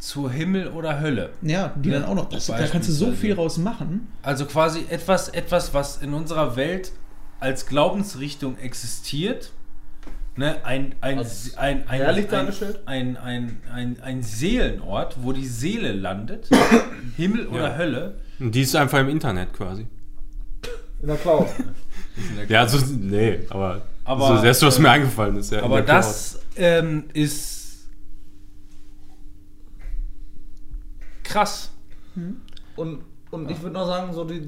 S1: zu Himmel oder Hölle.
S3: ja, die dann auch noch. Das, da kannst du so viel raus machen.
S1: Also quasi etwas, etwas, was in unserer Welt als Glaubensrichtung existiert. Ne, ein, ein, ein, ein, ein, ein, ein, ein, ein Seelenort, wo die Seele landet. Himmel oder. Hölle.
S5: Und die ist einfach im Internet quasi.
S4: in der Cloud.
S5: Ja, so, nee, aber,
S1: Aber,
S5: so das erste, was
S1: äh,
S5: mir eingefallen ist. Ja,
S1: Aber das ähm, ist krass.
S4: Und, und ich würde noch sagen, so die,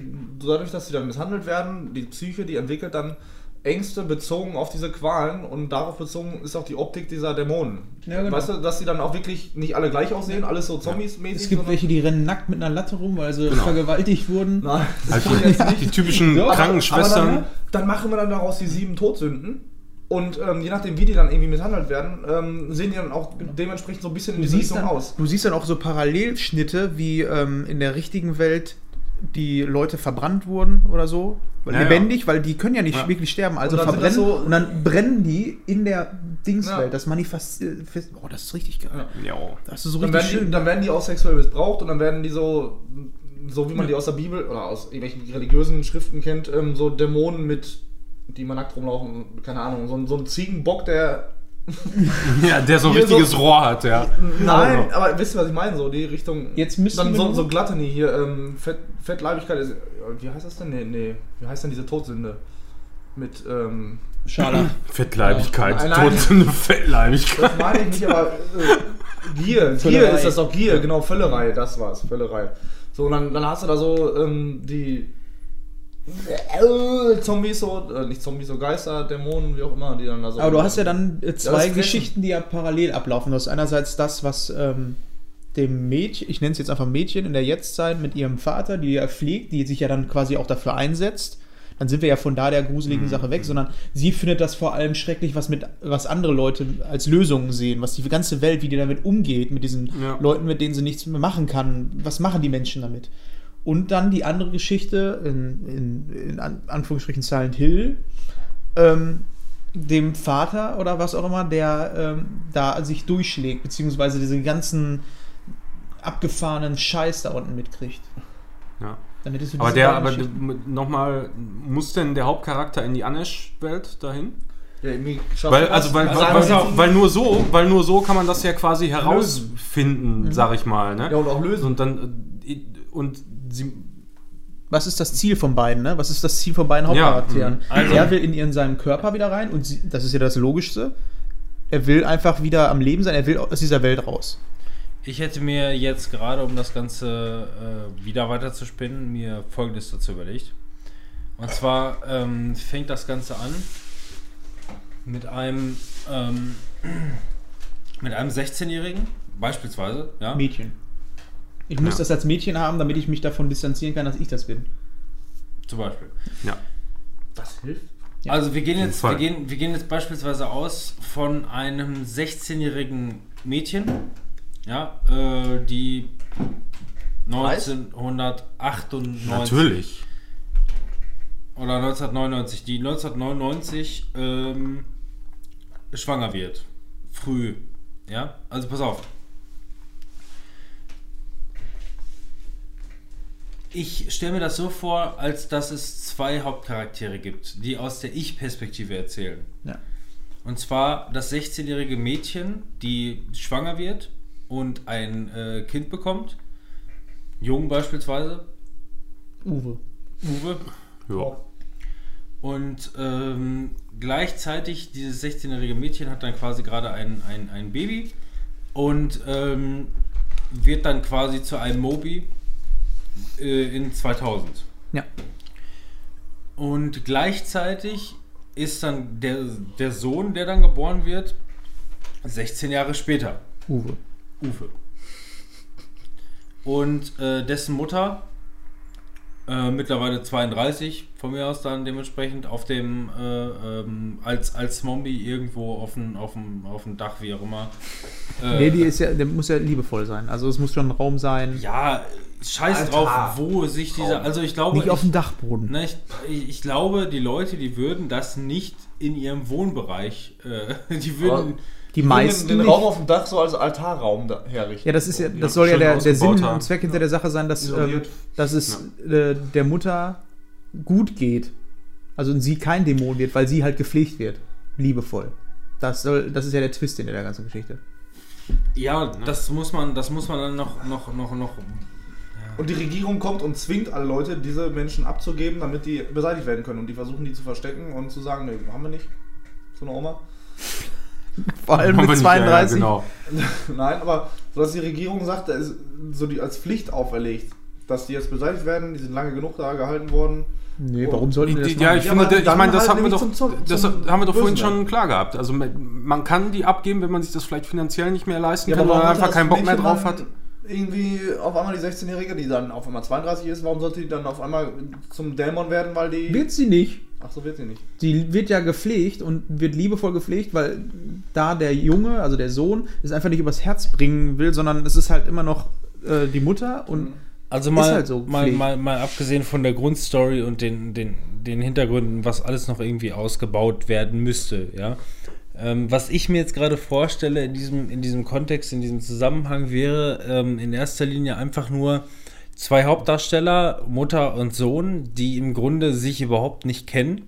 S4: dadurch, dass sie dann misshandelt werden, die Psyche, die entwickelt dann Ängste bezogen auf diese Qualen und darauf bezogen ist auch die Optik dieser Dämonen.
S3: Ja, genau.
S4: Weißt du, dass sie dann auch wirklich nicht alle gleich aussehen, alles so Zombies-mäßig.
S3: Es gibt welche, die rennen nackt mit einer Latte rum, weil sie
S5: Genau.
S3: vergewaltigt wurden.
S4: Nein,
S5: Also
S4: nicht.
S5: die typischen
S3: Ja, aber-
S5: Krankenschwestern.
S4: Aber dann, dann machen wir dann daraus die sieben Todsünden. Und ähm, je nachdem, wie die dann irgendwie misshandelt werden, ähm, sehen die dann auch dementsprechend so ein bisschen in
S3: siehst,
S4: Richtung
S3: dann,
S4: aus.
S3: du siehst dann auch so Parallelschnitte, wie ähm, in der richtigen Welt die Leute verbrannt wurden oder so.
S5: Ja,
S3: lebendig, weil die können ja nicht
S5: Ja.
S3: wirklich sterben, also
S4: Und
S3: verbrennen
S4: so-
S3: und dann brennen die in der Dingswelt.
S4: Ja.
S3: Das manifestiert. Oh, das ist richtig geil.
S5: Ja.
S3: Das ist so
S4: Dann
S3: richtig
S4: werden, die,
S3: schön.
S4: dann werden die auch sexuell missbraucht und dann werden die so, so wie man die aus der Bibel oder aus irgendwelchen religiösen Schriften kennt, ähm, so Dämonen mit, die mal nackt rumlaufen, keine Ahnung, so, ein- so ein Ziegenbock, der.
S5: ja, der so ein richtiges
S4: so-
S5: Rohr hat, ja.
S4: Nein, aber wisst ihr, was ich meine? So die Richtung.
S3: Jetzt müssen
S4: Dann
S3: wir
S4: so,
S3: nur-
S4: so Gluttony hier, ähm, Fett, Fettleibigkeit ist. Wie heißt das denn? Nee, nee. Wie heißt denn diese Todsünde? Mit, ähm.
S3: Scharlach.
S5: Fettleibigkeit,
S4: Nein, nein.
S5: tote Fettleibigkeit.
S4: Das meine ich nicht, aber äh, Gier, Gier
S3: Völlerei.
S4: ist das doch Gier, genau, Völlerei, das war's, Völlerei. So, und dann, dann hast du da so ähm, die äh, Zombies, so, äh, nicht Zombies, so Geister, Dämonen, wie auch immer, die dann da so.
S3: Aber du hast ja dann äh, zwei
S4: ist
S3: Geschichten, die ja parallel ablaufen. Du hast einerseits das, was ähm, dem Mädchen, ich nenne es jetzt einfach Mädchen in der Jetztzeit mit ihrem Vater, die ja pflegt, die sich ja dann quasi auch dafür einsetzt. Dann sind wir ja von da der gruseligen Sache weg, sondern sie findet das vor allem schrecklich, was mit was andere Leute als Lösungen sehen, was die ganze Welt, wie die damit umgeht, mit diesen
S5: Ja.
S3: Leuten, mit denen sie nichts mehr machen kann. Was machen die Menschen damit? Und dann die andere Geschichte in, in, in An- Anführungsstrichen Silent Hill, ähm, dem Vater oder was auch immer, der ähm, da sich durchschlägt, beziehungsweise diese ganzen abgefahrenen Scheiß da unten mitkriegt.
S5: Ja. Aber der, aber nochmal, muss denn der Hauptcharakter in die Anesh-Welt dahin?
S4: Ja, irgendwie schafft
S5: Weil, also, weil,
S4: Also
S5: weil,
S4: einfach-
S5: weil, weil nur so, weil nur so kann man das ja quasi herausfinden, sag ich mal, ne?
S4: Ja, und auch lösen.
S5: Und dann, äh, und sie,
S3: Was ist das Ziel von beiden, ne? Was ist das Ziel von beiden Hauptcharakteren?
S1: mhm. Also-
S3: er will in ihren seinem Körper wieder rein und sie, das ist ja das Logischste. Er will einfach wieder am Leben sein, er will aus dieser Welt raus.
S1: Ich hätte mir jetzt gerade, um das Ganze äh, wieder weiter zu spinnen, mir folgendes dazu überlegt. Und zwar ähm, fängt das Ganze an mit einem ähm, mit einem 16-Jährigen, beispielsweise, ja.
S3: Mädchen. Ich muss
S5: Ja.
S3: das als Mädchen haben, damit ich mich davon distanzieren kann, dass ich das bin.
S1: Zum Beispiel.
S5: Ja.
S4: Das hilft.
S3: Ja.
S1: Also wir gehen jetzt, wir gehen, wir gehen jetzt beispielsweise aus von einem 16-jährigen Mädchen, ja, äh, die 1998
S5: Natürlich.
S1: oder 1999, die 1999 ähm, schwanger wird. Früh. Ja, also pass auf. Ich stelle mir das so vor, als dass es zwei Hauptcharaktere gibt, die aus der Ich-Perspektive erzählen.
S3: Ja.
S1: Und zwar das 16-jährige Mädchen, die schwanger wird und ein äh, Kind bekommt. Jung beispielsweise,
S3: Uwe.
S1: Uwe.
S5: Ja.
S1: Und ähm, gleichzeitig, dieses 16-jährige Mädchen hat dann quasi gerade ein, ein, ein Baby und ähm, wird dann quasi zu einem Mobi äh, in 2000.
S3: Ja.
S1: Und gleichzeitig ist dann der, der Sohn, der dann geboren wird, 16 Jahre später.
S3: Uwe.
S1: Uwe. Und äh, dessen Mutter, äh, mittlerweile 32, von mir aus dann dementsprechend, auf dem, äh, ähm, als, als Zombie irgendwo auf dem, auf dem, auf dem Dach, wie auch immer. Äh,
S3: Nee, die ist ja, der muss ja liebevoll sein. Also es muss schon ein Raum sein.
S1: ja, scheiß
S4: Alter.
S1: drauf, wo sich dieser, also ich glaube,
S3: Nicht auf dem Dachboden.
S1: ne, ich, ich, glaube, die Leute, die würden das nicht in ihrem Wohnbereich, äh, die würden,
S3: Die
S4: Den,
S3: meisten
S4: den
S3: nicht.
S4: Raum auf dem Dach so als Altarraum da herrichten.
S3: Ja, das ist ja,
S5: Ja,
S3: das soll ja der, der Sinn
S5: ausgebauter.
S3: und Zweck hinter der Sache sein, dass, ähm, dass es äh, der Mutter gut geht. Also und sie kein Dämon wird, weil sie halt gepflegt wird. Liebevoll. Das, soll, das ist ja der Twist in der ganzen Geschichte.
S1: ja, das muss man, das muss man dann noch, noch, noch, noch
S4: Und die Regierung kommt und zwingt alle Leute, diese Menschen abzugeben, damit die beseitigt werden können. Und die versuchen, die zu verstecken und zu sagen, nee, haben wir nicht. So eine Oma.
S3: Vor allem mit
S5: nicht, ja, ja,
S3: 32.
S5: genau.
S4: Nein, aber so dass die Regierung sagt, da ist so die als Pflicht auferlegt, dass die jetzt beseitigt werden, die sind lange genug da gehalten worden.
S3: Nee, warum sollten wir das
S5: Ja,
S3: machen?
S5: ich
S4: Ja,
S5: finde, ich meine, das
S4: halt
S5: haben wir doch,
S4: zum- zum-
S5: das haben wir doch vorhin schon klar gehabt. Also man kann die abgeben, wenn man sich das vielleicht finanziell nicht mehr leisten kann
S4: warum
S5: oder einfach keinen Bock mehr drauf
S4: dann
S5: hat.
S4: Irgendwie auf einmal die 16-Jährige, die dann auf einmal 32 ist, warum sollte die dann auf einmal zum Dämon werden, weil die.
S3: Wird sie nicht.
S4: Ach so, wird sie nicht.
S3: Sie wird ja gepflegt und wird liebevoll gepflegt, weil da der Junge, also der Sohn, es einfach nicht übers Herz bringen will, sondern es ist halt immer noch äh, die Mutter und
S1: Also
S3: Ist
S1: mal,
S3: halt so
S1: mal, mal, mal abgesehen von der Grundstory und den, den, den Hintergründen, was alles noch irgendwie ausgebaut werden müsste, ja. Ähm, was ich mir jetzt gerade vorstelle in diesem, in diesem Kontext, in diesem Zusammenhang wäre ähm, in erster Linie einfach nur zwei Hauptdarsteller, Mutter und Sohn, die im Grunde sich überhaupt nicht kennen,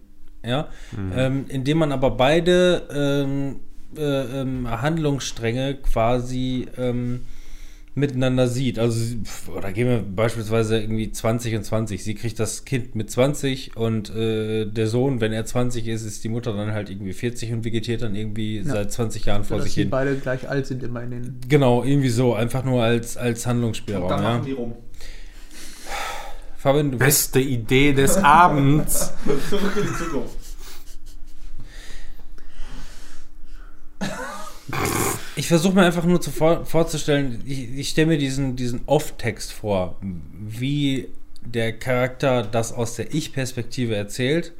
S1: ja, ähm, indem man aber beide ähm, äh, ähm, Handlungsstränge quasi ähm, miteinander sieht. Also, oder gehen wir beispielsweise irgendwie 20 und 20. Sie kriegt das Kind mit 20 und äh, der Sohn, wenn er 20 ist, ist die Mutter dann halt irgendwie 40 und vegetiert dann irgendwie seit 20 Jahren vor
S3: dass
S1: sich
S3: sie
S1: hin.
S3: beide gleich alt sind immer in den.
S1: Genau, irgendwie so, einfach nur als, als
S4: Und
S1: Handlungsspielraum.
S4: dann
S1: Ja.
S4: machen die rum.
S1: Fabian, du
S5: Beste Idee des Abends.
S4: Zurück in die Zukunft.
S1: Ich versuche mir einfach nur zu vor, vorzustellen, ich, ich stelle mir diesen, diesen Off-Text vor, wie der Charakter das aus der Ich-Perspektive erzählt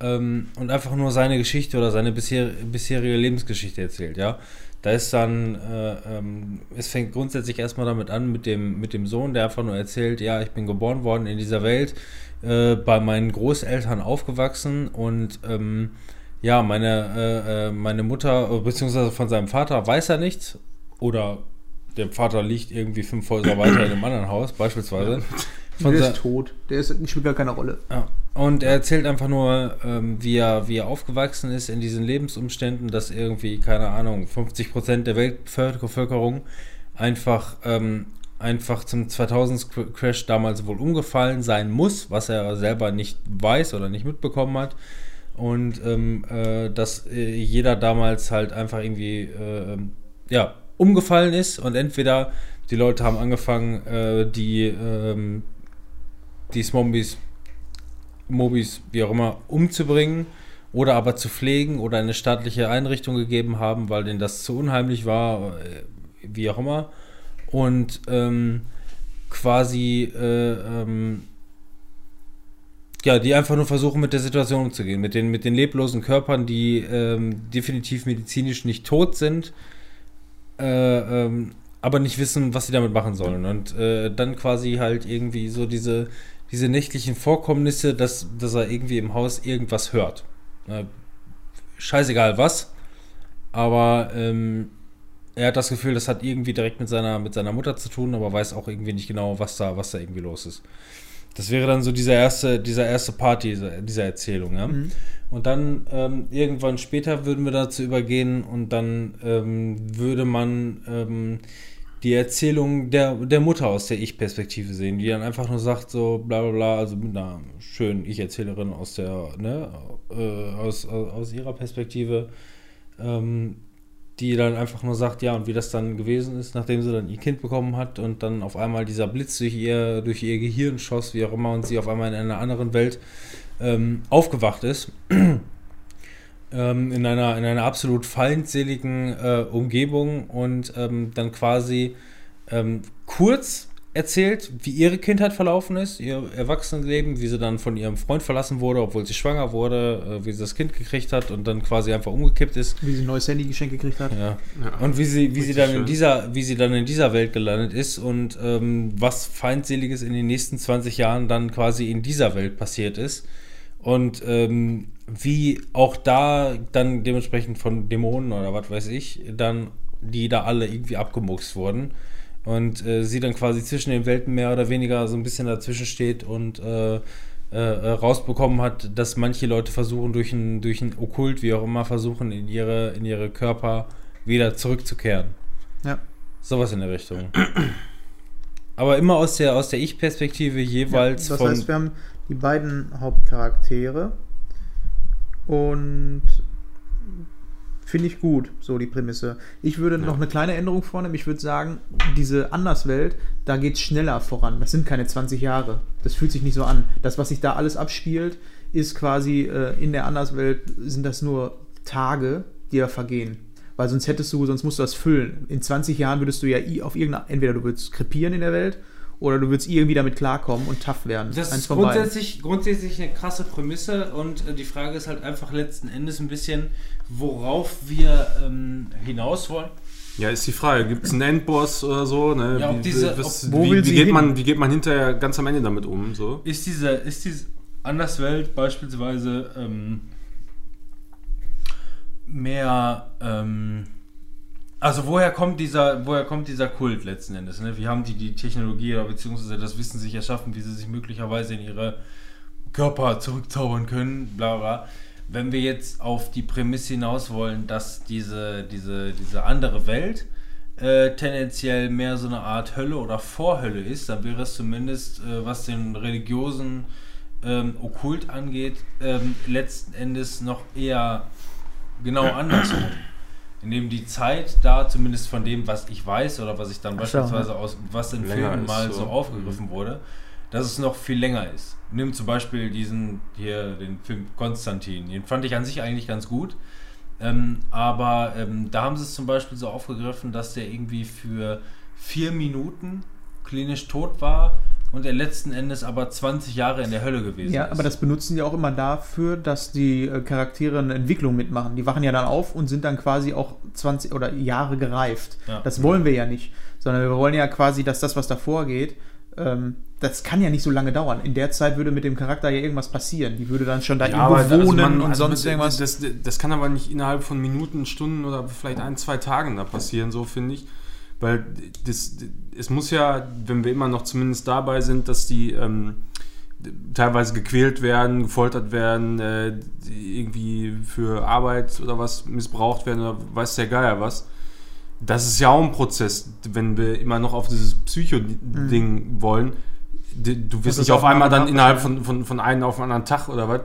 S1: ähm, und einfach nur seine Geschichte oder seine bisher, bisherige Lebensgeschichte erzählt, ja. Da ist dann, äh, ähm, es fängt grundsätzlich erstmal damit an, mit dem, mit dem Sohn, der einfach nur erzählt, ja, ich bin geboren worden in dieser Welt, äh, bei meinen Großeltern aufgewachsen und ähm, ja, meine, äh, äh, meine Mutter, äh, beziehungsweise von seinem Vater weiß er nichts. Oder der Vater liegt irgendwie fünf Häuser weiter in einem anderen Haus, beispielsweise. Von
S3: der ist tot. Der ist, spielt gar keine Rolle.
S1: ja. Und er erzählt einfach nur, ähm, wie, er, wie er aufgewachsen ist in diesen Lebensumständen, dass irgendwie, keine Ahnung, 50% der Weltbevölkerung einfach, ähm, einfach zum 2000-Crash damals wohl umgefallen sein muss, was er selber nicht weiß oder nicht mitbekommen hat. Und ähm, äh, dass äh, jeder damals halt einfach irgendwie äh, ähm, ja, umgefallen ist und entweder die Leute haben angefangen, äh, die, ähm, die Zombies Mobis, wie auch immer, umzubringen. oder aber zu pflegen oder in eine staatliche Einrichtung gegeben haben, weil denen das zu unheimlich war, äh, wie auch immer. Und ähm, quasi äh, ähm, ja, die einfach nur versuchen, mit der Situation umzugehen, mit den, mit den leblosen Körpern, die ähm, definitiv medizinisch nicht tot sind, äh, ähm, aber nicht wissen, was sie damit machen sollen. Und äh, dann quasi halt irgendwie so diese, diese nächtlichen Vorkommnisse, dass, dass er irgendwie im Haus irgendwas hört. Äh, scheißegal was, aber ähm, er hat das Gefühl, das hat irgendwie direkt mit seiner, mit seiner Mutter zu tun, aber weiß auch irgendwie nicht genau, was da, was da irgendwie los ist. Das wäre dann so dieser erste, dieser erste Part dieser, dieser Erzählung, ja.
S3: Mhm.
S1: Und dann ähm, irgendwann später würden wir dazu übergehen und dann ähm, würde man ähm, die Erzählung der, der Mutter aus der Ich-Perspektive sehen, die dann einfach nur sagt, so bla bla bla, also mit einer schönen Ich-Erzählerin aus der, ne, äh, aus, aus, aus ihrer Perspektive, ähm, die dann einfach nur sagt, ja, und wie das dann gewesen ist, nachdem sie dann ihr Kind bekommen hat und dann auf einmal dieser Blitz durch ihr, durch ihr Gehirn schoss, wie auch immer, und sie auf einmal in einer anderen Welt ähm, aufgewacht ist. ähm, in, einer, in einer absolut feindseligen äh, Umgebung und ähm, dann quasi ähm, kurz erzählt, wie ihre Kindheit verlaufen ist, ihr Erwachsenenleben, wie sie dann von ihrem Freund verlassen wurde, obwohl sie schwanger wurde, äh, wie sie das Kind gekriegt hat und dann quasi einfach umgekippt ist.
S3: Wie sie ein neues Handy geschenkt gekriegt hat.
S1: Ja.
S5: Ja.
S1: Und wie sie, wie sie dann in
S5: schön.
S1: dieser, wie sie dann in dieser Welt gelandet ist und ähm, was Feindseliges in den nächsten 20 Jahren dann quasi in dieser Welt passiert ist. Und ähm, wie auch da dann dementsprechend von Dämonen oder was weiß ich, dann die da alle irgendwie abgemuckst wurden. Und äh, sie dann quasi zwischen den Welten mehr oder weniger so ein bisschen dazwischen steht und äh, äh, äh, rausbekommen hat, dass manche Leute versuchen, durch ein, durch ein Okkult, wie auch immer, versuchen, in ihre, in ihre Körper wieder zurückzukehren.
S3: Ja.
S1: Sowas in der Richtung. Aber immer aus der, aus der Ich-Perspektive jeweils
S3: das
S1: von.
S3: heißt, wir haben die beiden Hauptcharaktere und finde ich gut, so die Prämisse. Ich würde noch eine kleine Änderung vornehmen. Ich würde sagen, diese Anderswelt, da geht es schneller voran. Das sind keine 20 Jahre. Das fühlt sich nicht so an. Das, was sich da alles abspielt, ist quasi äh, in der Anderswelt sind das nur Tage, die da vergehen. Weil sonst hättest du, sonst musst du das füllen. In 20 Jahren würdest du ja auf irgendeine, entweder du würdest krepieren in der Welt oder du würdest irgendwie damit klarkommen und tough werden.
S1: Das
S3: Eins
S1: ist grundsätzlich, grundsätzlich eine krasse Prämisse und äh, die Frage ist halt einfach letzten Endes ein bisschen, worauf wir ähm, hinaus wollen.
S5: Ja, ist die Frage, gibt es einen Endboss oder so? Ne?
S1: Ja, ob
S5: wie,
S1: diese-
S5: was,
S3: ob- wo
S5: wie, wie, geht
S3: hin?
S5: man, wie geht man hinterher ganz am Ende damit um? So?
S1: Ist diese, ist diese Anderswelt beispielsweise ähm, mehr, ähm, also woher kommt dieser, woher kommt dieser Kult letzten Endes? Ne? Wie haben die die Technologie oder beziehungsweise das Wissen sich erschaffen, wie sie sich möglicherweise in ihre Körper zurückzaubern können, bla bla. Wenn wir jetzt auf die Prämisse hinaus wollen, dass diese, diese, diese andere Welt äh, tendenziell mehr so eine Art Hölle oder Vorhölle ist, dann wäre es zumindest, äh, was den religiösen ähm, Okkult angeht, ähm, letzten Endes noch eher genau andersrum. Indem die Zeit da, zumindest von dem, was ich weiß oder was ich dann
S3: Ach so,
S1: beispielsweise aus was in
S5: Länger
S1: Filmen mal
S5: so.
S1: so aufgegriffen wurde, dass es noch viel länger ist. Nimm zum Beispiel diesen hier, den Film Konstantin. Den fand ich an sich eigentlich ganz gut. Ähm, aber ähm, da haben sie es zum Beispiel so aufgegriffen, dass der irgendwie für vier Minuten klinisch tot war und er letzten Endes aber 20 Jahre in der Hölle gewesen
S3: Ja,
S1: ist.
S3: aber das benutzen die auch immer dafür, dass die äh, Charaktere eine Entwicklung mitmachen. Die wachen ja dann auf und sind dann quasi auch 20 oder Jahre gereift.
S1: Ja.
S3: Das wollen wir ja nicht, sondern wir wollen ja quasi, dass das, was davor geht, ähm, das kann ja nicht so lange dauern. In der Zeit würde mit dem Charakter ja irgendwas passieren. Die würde dann schon da irgendwo
S5: aber also
S3: wohnen
S5: man-
S3: und
S5: also
S3: sonst
S5: das,
S3: irgendwas.
S5: Das, das kann aber nicht innerhalb von Minuten, Stunden oder vielleicht ein, zwei Tagen da passieren, so finde ich. Weil das, es muss ja, wenn wir immer noch zumindest dabei sind, dass die ähm, teilweise gequält werden, gefoltert werden, äh, irgendwie für Arbeit oder was missbraucht werden oder weiß der Geier was. Das ist ja auch ein Prozess, wenn wir immer noch auf dieses Psycho-Ding wollen. D- Du wirst nicht auf einmal
S3: mal
S5: dann innerhalb von, von, von einem auf den anderen Tag oder was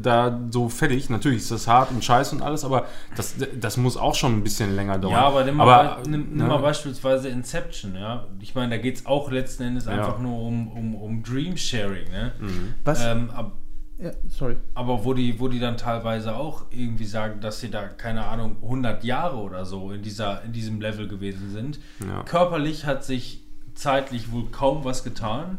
S5: da so fertig. Natürlich ist das hart und scheiße und alles, aber das, das muss auch schon ein bisschen länger dauern.
S1: Ja, aber nimm mal,
S5: Aber,
S1: nimm, nimm
S5: ne?
S1: mal beispielsweise Inception, ja. Ich meine, da geht es auch letzten Endes
S5: Ja.
S1: einfach nur um, um, um Dream Sharing, ne?
S5: Mhm.
S3: Was?
S1: Ähm, ab,
S3: Ja, sorry.
S1: Aber wo die, wo die dann teilweise auch irgendwie sagen, dass sie da, keine Ahnung, 100 Jahre oder so in, dieser, in diesem Level gewesen sind.
S5: Ja.
S1: Körperlich hat sich zeitlich wohl kaum was getan,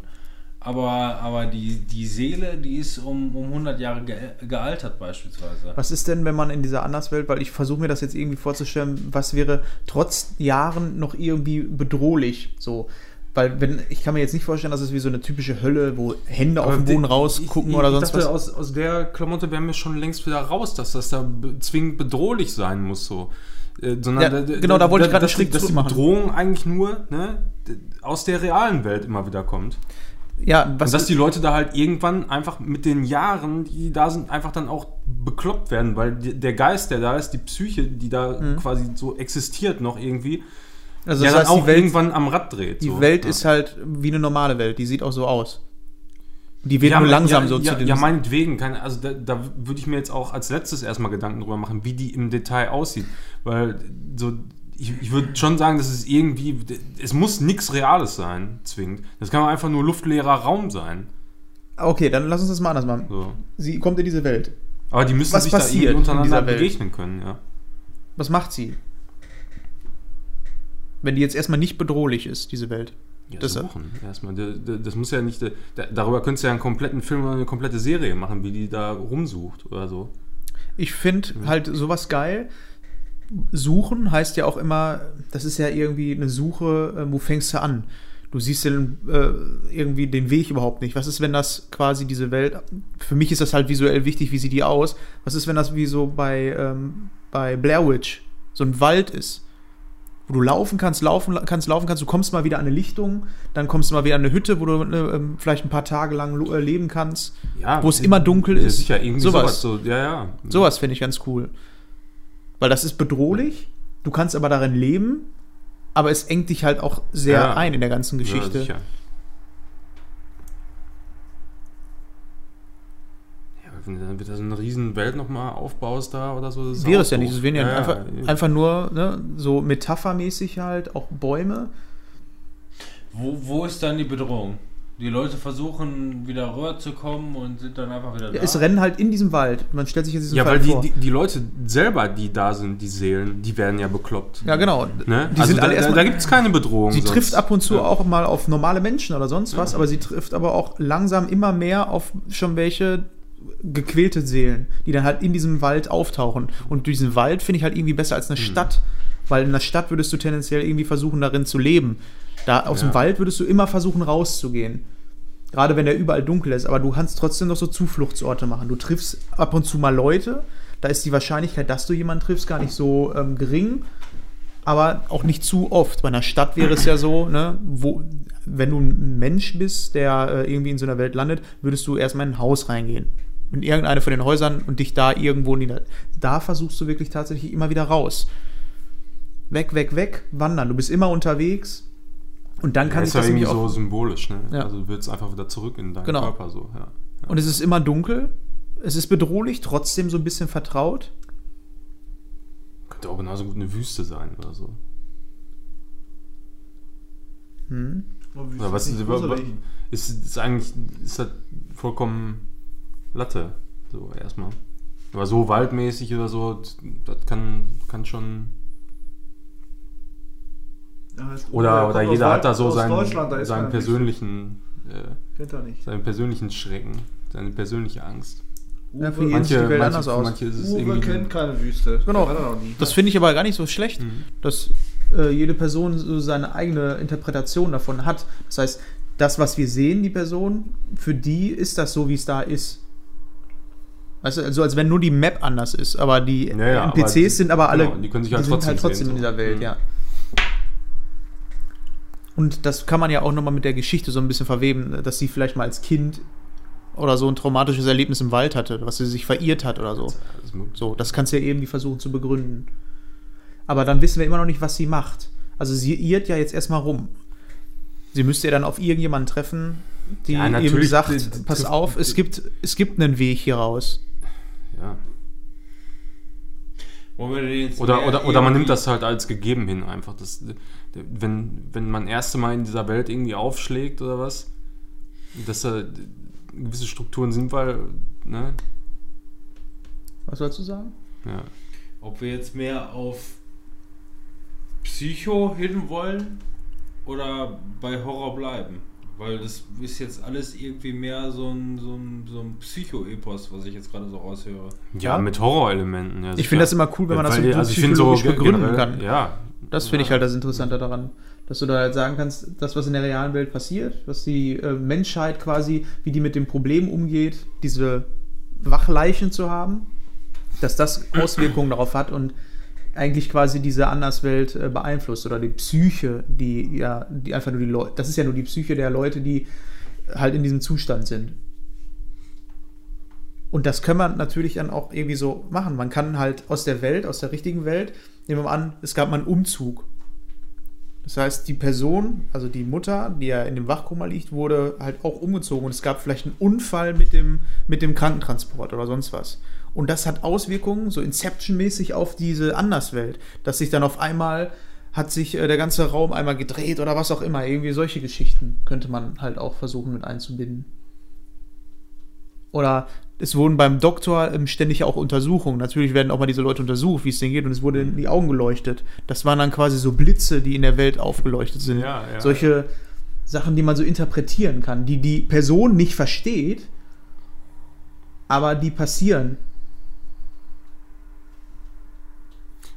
S1: aber, aber die, die Seele, die ist um, um 100 Jahre ge gealtert beispielsweise.
S3: Was ist denn, wenn man in dieser Anderswelt, weil ich versuche mir das jetzt irgendwie vorzustellen, was wäre trotz Jahren noch irgendwie bedrohlich? So. Weil, wenn, ich kann mir jetzt nicht vorstellen, dass es wie so eine typische Hölle, wo Hände auf dem Boden rausgucken
S5: ich,
S3: oder
S5: ich
S3: sonst
S5: dachte,
S3: was.
S5: Aus, aus der Klamotte wären wir schon längst wieder raus, dass das da zwingend bedrohlich sein muss. So. Äh, sondern
S3: Ja, genau, da wollte ich gerade
S5: dass,
S3: strikt
S5: dass die. Bedrohung eigentlich nur ne, aus der realen Welt immer wieder kommt.
S3: Ja, was
S5: Und dass die Leute da halt irgendwann einfach mit den Jahren, die da sind, einfach dann auch bekloppt werden, weil der Geist, der da ist, die Psyche, die da quasi so existiert noch irgendwie,
S3: also
S5: ja
S3: das
S5: dann
S3: heißt,
S5: auch
S3: die Welt,
S5: irgendwann am Rad dreht.
S3: die
S5: so.
S3: Welt
S5: ja.
S3: ist halt wie eine normale Welt, die sieht auch so aus. Die wird
S5: ja,
S3: nur langsam
S5: ja,
S3: so
S5: ja,
S3: zu den.
S5: Ja, meinetwegen. Kann, also da, da würde ich mir jetzt auch als letztes erstmal Gedanken drüber machen, wie die im Detail aussieht. Weil so, ich, ich würde schon sagen, dass es irgendwie, es muss nichts Reales sein, zwingend. Das kann auch einfach nur luftleerer Raum sein.
S3: okay, dann lass uns das mal anders machen.
S5: So.
S3: Sie kommt in diese Welt.
S5: Aber die müssen
S3: Was
S5: sich da irgendwie
S3: in
S5: untereinander begegnen können, ja.
S3: Was macht sie? Wenn die jetzt erstmal nicht bedrohlich ist, diese Welt.
S5: Ja,
S3: Das-
S5: suchen erstmal. Da- da- Das muss ja nicht, da- darüber könntest du ja einen kompletten Film oder eine komplette Serie machen, wie die da rumsucht oder so.
S3: Ich finde halt sowas geil. Suchen heißt ja auch immer, das ist ja irgendwie eine Suche, äh, wo fängst du an? Du siehst den, äh, irgendwie den Weg überhaupt nicht. Was ist, wenn das quasi diese Welt, für mich ist das halt visuell wichtig, wie sieht die aus? Was ist, wenn das wie so bei, ähm, bei Blair Witch so ein Wald ist? Wo du laufen kannst, laufen kannst, laufen kannst, du kommst mal wieder an eine Lichtung, dann kommst du mal wieder an eine Hütte, wo du äh, ähm, vielleicht ein paar Tage lang äh, leben kannst.
S5: Ja,
S3: Wo es immer dunkel ist.
S5: Sicher, irgendwie
S3: Sowas.
S5: sowas. so, ja, ja.
S3: Sowas finde ich ganz cool. Weil das ist bedrohlich, du kannst aber darin leben, aber es engt dich halt auch sehr
S5: Ja.
S3: ein in der ganzen
S5: Ja,
S3: Geschichte.
S5: sicher. Ja, wenn du dann wieder so eine riesen Welt nochmal aufbaust da oder so.
S3: Wäre es ja nicht, es wären ja,
S5: ja,
S3: einfach,
S5: ja.
S3: einfach nur ne, so metaphermäßig halt, auch Bäume.
S1: Wo, wo ist dann die Bedrohung? Die Leute versuchen wieder rüberzukommen und sind dann einfach wieder da.
S3: Es rennen halt in diesem Wald. Man stellt sich jetzt diesen
S5: Ja,
S3: Fall
S5: weil die,
S3: vor.
S5: die, die Leute selber, die da sind, die Seelen, die werden ja bekloppt.
S3: ja, genau.
S5: Ne?
S3: Die
S5: also
S3: sind
S5: da,
S3: alle
S5: da,
S3: erstmal-
S5: da gibt es keine Bedrohung.
S3: Sie
S5: sonst.
S3: trifft ab und zu
S5: Ja.
S3: auch mal auf normale Menschen oder sonst was,
S5: Ja.
S3: aber sie trifft aber auch langsam immer mehr auf schon welche gequälte Seelen, die dann halt in diesem Wald auftauchen. Und diesen Wald finde ich halt irgendwie besser als eine
S5: Hm.
S3: Stadt, weil in einer Stadt würdest du tendenziell irgendwie versuchen, darin zu leben. Da aus dem
S5: Ja.
S3: Wald würdest du immer versuchen, rauszugehen. Gerade wenn der überall dunkel ist, aber du kannst trotzdem noch so Zufluchtsorte machen. Du triffst ab und zu mal Leute, da ist die Wahrscheinlichkeit, dass du jemanden triffst, gar nicht so ähm, gering aber auch nicht zu oft. Bei einer Stadt wäre es ja so, ne, wo, wenn du ein Mensch bist, der äh, irgendwie in so einer Welt landet, würdest du erstmal in ein Haus reingehen. In irgendeine von den Häusern und dich da irgendwo nieder. Da versuchst du wirklich tatsächlich immer wieder raus. Weg, weg, weg, wandern. Du bist immer unterwegs. Und dann
S5: Ja,
S3: kann
S5: ist
S3: sich
S5: ja
S3: das
S5: irgendwie
S3: nämlich
S5: so symbolisch, ne?
S3: Ja.
S5: Also du willst einfach wieder zurück in deinen
S3: Genau.
S5: Körper so, ja.
S3: Und es ist immer dunkel. Es ist bedrohlich, trotzdem so ein bisschen vertraut.
S5: Könnte auch genauso gut eine Wüste sein oder so.
S3: Hm.
S5: Oder was ist, ist, ist eigentlich ist das vollkommen Latte, so erstmal. Aber so waldmäßig oder so, das kann, kann schon. Oder, oder jeder hat da so seinen,
S4: Deutschland,
S5: seinen persönlichen, äh,
S4: Kennt er nicht.
S5: seinen persönlichen Schrecken, seine persönliche Angst.
S3: Ja, für jeden sieht die Welt
S5: manche,
S3: anders aus.
S5: manche ist es
S4: Uwe
S5: irgendwie.
S4: kennt keine Wüste.
S3: Genau. Das finde ich aber gar nicht so schlecht,
S5: Mhm.
S3: dass äh, jede Person so seine eigene Interpretation davon hat. Das heißt, das, was wir sehen, die Person, für die ist das so, wie es da ist. Weißt du, also als wenn nur die Map anders ist, aber die
S5: Ja, ja,
S3: NPCs
S5: aber die-
S3: sind aber alle,
S5: genau, die können sich halt
S3: sind
S5: trotzdem
S3: halt trotzdem
S5: sehen,
S3: in
S5: so.
S3: dieser Welt,
S5: Mhm.
S3: ja. Und das kann man ja auch nochmal mit der Geschichte so ein bisschen verweben, dass sie vielleicht mal als Kind oder so ein traumatisches Erlebnis im Wald hatte, was sie sich verirrt hat oder so. So, das kannst du ja irgendwie versuchen zu begründen. Aber dann wissen wir immer noch nicht, was sie macht. Also sie irrt ja jetzt erstmal rum. Sie müsste ja dann auf irgendjemanden treffen, die
S5: Ja,
S3: eben sagt, pass auf, es gibt, es gibt einen Weg hier raus.
S5: Ja.
S1: Wo wir den jetzt
S5: Oder, oder, oder man nimmt das halt als gegeben hin, einfach. Das, wenn, wenn man erste Mal in dieser Welt irgendwie aufschlägt oder was, dass er, gewisse Strukturen sind, weil, ne?
S3: Was sollst du sagen?
S5: Ja.
S1: Ob wir jetzt mehr auf Psycho hin wollen oder bei Horror bleiben. Weil das ist jetzt alles irgendwie mehr so ein, so ein, so ein Psycho-Epos, was ich jetzt gerade so raushöre.
S5: Ja, mit Horrorelementen. Ja,
S3: Ich finde das immer cool, wenn man das so
S5: also ich finde so
S3: psychologisch begründen
S5: generell-
S3: kann.
S5: Ja.
S3: Das finde ich halt das Interessante daran. Dass du da halt sagen kannst, das, was in der realen Welt passiert, was die äh, Menschheit quasi, wie die mit dem Problem umgeht, diese Wachleichen zu haben, dass das Auswirkungen darauf hat und eigentlich quasi diese Anderswelt äh, beeinflusst oder die Psyche, die ja, die einfach nur die Leute, das ist ja nur die Psyche der Leute, die halt in diesem Zustand sind. Und das kann man natürlich dann auch irgendwie so machen. Man kann halt aus der Welt, aus der richtigen Welt, nehmen wir mal an, es gab mal einen Umzug. Das heißt, die Person, also die Mutter, die ja in dem Wachkoma liegt, wurde halt auch umgezogen und es gab vielleicht einen Unfall mit dem, mit dem Krankentransport oder sonst was. Und das hat Auswirkungen, so Inception-mäßig auf diese Anderswelt, dass sich dann auf einmal hat sich äh, der ganze Raum einmal gedreht oder was auch immer. Irgendwie solche Geschichten könnte man halt auch versuchen mit einzubinden. Oder es wurden beim Doktor ähm, ständig auch Untersuchungen. Natürlich werden auch mal diese Leute untersucht, wie es denen geht, und es wurde in die Augen geleuchtet. Das waren dann quasi so Blitze, die in der Welt aufgeleuchtet sind.
S5: Ja, ja.
S3: Solche Sachen, die man so interpretieren kann, die die Person nicht versteht, aber die passieren.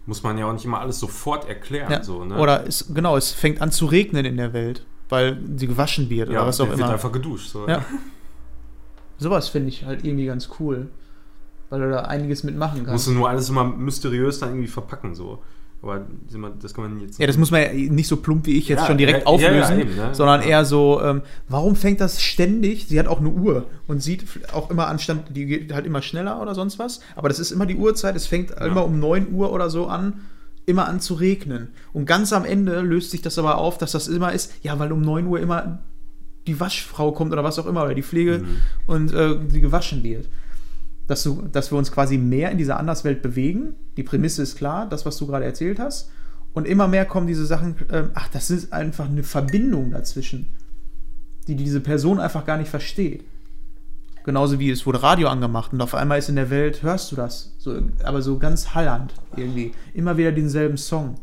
S5: Muss man ja auch nicht immer alles sofort erklären.
S3: Ja.
S5: So, ne?
S3: Oder es, genau, es fängt an zu regnen in der Welt, weil sie gewaschen wird
S5: ja,
S3: oder was auch
S5: wird
S3: immer.
S5: einfach geduscht. So.
S3: Ja. Sowas finde ich halt irgendwie ganz cool. Weil du da einiges mitmachen
S5: Musst
S3: kannst.
S5: du nur alles immer mysteriös dann irgendwie verpacken. So. Aber das kann man jetzt
S3: Ja, das muss man ja nicht so plump wie ich jetzt
S5: Ja,
S3: schon direkt
S5: ja, ja, ja,
S3: auflösen,
S5: eben, ne?
S3: sondern eher so, ähm, warum fängt das ständig? Sie hat auch eine Uhr und sieht auch immer anstand, die geht halt immer schneller oder sonst was, aber das ist immer die Uhrzeit, es fängt immer um 9 Uhr oder so an, immer an zu regnen. Und ganz am Ende löst sich das aber auf, dass das immer ist, ja, weil um 9 Uhr immer die Waschfrau kommt oder was auch immer, oder die Pflege
S5: Mhm.
S3: und äh, die gewaschen wird. Dass, du, dass wir uns quasi mehr in dieser Anderswelt bewegen. Die Prämisse ist klar, das, was du gerade erzählt hast. Und immer mehr kommen diese Sachen, ähm, ach, das ist einfach eine Verbindung dazwischen, die diese Person einfach gar nicht versteht. Genauso wie es wurde Radio angemacht und auf einmal ist in der Welt, hörst du das, so, aber so ganz hallernd irgendwie. Immer wieder denselben Song,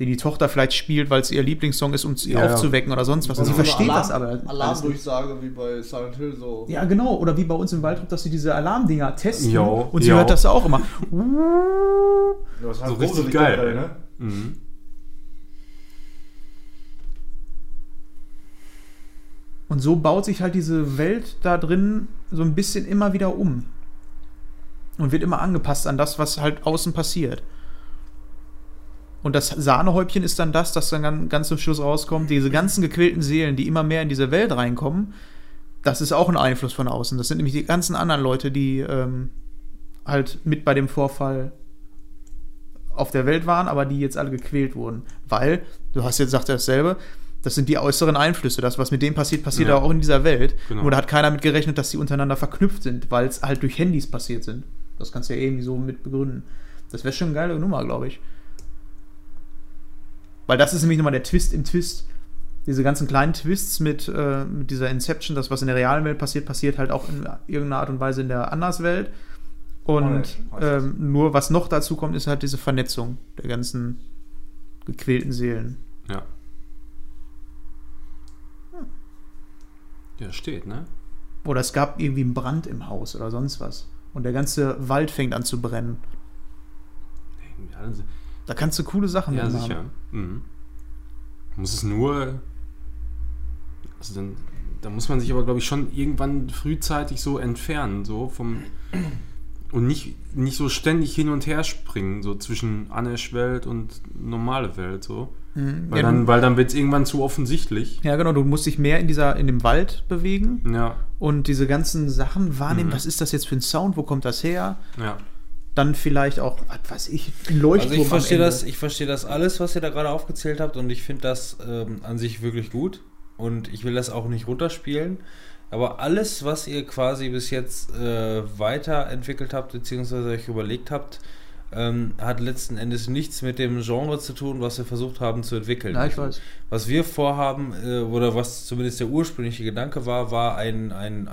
S3: den die Tochter vielleicht spielt, weil es ihr Lieblingssong ist, um sie
S5: Ja, ja.
S3: aufzuwecken oder sonst was. Und sie
S4: So eine
S3: versteht
S4: Alarm-
S3: das aber. nicht.
S4: Alarmdurchsage wie bei Silent Hill so.
S3: Ja, genau. Oder wie bei uns im Waldrop, dass sie diese Alarmdinger testen.
S5: Jo,
S3: und sie
S5: jo.
S3: hört das auch immer.
S4: Ja, das
S5: So
S4: halt
S5: richtig geil.
S4: generell, ne?
S5: Mhm.
S3: Und so baut sich halt diese Welt da drin so ein bisschen immer wieder um. Und wird immer angepasst an das, was halt außen passiert. Und das Sahnehäubchen ist dann das, das dann ganz, zum Schluss rauskommt. Diese ganzen gequälten Seelen, die immer mehr in diese Welt reinkommen, das ist auch ein Einfluss von außen. Das sind nämlich die ganzen anderen Leute, die ähm, halt mit bei dem Vorfall auf der Welt waren, aber die jetzt alle gequält wurden. Weil, du hast jetzt sagt er dasselbe, das sind die äußeren Einflüsse. Das, was mit denen passiert, passiert
S5: Ja.
S3: auch in dieser Welt.
S5: Genau.
S3: Nur da hat keiner mit gerechnet, dass die untereinander verknüpft sind, weil es halt durch Handys passiert sind. Das kannst du ja irgendwie so mit begründen. Das wäre schon eine geile Nummer, glaube ich. Weil das ist nämlich nochmal der Twist im Twist. Diese ganzen kleinen Twists mit, äh, mit dieser Inception, das, was in der realen Welt passiert, passiert halt auch in irgendeiner Art und Weise in der Anderswelt. Und ähm, nur was noch dazu kommt, ist halt diese Vernetzung der ganzen gequälten Seelen.
S5: Ja. Ja, steht, ne?
S3: Oder es gab irgendwie einen Brand im Haus oder sonst was. Und der ganze Wald fängt an zu brennen.
S5: Ja,
S3: Da kannst du coole Sachen
S5: ja
S3: mitmachen.
S5: sicher. Mhm. Muss es nur. Also dann, da muss man sich aber, glaube ich, schon irgendwann frühzeitig so entfernen, so vom. Und nicht, nicht so ständig hin und her springen, so zwischen Anesh-Welt und normale Welt, so.
S3: Mhm.
S5: Weil
S3: Ja,
S5: dann, weil dann wird es irgendwann zu offensichtlich.
S3: ja, genau, du musst dich mehr in dieser, in dem Wald bewegen
S5: Ja,
S3: und diese ganzen Sachen wahrnehmen.
S5: Mhm.
S3: Was ist das jetzt für ein Sound? Wo kommt das her?
S5: ja.
S3: Dann vielleicht auch, was weiß ich, ein Leuchtturm.
S1: Also ich verstehe das, ich verstehe das alles, was ihr da gerade aufgezählt habt und ich finde das ähm, an sich wirklich gut und ich will das auch nicht runterspielen. Aber alles, was ihr quasi bis jetzt äh, weiterentwickelt habt, beziehungsweise euch überlegt habt, ähm, hat letzten Endes nichts mit dem Genre zu tun, was wir versucht haben zu entwickeln.
S3: Ja, ich weiß.
S1: Was wir vorhaben, äh, oder was zumindest der ursprüngliche Gedanke war, war einen, einen,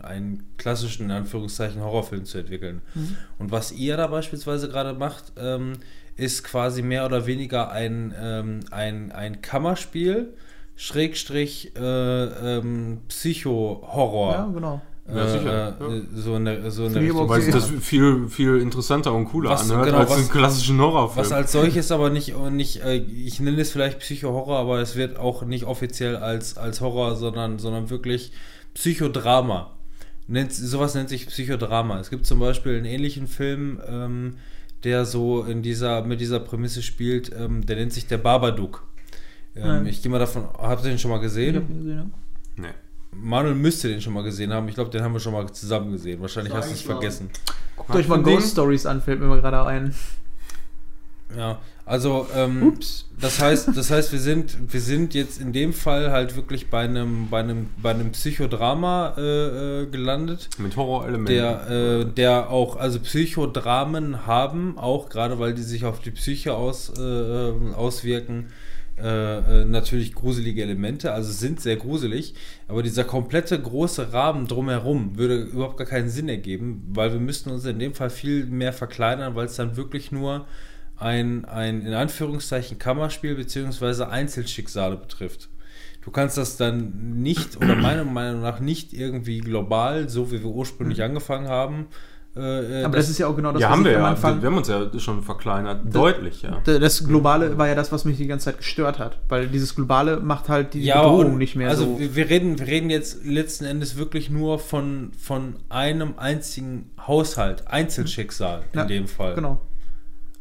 S1: einen klassischen, in Anführungszeichen, Horrorfilm zu entwickeln.
S3: Mhm.
S1: Und was ihr da beispielsweise gerade macht, ähm, ist quasi mehr oder weniger ein, ähm, ein, ein Kammerspiel, Schrägstrich, äh, ähm, Psycho-Horror.
S3: Ja, genau.
S5: Ja, sicher,
S1: Äh, äh, So eine, so eine
S3: ich
S1: Richtung.
S5: Weil sich das viel, viel interessanter und cooler
S1: Was-
S5: anhört
S1: genau,
S5: als
S1: was-
S5: einen klassischen Horrorfilm.
S1: Was als solches aber nicht, nicht äh, ich nenne es vielleicht Psycho-Horror, aber es wird auch nicht offiziell als, als Horror, sondern, sondern wirklich Psychodrama. Nennt, sowas nennt sich Psychodrama. Es gibt zum Beispiel einen ähnlichen Film, ähm, der so in dieser, mit dieser Prämisse spielt, ähm, der nennt sich der Babadook. Ähm, ich gehe mal davon, habt ihr den schon mal
S3: Ich
S1: gesehen?
S3: hab ihn gesehen, ja.
S5: nee.
S1: Manuel müsste den schon mal gesehen haben. Ich glaube, den haben wir schon mal zusammen gesehen. Wahrscheinlich hast du es vergessen.
S3: Guckt euch mal? Ghost Stories an, fällt mir mal gerade ein.
S1: Ja, also ähm, das heißt, das heißt, wir sind, wir sind jetzt in dem Fall halt wirklich bei einem, bei einem, bei einem Psychodrama äh, äh, gelandet,
S5: Mit Horrorelementen.
S1: der, äh, der auch, also Psychodramen haben, auch gerade weil die sich auf die Psyche aus, äh, äh, auswirken, äh, äh, natürlich gruselige Elemente, also sind sehr gruselig, aber dieser komplette große Rahmen drumherum würde überhaupt gar keinen Sinn ergeben, weil wir müssten uns in dem Fall viel mehr verkleinern, weil es dann wirklich nur ein, ein in Anführungszeichen Kammerspiel beziehungsweise Einzelschicksale betrifft. Du kannst das dann nicht, oder meiner Meinung nach nicht irgendwie global, so wie wir ursprünglich angefangen haben. Äh,
S3: Aber das, ist ja auch genau das,
S5: ja,
S3: was
S5: haben
S3: ich
S5: wir
S3: am
S5: ja.
S3: Anfang.
S5: Wir haben uns ja schon verkleinert. Deutlich, ja.
S3: Das Globale war ja das, was mich die ganze Zeit gestört hat. Weil dieses Globale macht halt die
S1: ja,
S3: Bedrohung nicht mehr
S1: also
S3: so.
S1: wir, wir reden, wir reden jetzt letzten Endes wirklich nur von, von einem einzigen Haushalt, Einzelschicksal
S3: Ja,
S1: in dem Fall.
S3: Genau.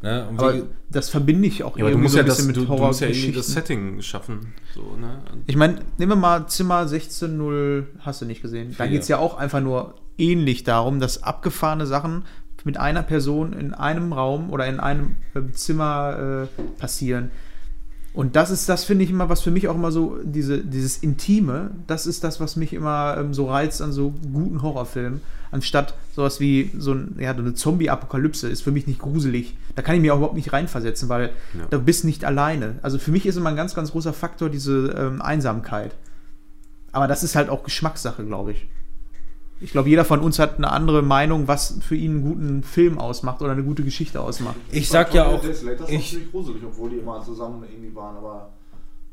S1: Ne? Und
S3: Aber
S1: wie,
S3: das verbinde ich auch
S5: Ja,
S3: irgendwie
S5: musst
S3: so
S5: ja,
S3: ein
S5: das,
S3: bisschen
S5: du,
S3: mit
S5: du musst ja irgendwie das. Setting schaffen. So, ne?
S3: Ich meine, nehmen wir mal Zimmer 16.0 hast du nicht gesehen. Da geht es ja auch einfach nur ähnlich darum, dass abgefahrene Sachen mit einer Person in einem Raum oder in einem ähm, Zimmer äh, passieren. Und das ist das, finde ich immer, was für mich auch immer so, diese, dieses Intime, das ist das, was mich immer ähm, so reizt an so guten Horrorfilmen. Anstatt sowas wie so, ein, ja, so eine Zombie-Apokalypse ist für mich nicht gruselig. Da kann ich mir auch überhaupt nicht reinversetzen, weil
S5: Ja.
S3: du bist nicht alleine. Also für mich ist immer ein ganz, ganz großer Faktor diese ähm, Einsamkeit. Aber das ist halt auch Geschmackssache, glaube ich. Ich glaube, jeder von uns hat eine andere Meinung, was für ihn einen guten Film ausmacht oder eine gute Geschichte ausmacht.
S1: ich sag ja auch,
S4: Das war
S1: ich-
S4: ziemlich gruselig, obwohl die immer zusammen irgendwie waren, aber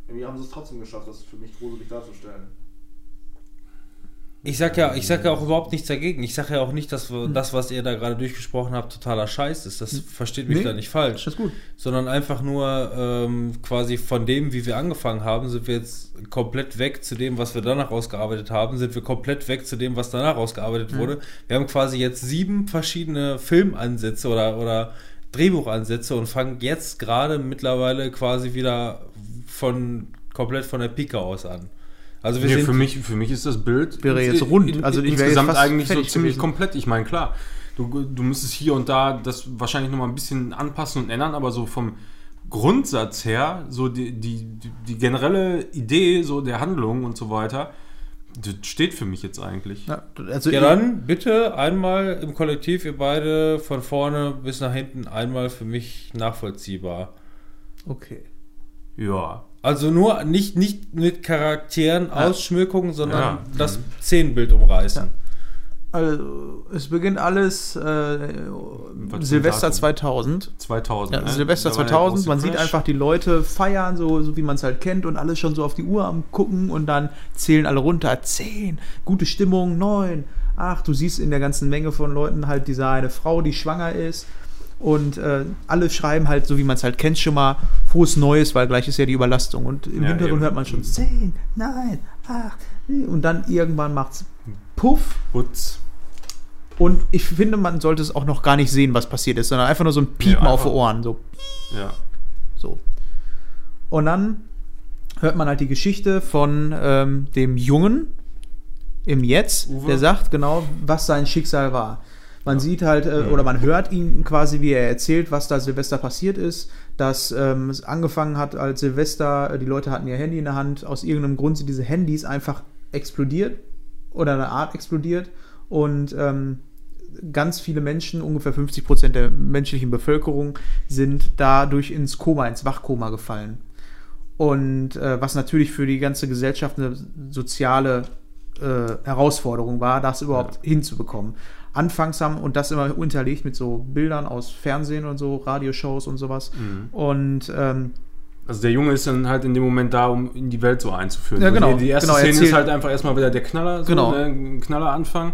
S4: irgendwie haben sie es trotzdem geschafft, das für mich gruselig darzustellen.
S1: Ich sag ja, ich sag ja auch überhaupt nichts dagegen. Ich sage ja auch nicht, dass
S3: Hm.
S1: wir, das, was ihr da gerade durchgesprochen habt, totaler Scheiß ist. Das versteht mich
S3: Nee.
S1: da nicht falsch.
S3: Das ist gut.
S1: Sondern einfach nur ähm, quasi von dem, wie wir angefangen haben, sind wir jetzt komplett weg zu dem, was wir danach ausgearbeitet haben, sind wir komplett weg zu dem, was danach ausgearbeitet wurde. Wir haben quasi jetzt sieben verschiedene Filmansätze oder, oder Drehbuchansätze und fangen jetzt gerade mittlerweile quasi wieder von komplett von der Pike aus an. Also wir
S5: Nee,
S1: sind
S5: für, mich, für mich ist das Bild
S3: Wäre jetzt
S5: in-
S3: rund.
S5: in-
S3: Also ich wäre
S5: insgesamt eigentlich so ziemlich
S3: gewesen.
S5: komplett. Ich meine, klar, du, du müsstest hier und da das wahrscheinlich noch mal ein bisschen anpassen und ändern, aber so vom Grundsatz her, so die, die, die, die generelle Idee so der Handlung und so weiter, das steht für mich jetzt eigentlich.
S3: Ja, also
S1: Ja, dann bitte einmal im Kollektiv, ihr beide von vorne bis nach hinten einmal für mich nachvollziehbar.
S3: Okay.
S5: Ja.
S1: Also nur nicht, nicht mit Charakteren, Ausschmückungen, sondern
S5: Ja.
S1: das Szenenbild umreißen.
S3: Also, es beginnt alles äh, Silvester
S5: zum Datum?
S3: 2000.
S5: 2000.
S3: Ja,
S5: ne?
S3: Silvester
S5: Da war der
S3: 2000,
S5: große
S3: man sieht
S5: Crash.
S3: einfach die Leute feiern, so, so wie man es halt kennt und alles schon so auf die Uhr am gucken und dann zählen alle runter. 10, gute Stimmung, 9, 8. Du siehst in der ganzen Menge von Leuten halt diese eine Frau, die schwanger ist und äh, alle schreiben halt, so wie man es halt kennt, schon mal frohes Neues, weil gleich ist ja die Überlastung. Und im
S5: Ja,
S3: Hintergrund
S5: eben.
S3: hört man schon 10, 9, 8 und dann irgendwann macht's Puff
S5: Putz.
S3: und ich finde, man sollte es auch noch gar nicht sehen, was passiert ist, sondern einfach nur so ein Piepen
S5: Nee,
S3: auf die Ohren, so
S5: Ja.
S3: so. Und dann hört man halt die Geschichte von ähm, dem Jungen im Jetzt,
S5: Uwe.
S3: der sagt genau, was sein Schicksal war. Man sieht halt, äh, oder man hört ihn quasi, wie er erzählt, was da Silvester passiert ist, dass ähm, es angefangen hat als Silvester, äh, die Leute hatten ihr Handy in der Hand, aus irgendeinem Grund sind diese Handys einfach explodiert oder eine Art explodiert. Und ähm, ganz viele Menschen, ungefähr 50 Prozent der menschlichen Bevölkerung, sind dadurch ins Koma, ins Wachkoma gefallen. Und äh, was natürlich für die ganze Gesellschaft eine soziale äh, Herausforderung war, das überhaupt hinzubekommen. Anfangs haben und das immer unterlegt mit so Bildern aus Fernsehen und so, Radioshows und sowas.
S5: Mhm.
S3: Und ähm,
S5: Also der Junge ist dann halt in dem Moment da, um in die Welt so einzuführen.
S3: Ja,
S5: So,
S3: genau.
S5: Die, die erste
S3: Genau,
S5: Szene ist
S3: erzählt-
S5: halt einfach erstmal wieder der Knaller, so,
S3: Genau.
S5: ne, ein Knalleranfang.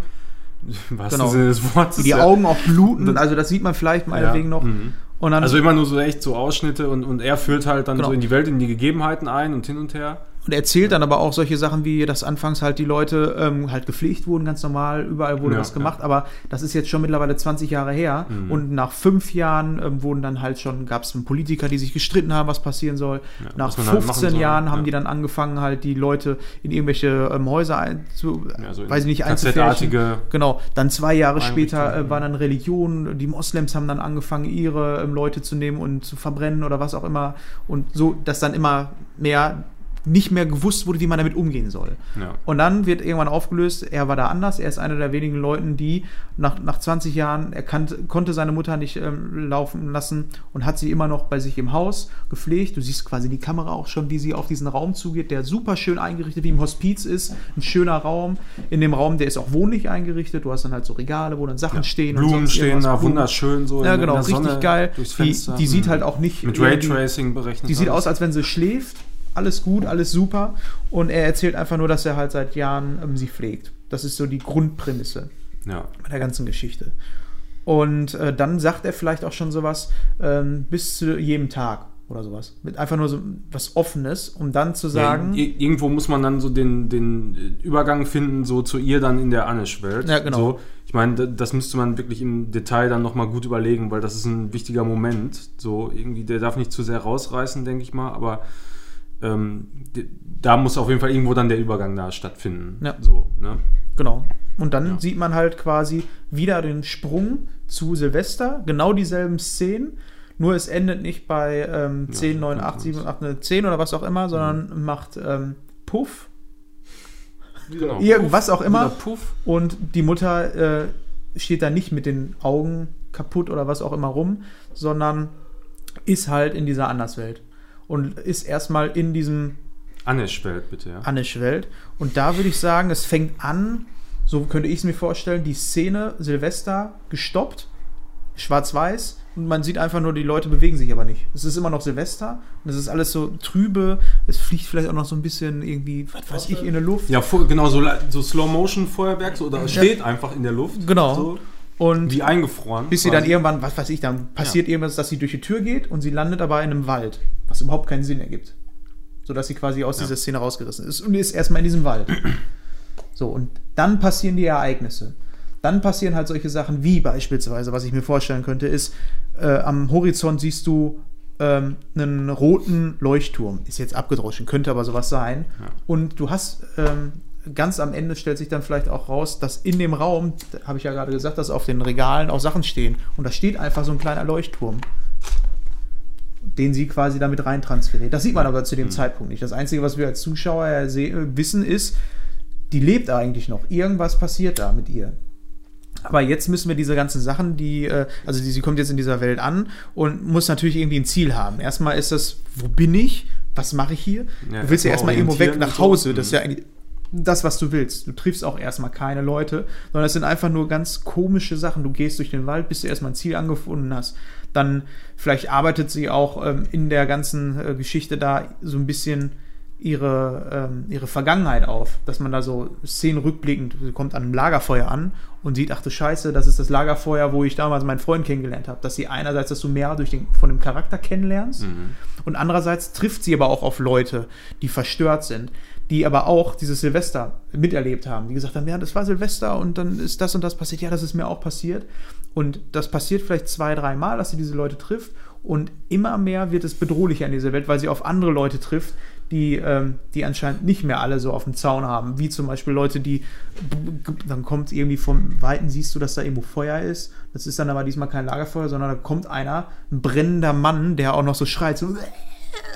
S5: Was
S3: Genau.
S5: Sinne des Wortes.
S3: die
S5: ja.
S3: Augen auch bluten, also das sieht man vielleicht meinetwegen noch.
S5: Mhm.
S3: Und dann
S5: Also immer nur so echt so Ausschnitte und, und er führt halt dann
S3: Genau.
S5: so in die Welt, in die Gegebenheiten ein und hin und her.
S3: Und er erzählt dann aber auch solche Sachen wie, dass anfangs halt die Leute ähm, halt gepflegt wurden, ganz normal, überall wurde
S5: Ja,
S3: was gemacht, aber das ist jetzt schon mittlerweile 20 Jahre her
S5: Mhm.
S3: und nach fünf Jahren ähm, wurden dann halt schon, gab es Politiker, die sich gestritten haben, was passieren soll.
S5: Ja,
S3: nach
S5: was man halt machen
S3: 15
S5: soll,
S3: Jahren haben
S5: ja.
S3: die dann angefangen, halt die Leute in irgendwelche ähm, Häuser einzu,
S5: Ja, so
S3: weiß ich nicht, einzufärchen. Genau, dann zwei Jahre später äh,
S5: ja.
S3: war dann Religion, die Moslems haben dann angefangen, ihre ähm, Leute zu nehmen und zu verbrennen oder was auch immer. Und so, dass dann immer mehr nicht mehr gewusst wurde, wie man damit umgehen soll.
S5: Ja.
S3: Und dann wird irgendwann aufgelöst, er war da anders, er ist einer der wenigen Leuten, die nach, nach 20 Jahren, er kannte, konnte seine Mutter nicht ähm, laufen lassen und hat sie immer noch bei sich im Haus gepflegt. Du siehst quasi die Kamera auch schon, wie sie auf diesen Raum zugeht, der super schön eingerichtet wie im Hospiz ist. Ein schöner Raum. In dem Raum, der ist auch wohnlich eingerichtet. Du hast dann halt so Regale, wo dann Sachen stehen. und
S5: Blumen stehen da,
S3: Blumen.
S5: wunderschön so
S3: Ja, genau, richtig
S5: Sonne
S3: geil. Die, die sieht
S5: Mhm.
S3: halt auch nicht.
S5: Mit Raytracing berechnet.
S3: die sieht
S5: alles.
S3: aus, als wenn sie schläft. Alles gut, alles super. Und er erzählt einfach nur, dass er halt seit Jahren ähm, sie pflegt. Das ist so die Grundprämisse
S5: Ja.
S3: bei der ganzen Geschichte. Und äh, dann sagt er vielleicht auch schon sowas ähm, bis zu jedem Tag oder sowas. Mit einfach nur so was Offenes, um dann zu sagen.
S5: Ja, ir- irgendwo muss man dann so den, den äh, Übergang finden, so zu ihr dann in der Anish-Welt.
S3: Ja, genau.
S5: So, ich meine, da- das müsste man wirklich im Detail dann nochmal gut überlegen, weil das ist ein wichtiger Moment. So, irgendwie, der darf nicht zu sehr rausreißen, denke ich mal, aber ähm, da muss auf jeden Fall irgendwo dann der Übergang da stattfinden.
S3: Ja.
S5: So, ne?
S3: Genau. Und dann
S5: Ja.
S3: sieht man halt quasi wieder den Sprung zu Silvester, genau dieselben Szenen, nur es endet nicht bei ähm, 10, 9, 8, 7, 8, 9, 10 oder was auch immer, sondern macht ähm, Puff,
S5: Genau.
S3: irgendwas auch immer.
S5: Puff.
S3: Und die Mutter äh, steht da nicht mit den Augen kaputt oder was auch immer rum, sondern ist halt in dieser Anderswelt. Und ist erstmal in diesem
S5: Anish-Welt, bitte, ja.
S3: Anish-Welt. Und da würde ich sagen, es fängt an, so könnte ich es mir vorstellen, die Szene Silvester gestoppt, schwarz-weiß, und man sieht einfach nur, die Leute bewegen sich aber nicht. Es ist immer noch Silvester und es ist alles so trübe, es fliegt vielleicht auch noch so ein bisschen irgendwie, was weiß ich, in der Luft.
S5: Ja, genau, so, so Slow-Motion-Feuerwerk, so, oder es steht einfach in der Luft.
S3: Genau.
S5: So,
S3: Und
S5: wie eingefroren.
S3: bis sie dann irgendwann, was weiß ich, dann passiert irgendwas, dass sie durch die Tür geht und sie landet aber in einem Wald, was überhaupt keinen Sinn ergibt. Sodass sie quasi aus
S5: Ja.
S3: dieser Szene rausgerissen ist und ist erstmal in diesem Wald. So, und dann passieren die Ereignisse. Dann passieren halt solche Sachen wie beispielsweise, was ich mir vorstellen könnte, ist, äh, am Horizont siehst du ähm, einen roten Leuchtturm. Ist jetzt abgedroschen, könnte aber sowas sein.
S5: Ja.
S3: Und du hast ähm, ganz am Ende stellt sich dann vielleicht auch raus, dass in dem Raum, habe ich ja gerade gesagt, dass auf den Regalen auch Sachen stehen. Und da steht einfach so ein kleiner Leuchtturm, den sie quasi damit rein transferiert. Das sieht man aber zu dem Zeitpunkt nicht. Das Einzige, was wir als Zuschauer äh, wissen, ist, die lebt eigentlich noch. Irgendwas passiert da mit ihr. Aber jetzt müssen wir diese ganzen Sachen, die, äh, also die, sie kommt jetzt in dieser Welt an und muss natürlich irgendwie ein Ziel haben. Erstmal ist das, wo bin ich? Was mache ich hier?
S5: Ja,
S3: du willst ja
S5: erstmal
S3: irgendwo weg nach. Hause. Das ist
S5: Mhm.
S3: ja eigentlich das, was du willst. Du triffst auch erstmal keine Leute, sondern es sind einfach nur ganz komische Sachen. Du gehst durch den Wald, bis du erstmal ein Ziel angefunden hast. Dann vielleicht arbeitet sie auch ähm, in der ganzen äh, Geschichte da so ein bisschen ihre, ähm, ihre Vergangenheit auf, dass man da so Szenen rückblickend, sie kommt an einem Lagerfeuer an und sieht, ach du Scheiße, das ist das Lagerfeuer, wo ich damals meinen Freund kennengelernt habe. Dass sie einerseits, dass du mehr durch den, von dem Charakter kennenlernst
S5: Mhm.
S3: und andererseits trifft sie aber auch auf Leute, die verstört sind, die aber auch dieses Silvester miterlebt haben, die gesagt haben, ja, das war Silvester und dann ist das und das passiert, ja, das ist mir auch passiert. Und das passiert vielleicht zwei, dreimal, dass sie diese Leute trifft. Und immer mehr wird es bedrohlicher in dieser Welt, weil sie auf andere Leute trifft, die, ähm, die anscheinend nicht mehr alle so auf dem Zaun haben, wie zum Beispiel Leute, die, dann kommt irgendwie vom Weiten, siehst du, dass da irgendwo Feuer ist, das ist dann aber diesmal kein Lagerfeuer, sondern da kommt einer, ein brennender Mann, der auch noch so schreit, so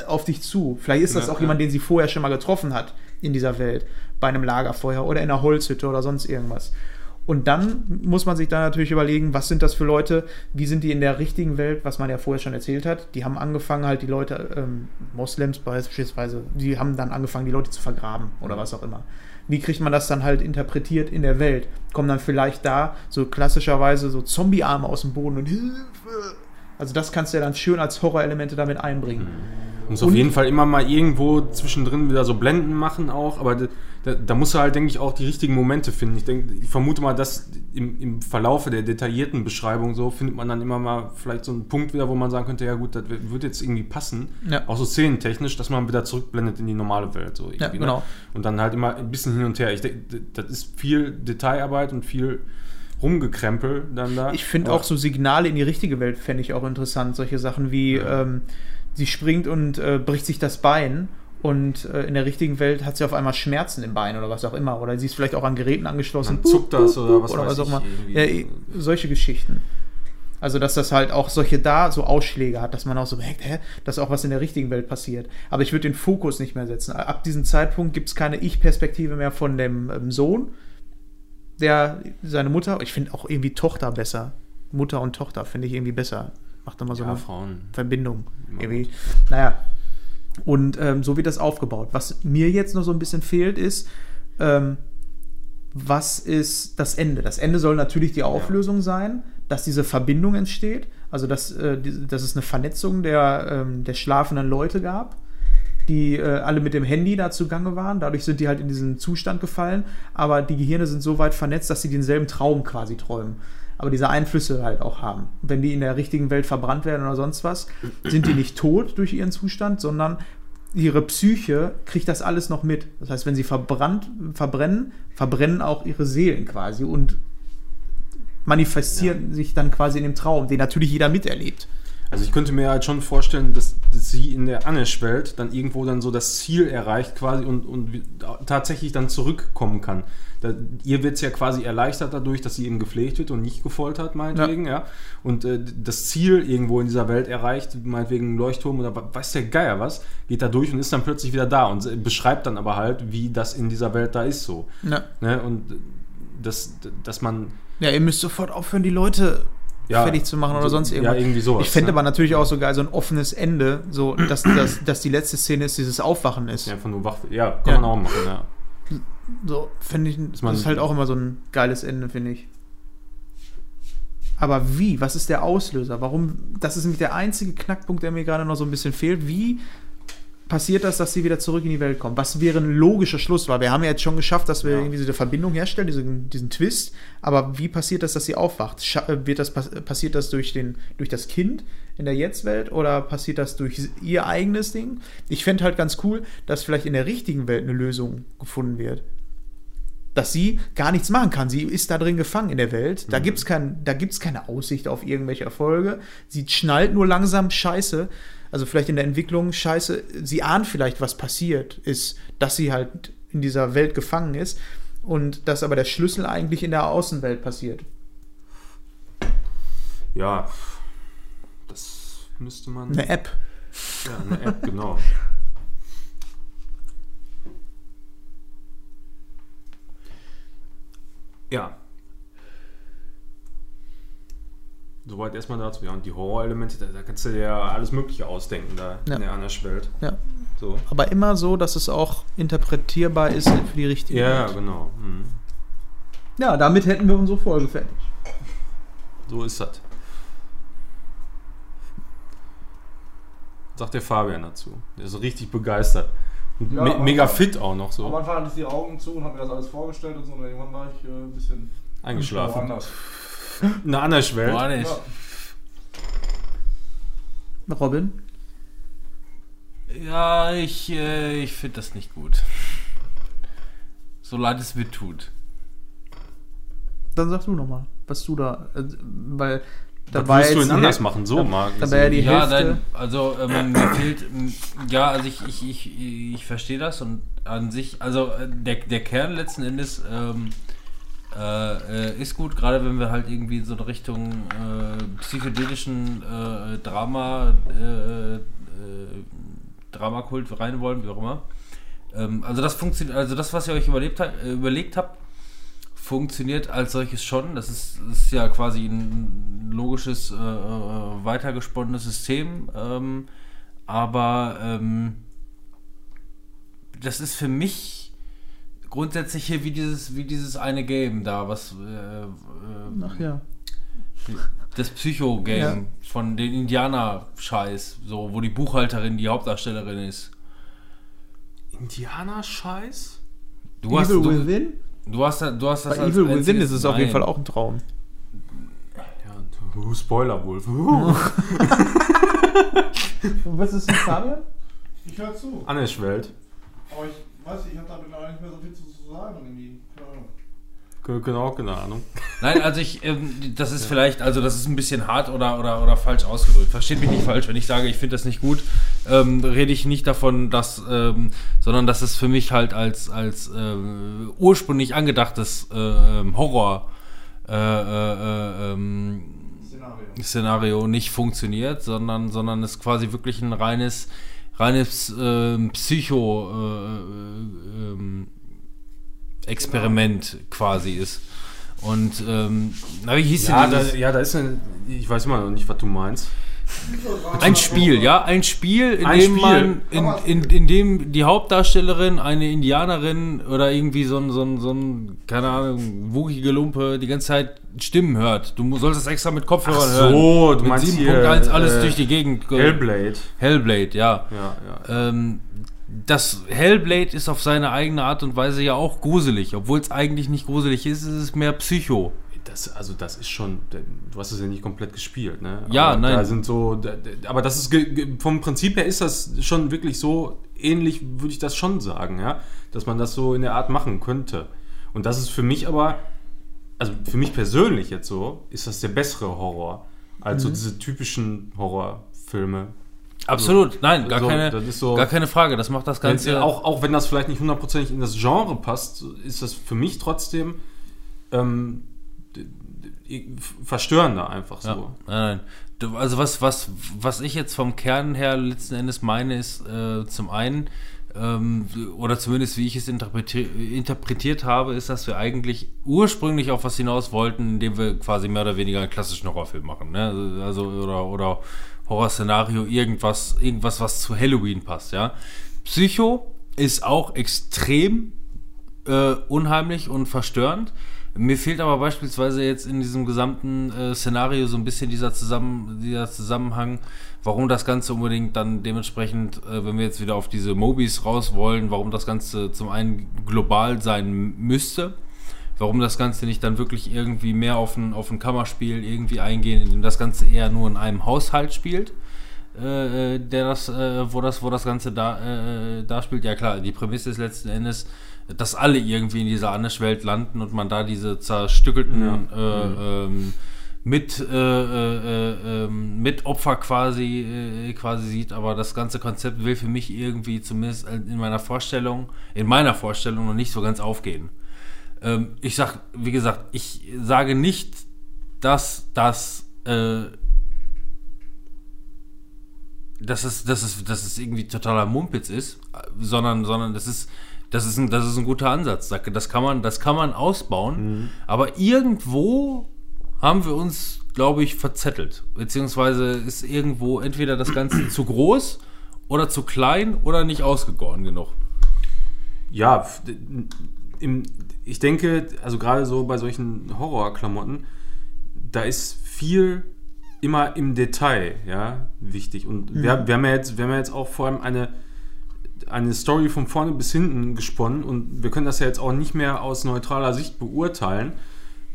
S3: auf dich zu. Vielleicht ist das
S5: Ja,
S3: auch
S5: ja.
S3: jemand, den sie vorher schon mal getroffen hat in dieser Welt, bei einem Lagerfeuer oder in einer Holzhütte oder sonst irgendwas. Und dann muss man sich da natürlich überlegen, was sind das für Leute, wie sind die in der richtigen Welt, was man ja vorher schon erzählt hat. Die haben angefangen, halt die Leute, ähm, Moslems beispielsweise, die haben dann angefangen, die Leute zu vergraben oder was auch immer. Wie kriegt man das dann halt interpretiert in der Welt? Kommen dann vielleicht da so klassischerweise so Zombie-Arme aus dem Boden und Hilfe. Also das kannst du ja dann schön als Horrorelemente damit einbringen.
S5: Muss auf jeden Fall immer mal irgendwo zwischendrin wieder so Blenden machen auch, aber da, da, musst du halt, denke ich, auch die richtigen Momente finden. Ich, denke, ich vermute mal, dass im, im Verlaufe der detaillierten Beschreibung so findet man dann immer mal vielleicht so einen Punkt wieder, wo man sagen könnte, ja gut, das wird jetzt irgendwie passen.
S3: Ja.
S5: Auch so szenentechnisch, dass man wieder zurückblendet in die normale Welt. So
S3: Ja,
S5: irgendwie,
S3: genau.
S5: Ne? Und dann halt immer ein bisschen hin und her. Ich denke, das ist viel Detailarbeit und viel Rumgekrempel dann da.
S3: Ich finde auch so Signale in die richtige Welt fände ich auch interessant. Solche Sachen wie,
S5: Ja.
S3: ähm, sie springt und äh, bricht sich das Bein und äh, in der richtigen Welt hat sie auf einmal Schmerzen im Bein oder was auch immer. Oder sie ist vielleicht auch an Geräten angeschlossen.
S5: Dann zuckt das oder was
S3: oder
S5: weiß
S3: was auch
S5: ich,
S3: immer. Ja, solche Geschichten. Also, dass das halt auch solche da so Ausschläge hat, dass man auch so merkt, hä, dass auch was in der richtigen Welt passiert. Aber ich würde den Fokus nicht mehr setzen. Ab diesem Zeitpunkt gibt es keine Ich-Perspektive mehr von dem ähm, Sohn, der seine Mutter, ich finde auch irgendwie Tochter besser. Mutter und Tochter finde ich irgendwie besser. Macht immer so
S5: ja,
S3: eine
S5: Frauen.
S3: Verbindung.
S5: Immer
S3: Irgendwie. Naja. Und ähm, so wird das aufgebaut. Was mir jetzt noch so ein bisschen fehlt, ist, ähm, was ist das Ende? Das Ende soll natürlich die Auflösung sein, dass diese Verbindung entsteht, also dass, äh, die, dass es eine Vernetzung der, ähm, der schlafenden Leute gab, die äh, alle mit dem Handy da zugange waren. Dadurch sind die halt in diesen Zustand gefallen, aber die Gehirne sind so weit vernetzt, dass sie denselben Traum quasi träumen. Aber diese Einflüsse halt auch haben. Wenn die in der richtigen Welt verbrannt werden oder sonst was, sind die nicht tot durch ihren Zustand, sondern ihre Psyche kriegt das alles noch mit. Das heißt, wenn sie verbrannt, verbrennen, verbrennen auch ihre Seelen quasi und manifestieren sich dann quasi in dem Traum, den natürlich jeder miterlebt.
S5: Also ich könnte mir halt schon vorstellen, dass, dass sie in der Anesh-Welt dann irgendwo dann so das Ziel erreicht quasi und, und tatsächlich dann zurückkommen kann. Da, ihr wird es ja quasi erleichtert dadurch, dass sie eben gepflegt wird und nicht gefoltert, meinetwegen, ja. Und äh, das Ziel irgendwo in dieser Welt erreicht, meinetwegen ein Leuchtturm oder weiß der Geier was, geht da durch und ist dann plötzlich wieder da und äh, beschreibt dann aber halt, wie das in dieser Welt da ist so.
S3: Ja.
S5: Ne? Und äh, das, dass man
S3: Ja, ihr müsst sofort aufhören, die Leute
S5: Ja,
S3: fertig zu machen oder
S5: so-
S3: sonst irgendwas.
S5: ja, irgendwie sowas,
S3: Ich fände
S5: ne?
S3: aber natürlich auch so geil, so ein offenes Ende, so dass, dass, dass die letzte Szene ist, dieses Aufwachen ist.
S5: ja, einfach nur wach, ja, kann
S3: Ja.
S5: man auch machen, ja.
S3: So, finde ich, das
S5: man-
S3: ist halt auch immer so ein geiles Ende, finde ich. Aber wie? Was ist der Auslöser? Warum? Das ist nämlich der einzige Knackpunkt, der mir gerade noch so ein bisschen fehlt. Wie passiert das, dass sie wieder zurück in die Welt kommen? Was wäre ein logischer Schluss? Weil wir haben ja jetzt schon geschafft, dass wir
S5: Ja.
S3: irgendwie diese Verbindung herstellen, diesen, diesen Twist. Aber wie passiert das, dass sie aufwacht? Scha äh, wird das, pass- passiert das durch, den, durch das Kind in der Jetztwelt oder passiert das durch ihr eigenes Ding? Ich fände halt ganz cool, dass vielleicht in der richtigen Welt eine Lösung gefunden wird dass sie gar nichts machen kann. Sie ist da drin gefangen in der Welt.
S5: Mhm.
S3: Da gibt es kein, da gibt's keine Aussicht auf irgendwelche Erfolge. Sie schnallt nur langsam Scheiße. Also vielleicht in der Entwicklung Scheiße. Sie ahnt vielleicht, was passiert ist, dass sie halt in dieser Welt gefangen ist. Und dass aber der Schlüssel eigentlich in der Außenwelt passiert.
S5: Ja, das müsste man.
S3: Eine App.
S5: Ja, eine App, genau. Ja. Soweit erstmal dazu. Ja, und die Horrorelemente, da, da kannst du dir ja alles Mögliche ausdenken, da
S3: Ja.
S5: in der Anash-Welt.
S3: Ja.
S5: So.
S3: Aber immer so, dass es auch interpretierbar ist für die richtige
S5: Ja,
S3: Welt.
S5: genau. Mhm.
S3: Ja, damit hätten wir unsere Folge fertig.
S5: So ist das. Sagt der Fabian dazu. Der ist richtig begeistert. Und
S4: Ja,
S5: me mega fit auch noch
S4: Am
S5: so.
S4: Anfang hatte ich die Augen zu und habe mir das alles vorgestellt und so. Und irgendwann war ich äh, ein bisschen
S5: Eingeschlafen.
S4: woanders.
S5: Eine Anash-Welt.
S1: Boah, nicht.
S4: Ja.
S3: Robin?
S1: Ja, ich, äh, ich finde das nicht gut. So leid es mir tut.
S3: Dann sag du nochmal, was du da. Äh, weil da
S5: Was würdest du
S3: die
S5: anders machen? So, Marc.
S3: da war ja die
S1: ja,
S3: Hälfte.
S1: nein, also ähm, mir fehlt, ähm, ja, also ich, ich, ich, ich verstehe das und an sich, also äh, der, der Kern letzten Endes ähm, äh, äh, ist gut, gerade wenn wir halt irgendwie so in Richtung äh, psychedelischen äh, Drama, äh, Dramakult rein wollen, wie auch immer. Ähm, also das funktioniert, also das, was ihr euch überlebt äh, überlegt habt, funktioniert als solches schon. Das ist, ist ja quasi ein logisches, weitergesponnenes System. Ähm, aber ähm, das ist für mich grundsätzlich hier wie dieses, wie dieses eine Game da, was äh, äh,
S3: Ach ja.
S1: das Psycho-Game
S3: Ja.
S1: von den Indianer-Scheiß, so, wo die Buchhalterin die Hauptdarstellerin ist.
S5: Indianer-Scheiß?
S1: Du hast,
S3: Evil
S1: du,
S3: Within?
S1: du hast, du hast das
S3: Bei
S1: als
S3: Evil Within ist es auf jeden
S1: Nein.
S3: Fall auch ein Traum.
S5: Ja, Spoilerwolf. Uh.
S3: Was ist denn Fabian?
S4: Ich höre zu.
S5: Anneschwelt.
S4: Aber ich weiß nicht, ich habe damit auch nicht mehr so viel zu sagen irgendwie. Keine Ahnung.
S5: Ge- Genau, keine Ahnung.
S1: Nein, also ich, ähm, das ist vielleicht, also das ist ein bisschen hart oder, oder, oder falsch ausgedrückt. Versteht mich nicht falsch, wenn ich sage, ich finde das nicht gut, ähm, rede ich nicht davon, dass, ähm, sondern dass es für mich halt als, als ähm, ursprünglich angedachtes äh, Horror äh, äh, äh, ähm,
S4: Szenario.
S1: Szenario nicht funktioniert, sondern, sondern es quasi wirklich ein reines, reines ähm, Psycho äh, ähm, Experiment quasi ist. Und ähm, na, wie hieß
S5: Ja,
S1: denn
S5: da,
S1: dieses?
S5: ja, da ist eine. Ich weiß immer noch nicht, was du meinst.
S1: Ein Spiel, ja, ein Spiel, in
S5: Ein
S1: dem
S5: Spiel.
S1: man, in, in, in dem die Hauptdarstellerin, eine Indianerin oder irgendwie so ein, so ein, so ein keine Ahnung, wugige Lumpe, die ganze Zeit Stimmen hört. Du sollst das extra mit Kopfhörern
S5: Ach
S1: hören.
S5: so, du
S1: mit
S5: meinst
S1: 7.1
S5: hier,
S1: alles
S5: äh,
S1: durch die Gegend. ge-
S5: Hellblade.
S1: Hellblade, ja.
S5: Ja, ja.
S1: Ähm, das Hellblade ist auf seine eigene Art und Weise ja auch gruselig. Obwohl es eigentlich nicht gruselig ist, ist es mehr Psycho.
S5: Das, also das ist schon, du hast es ja nicht komplett gespielt, ne?
S1: Ja,
S5: aber
S1: nein.
S5: Da sind so, aber das ist vom Prinzip her ist das schon wirklich so ähnlich, würde ich das schon sagen, ja, dass man das so in der Art machen könnte. Und das ist für mich aber, also für mich persönlich jetzt so, ist das der bessere Horror als so diese typischen Horrorfilme.
S1: Absolut, nein, gar,
S5: So,
S1: keine,
S5: so-
S1: gar keine Frage. Das macht das Ganze.
S5: auch, auch wenn das vielleicht nicht hundertprozentig in das Genre passt, ist das für mich trotzdem ähm, verstörender einfach so.
S1: Ja, nein, nein. Also was, was, was ich jetzt vom Kern her letzten Endes meine, ist äh, zum einen, ähm, oder zumindest wie ich es interpretier interpretiert habe, ist, dass wir eigentlich ursprünglich auf was hinaus wollten, indem wir quasi mehr oder weniger einen klassischen Horrorfilm machen. Ne? Also, oder, oder Horrorszenario, irgendwas, irgendwas, was zu Halloween passt, ja. Psycho ist auch extrem äh, unheimlich und verstörend. Mir fehlt aber beispielsweise jetzt in diesem gesamten äh, Szenario so ein bisschen dieser, Zusammen dieser Zusammenhang, warum das Ganze unbedingt dann dementsprechend, äh, wenn wir jetzt wieder auf diese Mobis raus wollen, warum das Ganze zum einen global sein müsste, warum das Ganze nicht dann wirklich irgendwie mehr auf ein, auf ein Kammerspiel irgendwie eingehen, in dem das Ganze eher nur in einem Haushalt spielt äh, äh, der das, äh, wo das, wo das Ganze da, äh, da spielt. Ja klar, die Prämisse ist letzten Endes, dass alle irgendwie in dieser Anish-Welt landen und man da diese zerstückelten
S5: Ja.
S1: äh, ähm, mit, äh, äh, äh, ähm, mit Opfer quasi, äh, quasi sieht, aber das ganze Konzept will für mich irgendwie zumindest in meiner Vorstellung, in meiner Vorstellung noch nicht so ganz aufgehen. Ähm, ich sag, wie gesagt, ich sage nicht, dass das äh, dass es, dass es, dass es irgendwie totaler Mumpitz ist, sondern, sondern das ist, das ist ein, das ist ein guter Ansatz. Das kann man, das kann man ausbauen. Aber irgendwo haben wir uns, glaube ich, verzettelt. Beziehungsweise ist irgendwo entweder das Ganze zu groß oder zu klein oder nicht ausgegoren genug.
S5: Ja, im, ich denke, also gerade so bei solchen Horrorklamotten, da ist viel immer im Detail, ja, wichtig. Und wir, wir, haben ja jetzt, wir haben ja jetzt auch vor allem eine, eine Story von vorne bis hinten gesponnen und wir können das ja jetzt auch nicht mehr aus neutraler Sicht beurteilen,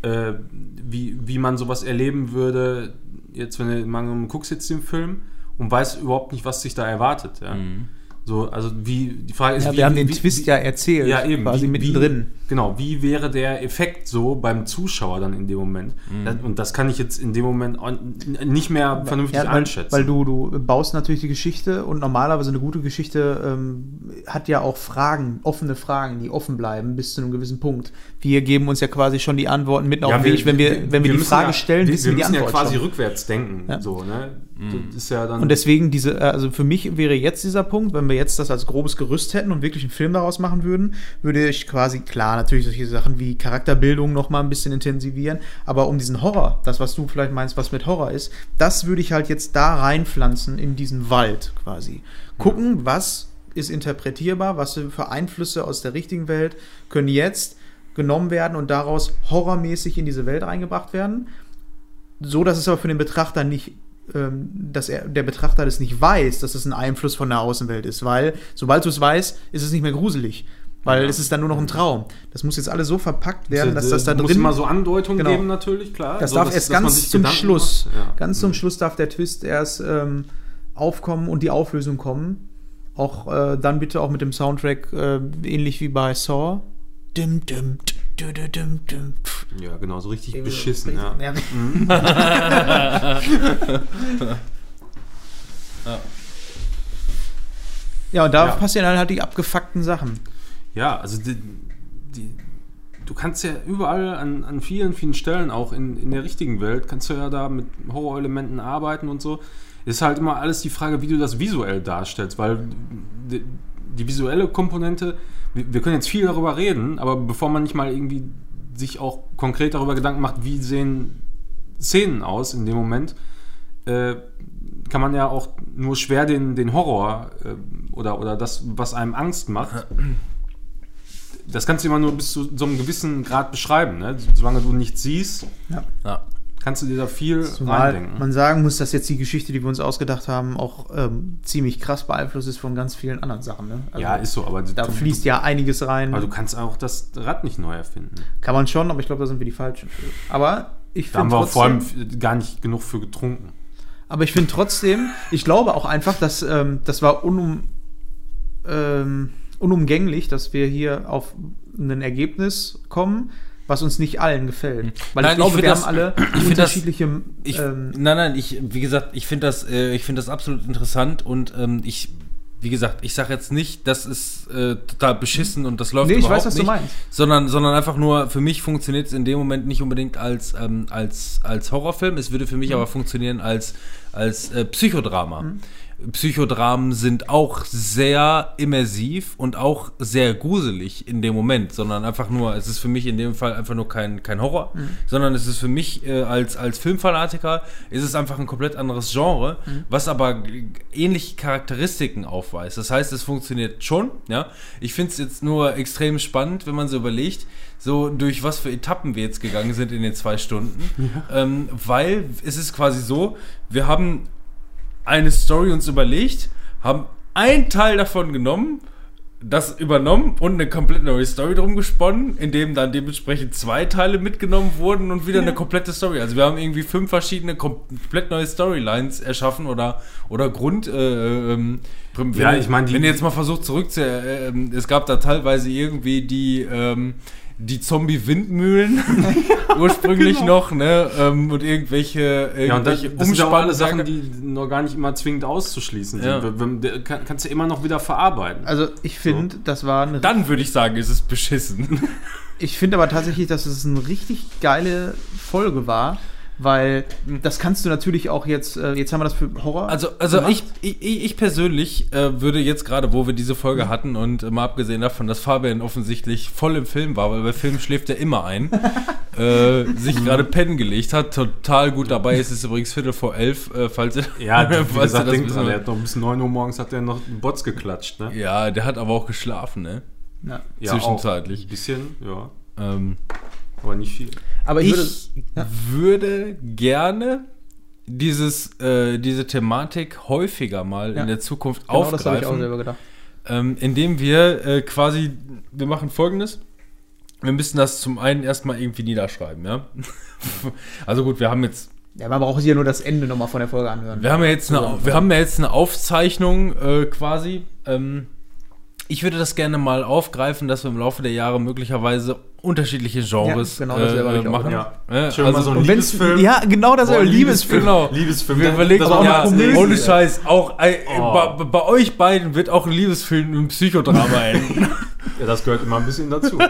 S5: äh, wie, wie man sowas erleben würde, jetzt, wenn mal guckst jetzt den Film und weißt überhaupt nicht, was sich da erwartet, ja. So, also wie, die Frage ist,
S3: Ja,
S5: wie,
S3: wir haben den
S5: wie,
S3: Twist
S5: wie,
S3: ja erzählt,
S5: ja, eben.
S3: quasi mittendrin.
S5: Wie, genau, wie wäre der Effekt so beim Zuschauer dann in dem Moment?
S3: Mhm.
S5: Das, und das kann ich jetzt in dem Moment nicht mehr vernünftig
S3: Ja, weil,
S5: einschätzen.
S3: weil du, du baust natürlich die Geschichte und normalerweise eine gute Geschichte ähm, hat ja auch Fragen, offene Fragen, die offen bleiben bis zu einem gewissen Punkt. Wir geben uns ja quasi schon die Antworten mit auf den Weg, wenn wir, wenn wir, die
S5: müssen
S3: Frage
S5: ja,
S3: stellen,
S5: wir,
S3: wissen
S5: wir
S3: wir die
S5: müssen ja quasi
S3: schon.
S5: rückwärts denken.
S3: Ja.
S5: So, ne? Das ist ja dann.
S3: Und deswegen diese, äh, also für mich wäre jetzt dieser Punkt, wenn wir jetzt das als grobes Gerüst hätten und wirklich einen Film daraus machen würden, würde ich quasi klar natürlich solche Sachen wie Charakterbildung noch mal ein bisschen intensivieren, aber um diesen Horror, das, was du vielleicht meinst, was mit Horror ist, das würde ich halt jetzt da reinpflanzen in diesen Wald quasi. Gucken, was ist interpretierbar, was für Einflüsse aus der richtigen Welt können jetzt genommen werden und daraus horrormäßig in diese Welt reingebracht werden. So, dass es aber für den Betrachter nicht, dass er, der Betrachter das nicht weiß, dass es ein Einfluss von der Außenwelt ist, weil sobald du es weißt, ist es nicht mehr gruselig. Weil
S5: Ja.
S3: es ist dann nur noch ein Traum. Das muss jetzt alles so verpackt werden, dass
S5: Äh,
S3: das da
S5: muss
S3: drin
S5: immer so Andeutungen
S3: Genau.
S5: geben, natürlich, klar.
S3: das
S5: So,
S3: darf
S5: dass-
S3: erst
S5: dass
S3: ganz zum
S5: Gedanken
S3: Schluss.
S5: Ja.
S3: Ganz zum
S5: Mhm.
S3: Schluss darf der Twist erst ähm, aufkommen und die Auflösung kommen. Auch äh, dann bitte auch mit dem Soundtrack äh, ähnlich wie bei Saw. Dim, dim, dim.
S5: Ja, genau, so richtig beschissen, ja.
S3: Ja. ja, und da
S5: Ja.
S3: passieren dann halt die abgefuckten Sachen.
S5: Ja, also die, die, du kannst ja überall an, an vielen, vielen Stellen, auch in, in der richtigen Welt, kannst du ja da mit Horrorelementen arbeiten und so. Ist halt immer alles die Frage, wie du das visuell darstellst, weil die, die visuelle Komponente, wir, wir können jetzt viel darüber reden, aber bevor man nicht mal irgendwie sich auch konkret darüber Gedanken macht, wie sehen Szenen aus in dem Moment, äh, kann man ja auch nur schwer den, den Horror äh, oder, oder das, was einem Angst macht, das kannst du immer nur bis zu so einem gewissen Grad beschreiben. Ne? Solange du nichts siehst,
S1: Ja.
S5: Kannst du dir da viel
S3: Zumal
S5: reindenken.
S3: man sagen muss, dass jetzt die Geschichte, die wir uns ausgedacht haben, auch ähm, ziemlich krass beeinflusst ist von ganz vielen anderen Sachen. Ne? Also
S5: ja, ist so, aber
S3: Da
S5: du,
S3: fließt ja einiges rein.
S5: aber du kannst auch das Rad nicht neu erfinden.
S3: Kann man schon, aber ich glaube, da sind wir die Falschen. Aber ich
S5: Da haben
S3: finde
S5: wir auch vor allem
S3: trotzdem,
S5: gar nicht genug für getrunken.
S3: aber ich finde trotzdem, ich glaube auch einfach, dass ähm, das war unum, ähm, unumgänglich, dass wir hier auf ein Ergebnis kommen, was uns nicht allen gefällt. Weil
S1: Nein,
S3: ich glaube,
S1: ich find
S3: wir
S1: das-
S3: haben alle
S1: ich find das-
S3: unterschiedliche.
S1: Ich,
S3: ähm,
S1: nein, nein, ich, wie gesagt, ich finde das, äh, ich finde das absolut interessant und ähm, ich, wie gesagt, ich sage jetzt nicht, das ist äh, total beschissen und das läuft
S3: Nee, ich
S1: überhaupt
S3: weiß, was du
S1: nicht,
S3: meinst.
S1: sondern, sondern einfach nur, für mich funktioniert es in dem Moment nicht unbedingt als, ähm, als, als Horrorfilm, es würde für
S3: Mhm.
S1: mich aber funktionieren als, als äh, Psychodrama. Psychodramen sind auch sehr immersiv und auch sehr gruselig in dem Moment, sondern einfach nur, es ist für mich in dem Fall einfach nur kein, kein Horror,
S3: Mhm.
S1: sondern es ist für mich äh, als, als Filmfanatiker, ist es einfach ein komplett anderes Genre,
S3: Mhm.
S1: was aber ähnliche Charakteristiken aufweist. Das heißt, es funktioniert schon, ja. Ich finde es jetzt nur extrem spannend, wenn man so überlegt, so durch was für Etappen wir jetzt gegangen sind in den zwei Stunden, ähm, weil es ist quasi so, wir haben eine Story uns überlegt, haben einen Teil davon genommen, das übernommen und eine komplett neue Story drum gesponnen, in dem dann dementsprechend zwei Teile mitgenommen wurden und wieder eine komplette Story. Also wir haben irgendwie fünf verschiedene komplett neue Storylines erschaffen oder oder Grund. Äh, ähm, wenn,
S5: Ja, ich meine, die-
S1: wenn ihr jetzt mal versucht zurück zu, äh, ähm, es gab da teilweise irgendwie die ähm, die Zombie-Windmühlen ursprünglich noch, ne? Ähm, und irgendwelche, irgendwelche
S5: Ja, und das, das sind ja auch alle Sachen, die noch gar nicht immer zwingend auszuschließen
S1: Ja.
S5: sind. Wenn- wenn- kann, kannst du immer noch wieder verarbeiten.
S3: Also ich finde, das war eine
S1: Dann würde ich sagen, ist es beschissen.
S3: Ich finde aber tatsächlich, dass es eine richtig geile Folge war, weil das kannst du natürlich auch jetzt, äh, jetzt haben wir das für Horror.
S1: Also, also
S3: gemacht.
S1: ich, ich, ich persönlich äh, würde jetzt gerade, wo wir diese Folge hatten und äh, mal abgesehen davon, dass Fabian offensichtlich voll im Film war, weil bei Film schläft er immer ein, äh, sich gerade pennen gelegt hat, total gut dabei ist. Es ist übrigens Viertel vor elf, äh, falls ihr,
S5: Ja, wie
S1: falls
S5: gesagt,
S1: das
S5: denkt
S1: wissen
S5: dran, er hat noch bis 9 Uhr morgens hat er noch Bots geklatscht, ne?
S1: Ja, der hat aber auch geschlafen, ne?
S3: ja.
S5: Ja,
S1: Zwischenzeitlich.
S5: Auch ein bisschen, ja.
S1: Ähm,
S5: Aber nicht viel.
S3: Aber ich,
S1: ich
S3: würde,
S1: würde gerne dieses, äh, diese Thematik häufiger mal
S3: Ja.
S1: in der Zukunft
S3: genau das habe ich auch
S1: aufgreifen.
S3: selber gedacht.
S1: ähm, indem wir äh, quasi, wir machen folgendes. Wir müssen das zum einen erstmal irgendwie niederschreiben, ja. also gut, wir haben jetzt,
S3: Ja, man braucht sich ja nur das Ende nochmal von der Folge anhören.
S1: wir haben ja jetzt eine, wir haben ja jetzt eine Aufzeichnung äh, quasi. Ähm, ich würde das gerne mal aufgreifen, dass wir im Laufe der Jahre möglicherweise unterschiedliche Genres
S3: Ja, genau auch
S1: machen.
S5: Ja.
S1: Ja,
S5: Schön mal so ein
S3: Und wenn's,
S5: Liebesfilm.
S3: ja, genau das
S5: Boah,
S3: ist Liebesfilm.
S1: Genau.
S5: Liebesfilm.
S1: Wir überlegen,
S3: auch
S1: ja,
S3: Komödie.
S1: ohne Scheiß, auch äh,
S5: Oh.
S1: bei, bei euch beiden wird auch ein Liebesfilm im Psychodrama enden.
S5: Ja, das gehört immer ein bisschen dazu.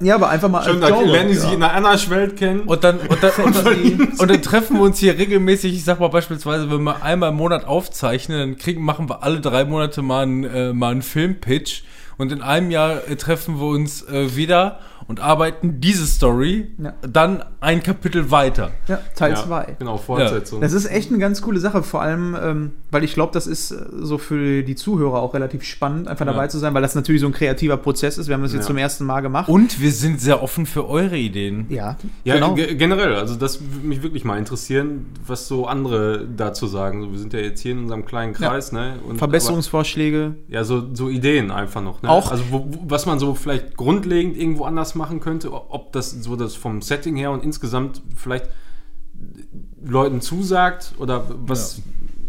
S3: Ja, aber einfach mal
S5: Schön,
S3: als
S5: da
S3: Genre.
S5: lernen die sich
S3: ja.
S5: in einer anderen Welt kennen.
S1: Und dann, und, dann, und, dann, und dann treffen wir uns hier regelmäßig, ich sag mal beispielsweise, wenn wir einmal im Monat aufzeichnen, dann kriegen, machen wir alle drei Monate mal einen, äh, mal einen Filmpitch und in einem Jahr äh, treffen wir uns äh, wieder und arbeiten diese Story
S3: Ja.
S1: dann ein Kapitel weiter.
S3: Ja, Teil
S5: Ja,
S3: 2.
S5: Genau, Fortsetzung.
S3: Das ist echt eine ganz coole Sache, vor allem, ähm, weil ich glaube, das ist äh, so für die Zuhörer auch relativ spannend, einfach
S1: Ja.
S3: dabei zu sein, weil das natürlich so ein kreativer Prozess ist. Wir haben das jetzt
S5: Ja.
S3: zum ersten Mal gemacht.
S1: Und wir sind sehr offen für eure Ideen.
S3: ja,
S5: Ja,
S3: genau.
S5: ge- generell, also das würde mich wirklich mal interessieren, was so andere dazu sagen. So, wir sind ja jetzt hier in unserem kleinen
S3: Ja.
S5: Kreis, ne? Und,
S3: Verbesserungsvorschläge.
S5: Aber, ja, so, so Ideen einfach noch, ne?
S3: Auch-
S5: Also wo, wo, was man so vielleicht grundlegend irgendwo anders machen könnte, ob das so das vom Setting her und insgesamt vielleicht Leuten zusagt oder was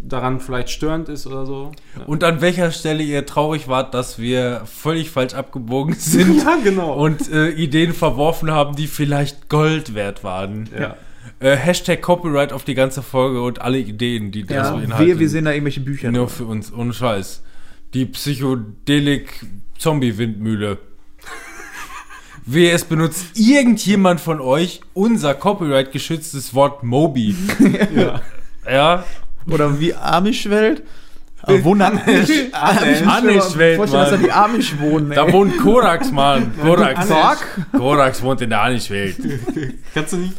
S5: daran vielleicht störend ist oder so. Ja.
S1: Und an welcher Stelle ihr traurig wart, dass wir völlig falsch abgebogen sind
S5: ja, genau.
S1: und äh, Ideen verworfen haben, die vielleicht Gold wert waren.
S5: ja.
S1: Äh, Hashtag Copyright auf die ganze Folge und alle Ideen, die das
S3: Ja,
S1: beinhalten.
S3: wir, wir sehen da irgendwelche Bücher.
S1: Nur
S3: drin.
S1: für uns, ohne Scheiß. Die Psychedelik-Zombie-Windmühle. Wehe, es benutzt irgendjemand von euch unser Copyright-geschütztes Wort Moby.
S5: ja.
S1: Ja,
S3: Oder wie Amish-Welt. Äh, wo Amish, Amish,
S1: Amish-Welt,
S3: Vorstellen, dass da die Amish wohnen.
S1: da
S3: ey.
S1: wohnt Korax, Mann. Korax. Korax wohnt in der Anish-Welt.
S5: Kannst du nicht,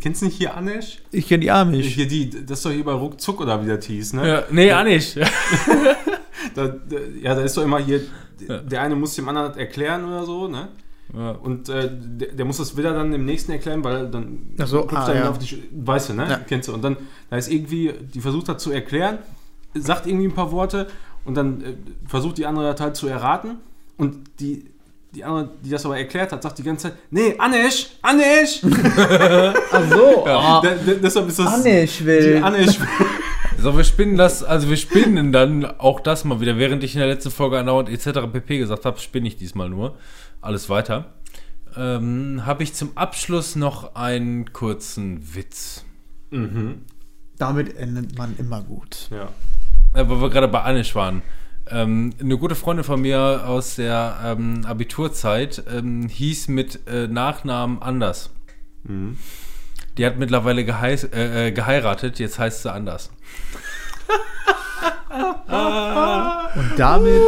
S5: kennst du nicht hier Anesh?
S3: Ich kenne die Amish.
S5: Hier die, das ist doch hier bei Ruckzuck oder wie das hieß, ne?
S1: Ja, nee, Anish.
S5: Da, da, ja, da ist doch immer hier, der eine muss dem anderen erklären oder so, ne?
S1: Ja.
S5: Und äh, der, der muss das wieder dann dem nächsten erklären, weil dann
S3: Ach so, ah,
S5: er ihm
S3: ja.
S5: auf die Weißt du, ne?
S3: Ja.
S5: Kennst du. Und dann, da ist irgendwie, die versucht das zu erklären, sagt irgendwie ein paar Worte und dann äh, versucht die andere halt zu erraten und die, die andere, die das aber erklärt hat, sagt die ganze Zeit, nee, Anesh, Anesh!
S3: Ach so.
S5: Da, da, deshalb ist das die
S3: Amish-Welt.
S5: Anesh.
S1: So, wir spinnen das, also wir spinnen dann auch das mal wieder. Während ich in der letzten Folge andauernd etc. pp gesagt habe, spinne ich diesmal nur. Alles weiter. Ähm, habe ich zum Abschluss noch einen kurzen Witz.
S5: mhm.
S3: Damit endet man immer gut.
S5: Ja.
S1: Äh, weil wir gerade bei Anish waren. Ähm, eine gute Freundin von mir aus der ähm, Abiturzeit ähm, hieß mit äh, Nachnamen anders.
S5: Mhm.
S1: Die hat mittlerweile äh, äh, geheiratet, jetzt heißt sie anders.
S3: Und damit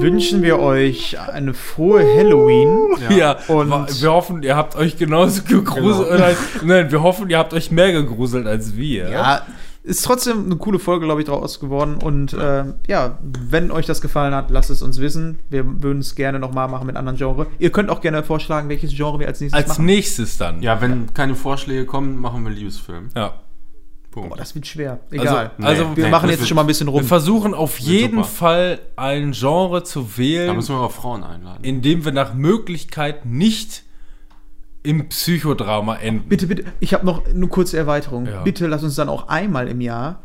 S3: wünschen wir euch eine frohe Halloween.
S1: Ja,
S3: Und-
S1: wa- wir hoffen, ihr habt euch genauso gegruselt.
S5: Genau.
S1: Nein, nein, wir hoffen, ihr habt euch mehr gegruselt als wir.
S3: Ja, ist trotzdem eine coole Folge, glaube ich, draus geworden. Und ja. Äh, ja, wenn euch das gefallen hat, lasst es uns wissen. Wir würden es gerne nochmal machen mit anderen Genres. Ihr könnt auch gerne vorschlagen, welches Genre wir als nächstes
S1: Als
S3: machen.
S1: nächstes dann.
S5: ja, wenn keine Vorschläge kommen, machen wir Liebesfilm.
S1: Ja.
S5: Punkt.
S3: Boah, das wird schwer. Egal.
S5: Nee,
S1: Also,
S3: wir
S5: nee,
S3: machen
S5: das
S3: jetzt
S5: wird-
S3: schon mal ein bisschen
S1: Wir
S3: rum.
S1: versuchen auf jeden
S5: super.
S1: Fall ein Genre zu
S5: Da
S1: wählen,
S5: müssen wir aber Frauen einladen.
S1: in dem wir nach Möglichkeit nicht im Psychodrama enden.
S3: Bitte, bitte, ich habe noch eine kurze Erweiterung.
S1: Ja.
S3: Bitte lass uns dann auch einmal im Jahr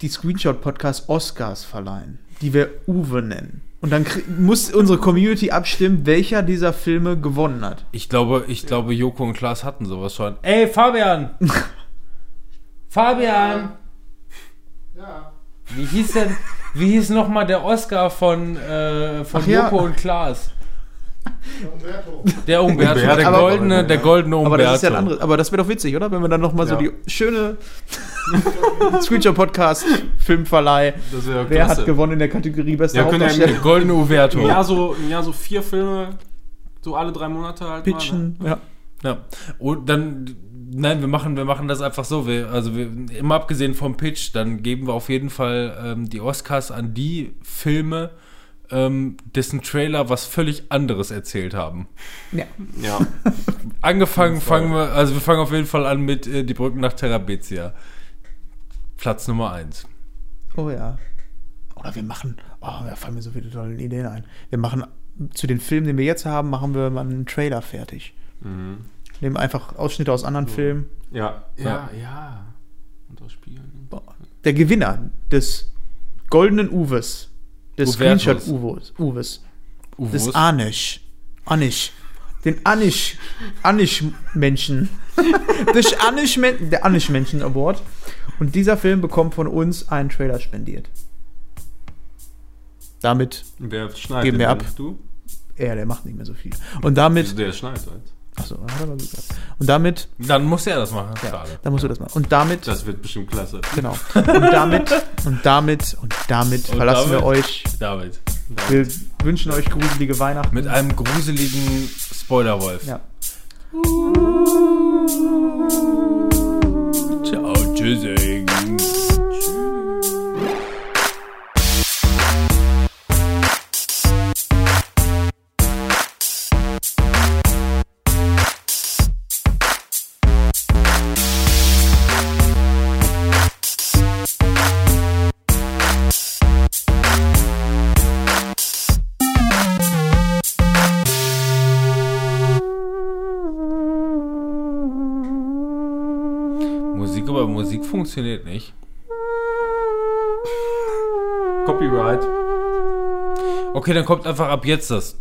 S3: die Screenshot-Podcast Oscars verleihen, die wir Uwe nennen. Und dann muss unsere Community abstimmen, welcher dieser Filme gewonnen hat.
S1: Ich glaube, ich glaube, Joko und Klaas hatten sowas schon. Ey, Fabian! Fabian!
S6: Ja,
S1: Wie hieß denn, wie hieß nochmal der Oscar von, äh, von
S3: Ach ja.
S1: Joko und Klaas?
S6: der Umberto.
S1: Der Umberto,
S5: Umberto.
S1: der
S3: Aber-
S1: goldene, der goldene Umberto.
S3: Aber das ist ja ein anderes. Aber das wäre doch witzig, oder? Wenn wir dann noch mal so
S5: Ja.
S3: die schöne Screenshot-Podcast, Filmverleih.
S5: Das wäre
S3: Wer hat gewonnen in der Kategorie beste
S5: Ja,
S3: Hauptdarsteller?
S1: Der goldene Umberto.
S5: Im Jahr, so, Jahr so vier Filme, so alle drei Monate halt
S3: Pitchen. Ja.
S1: Ja. Und dann, nein, wir machen, wir machen das einfach so. Wir, also wir, immer abgesehen vom Pitch, dann geben wir auf jeden Fall ähm, die Oscars an die Filme, ähm, dessen Trailer was völlig anderes erzählt haben.
S3: ja.
S5: Ja.
S1: Angefangen fangen wir, also wir fangen auf jeden Fall an mit äh, Die Brücken nach Terabithia. Platz Nummer 1.
S3: Oh ja. Oder wir machen, oh, da fallen mir so viele tolle Ideen ein. Wir machen zu den Filmen, den wir jetzt haben, machen wir mal einen Trailer fertig.
S5: Mhm.
S3: Nehmen einfach Ausschnitte aus anderen Filmen.
S5: Ja.
S1: Ja.
S5: Ja, ja. Und aus Spielen.
S3: Der Gewinner des goldenen Uwes, des
S1: Uvertus.
S3: Screenshot-Uwes, Uwes, des
S1: Uwos.
S3: Anish, Anish, den Anish, Anish-Menschen, des Anish der Anish-Menschen Award. Und dieser Film bekommt von uns einen Trailer spendiert. Damit,
S5: Wer schneidet?
S3: Geben wir ab.
S5: Du?
S3: er, der macht nicht mehr so viel. Und damit,
S5: der schneidet halt.
S3: Achso, hat er mal gut gesagt. Und damit,
S1: Dann muss er das machen.
S3: ja,
S1: Schade.
S3: da musst du das machen. Und damit,
S5: Das wird bestimmt klasse.
S3: genau. Und damit, und damit, und damit
S1: Und
S3: verlassen wir
S1: damit-
S3: euch
S1: David.
S3: Wir wünschen euch gruselige Weihnachten.
S1: Mit einem gruseligen Spoilerwolf.
S3: ja.
S1: Ciao, tschüssing. Funktioniert nicht.
S5: Copyright.
S1: Okay, dann kommt einfach ab jetzt das.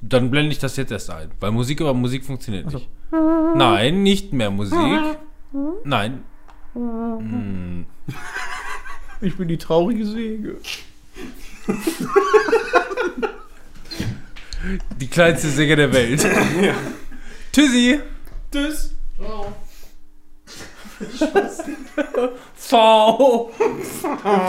S1: Dann blende ich das jetzt erst ein. Weil Musik über Musik funktioniert nicht. Nein, nicht mehr Musik. Nein. Hm.
S3: Ich bin die traurige Säge.
S1: Die kleinste Säge der Welt. Tschüssi.
S3: Tschüss.
S6: Ciao.
S1: Fall.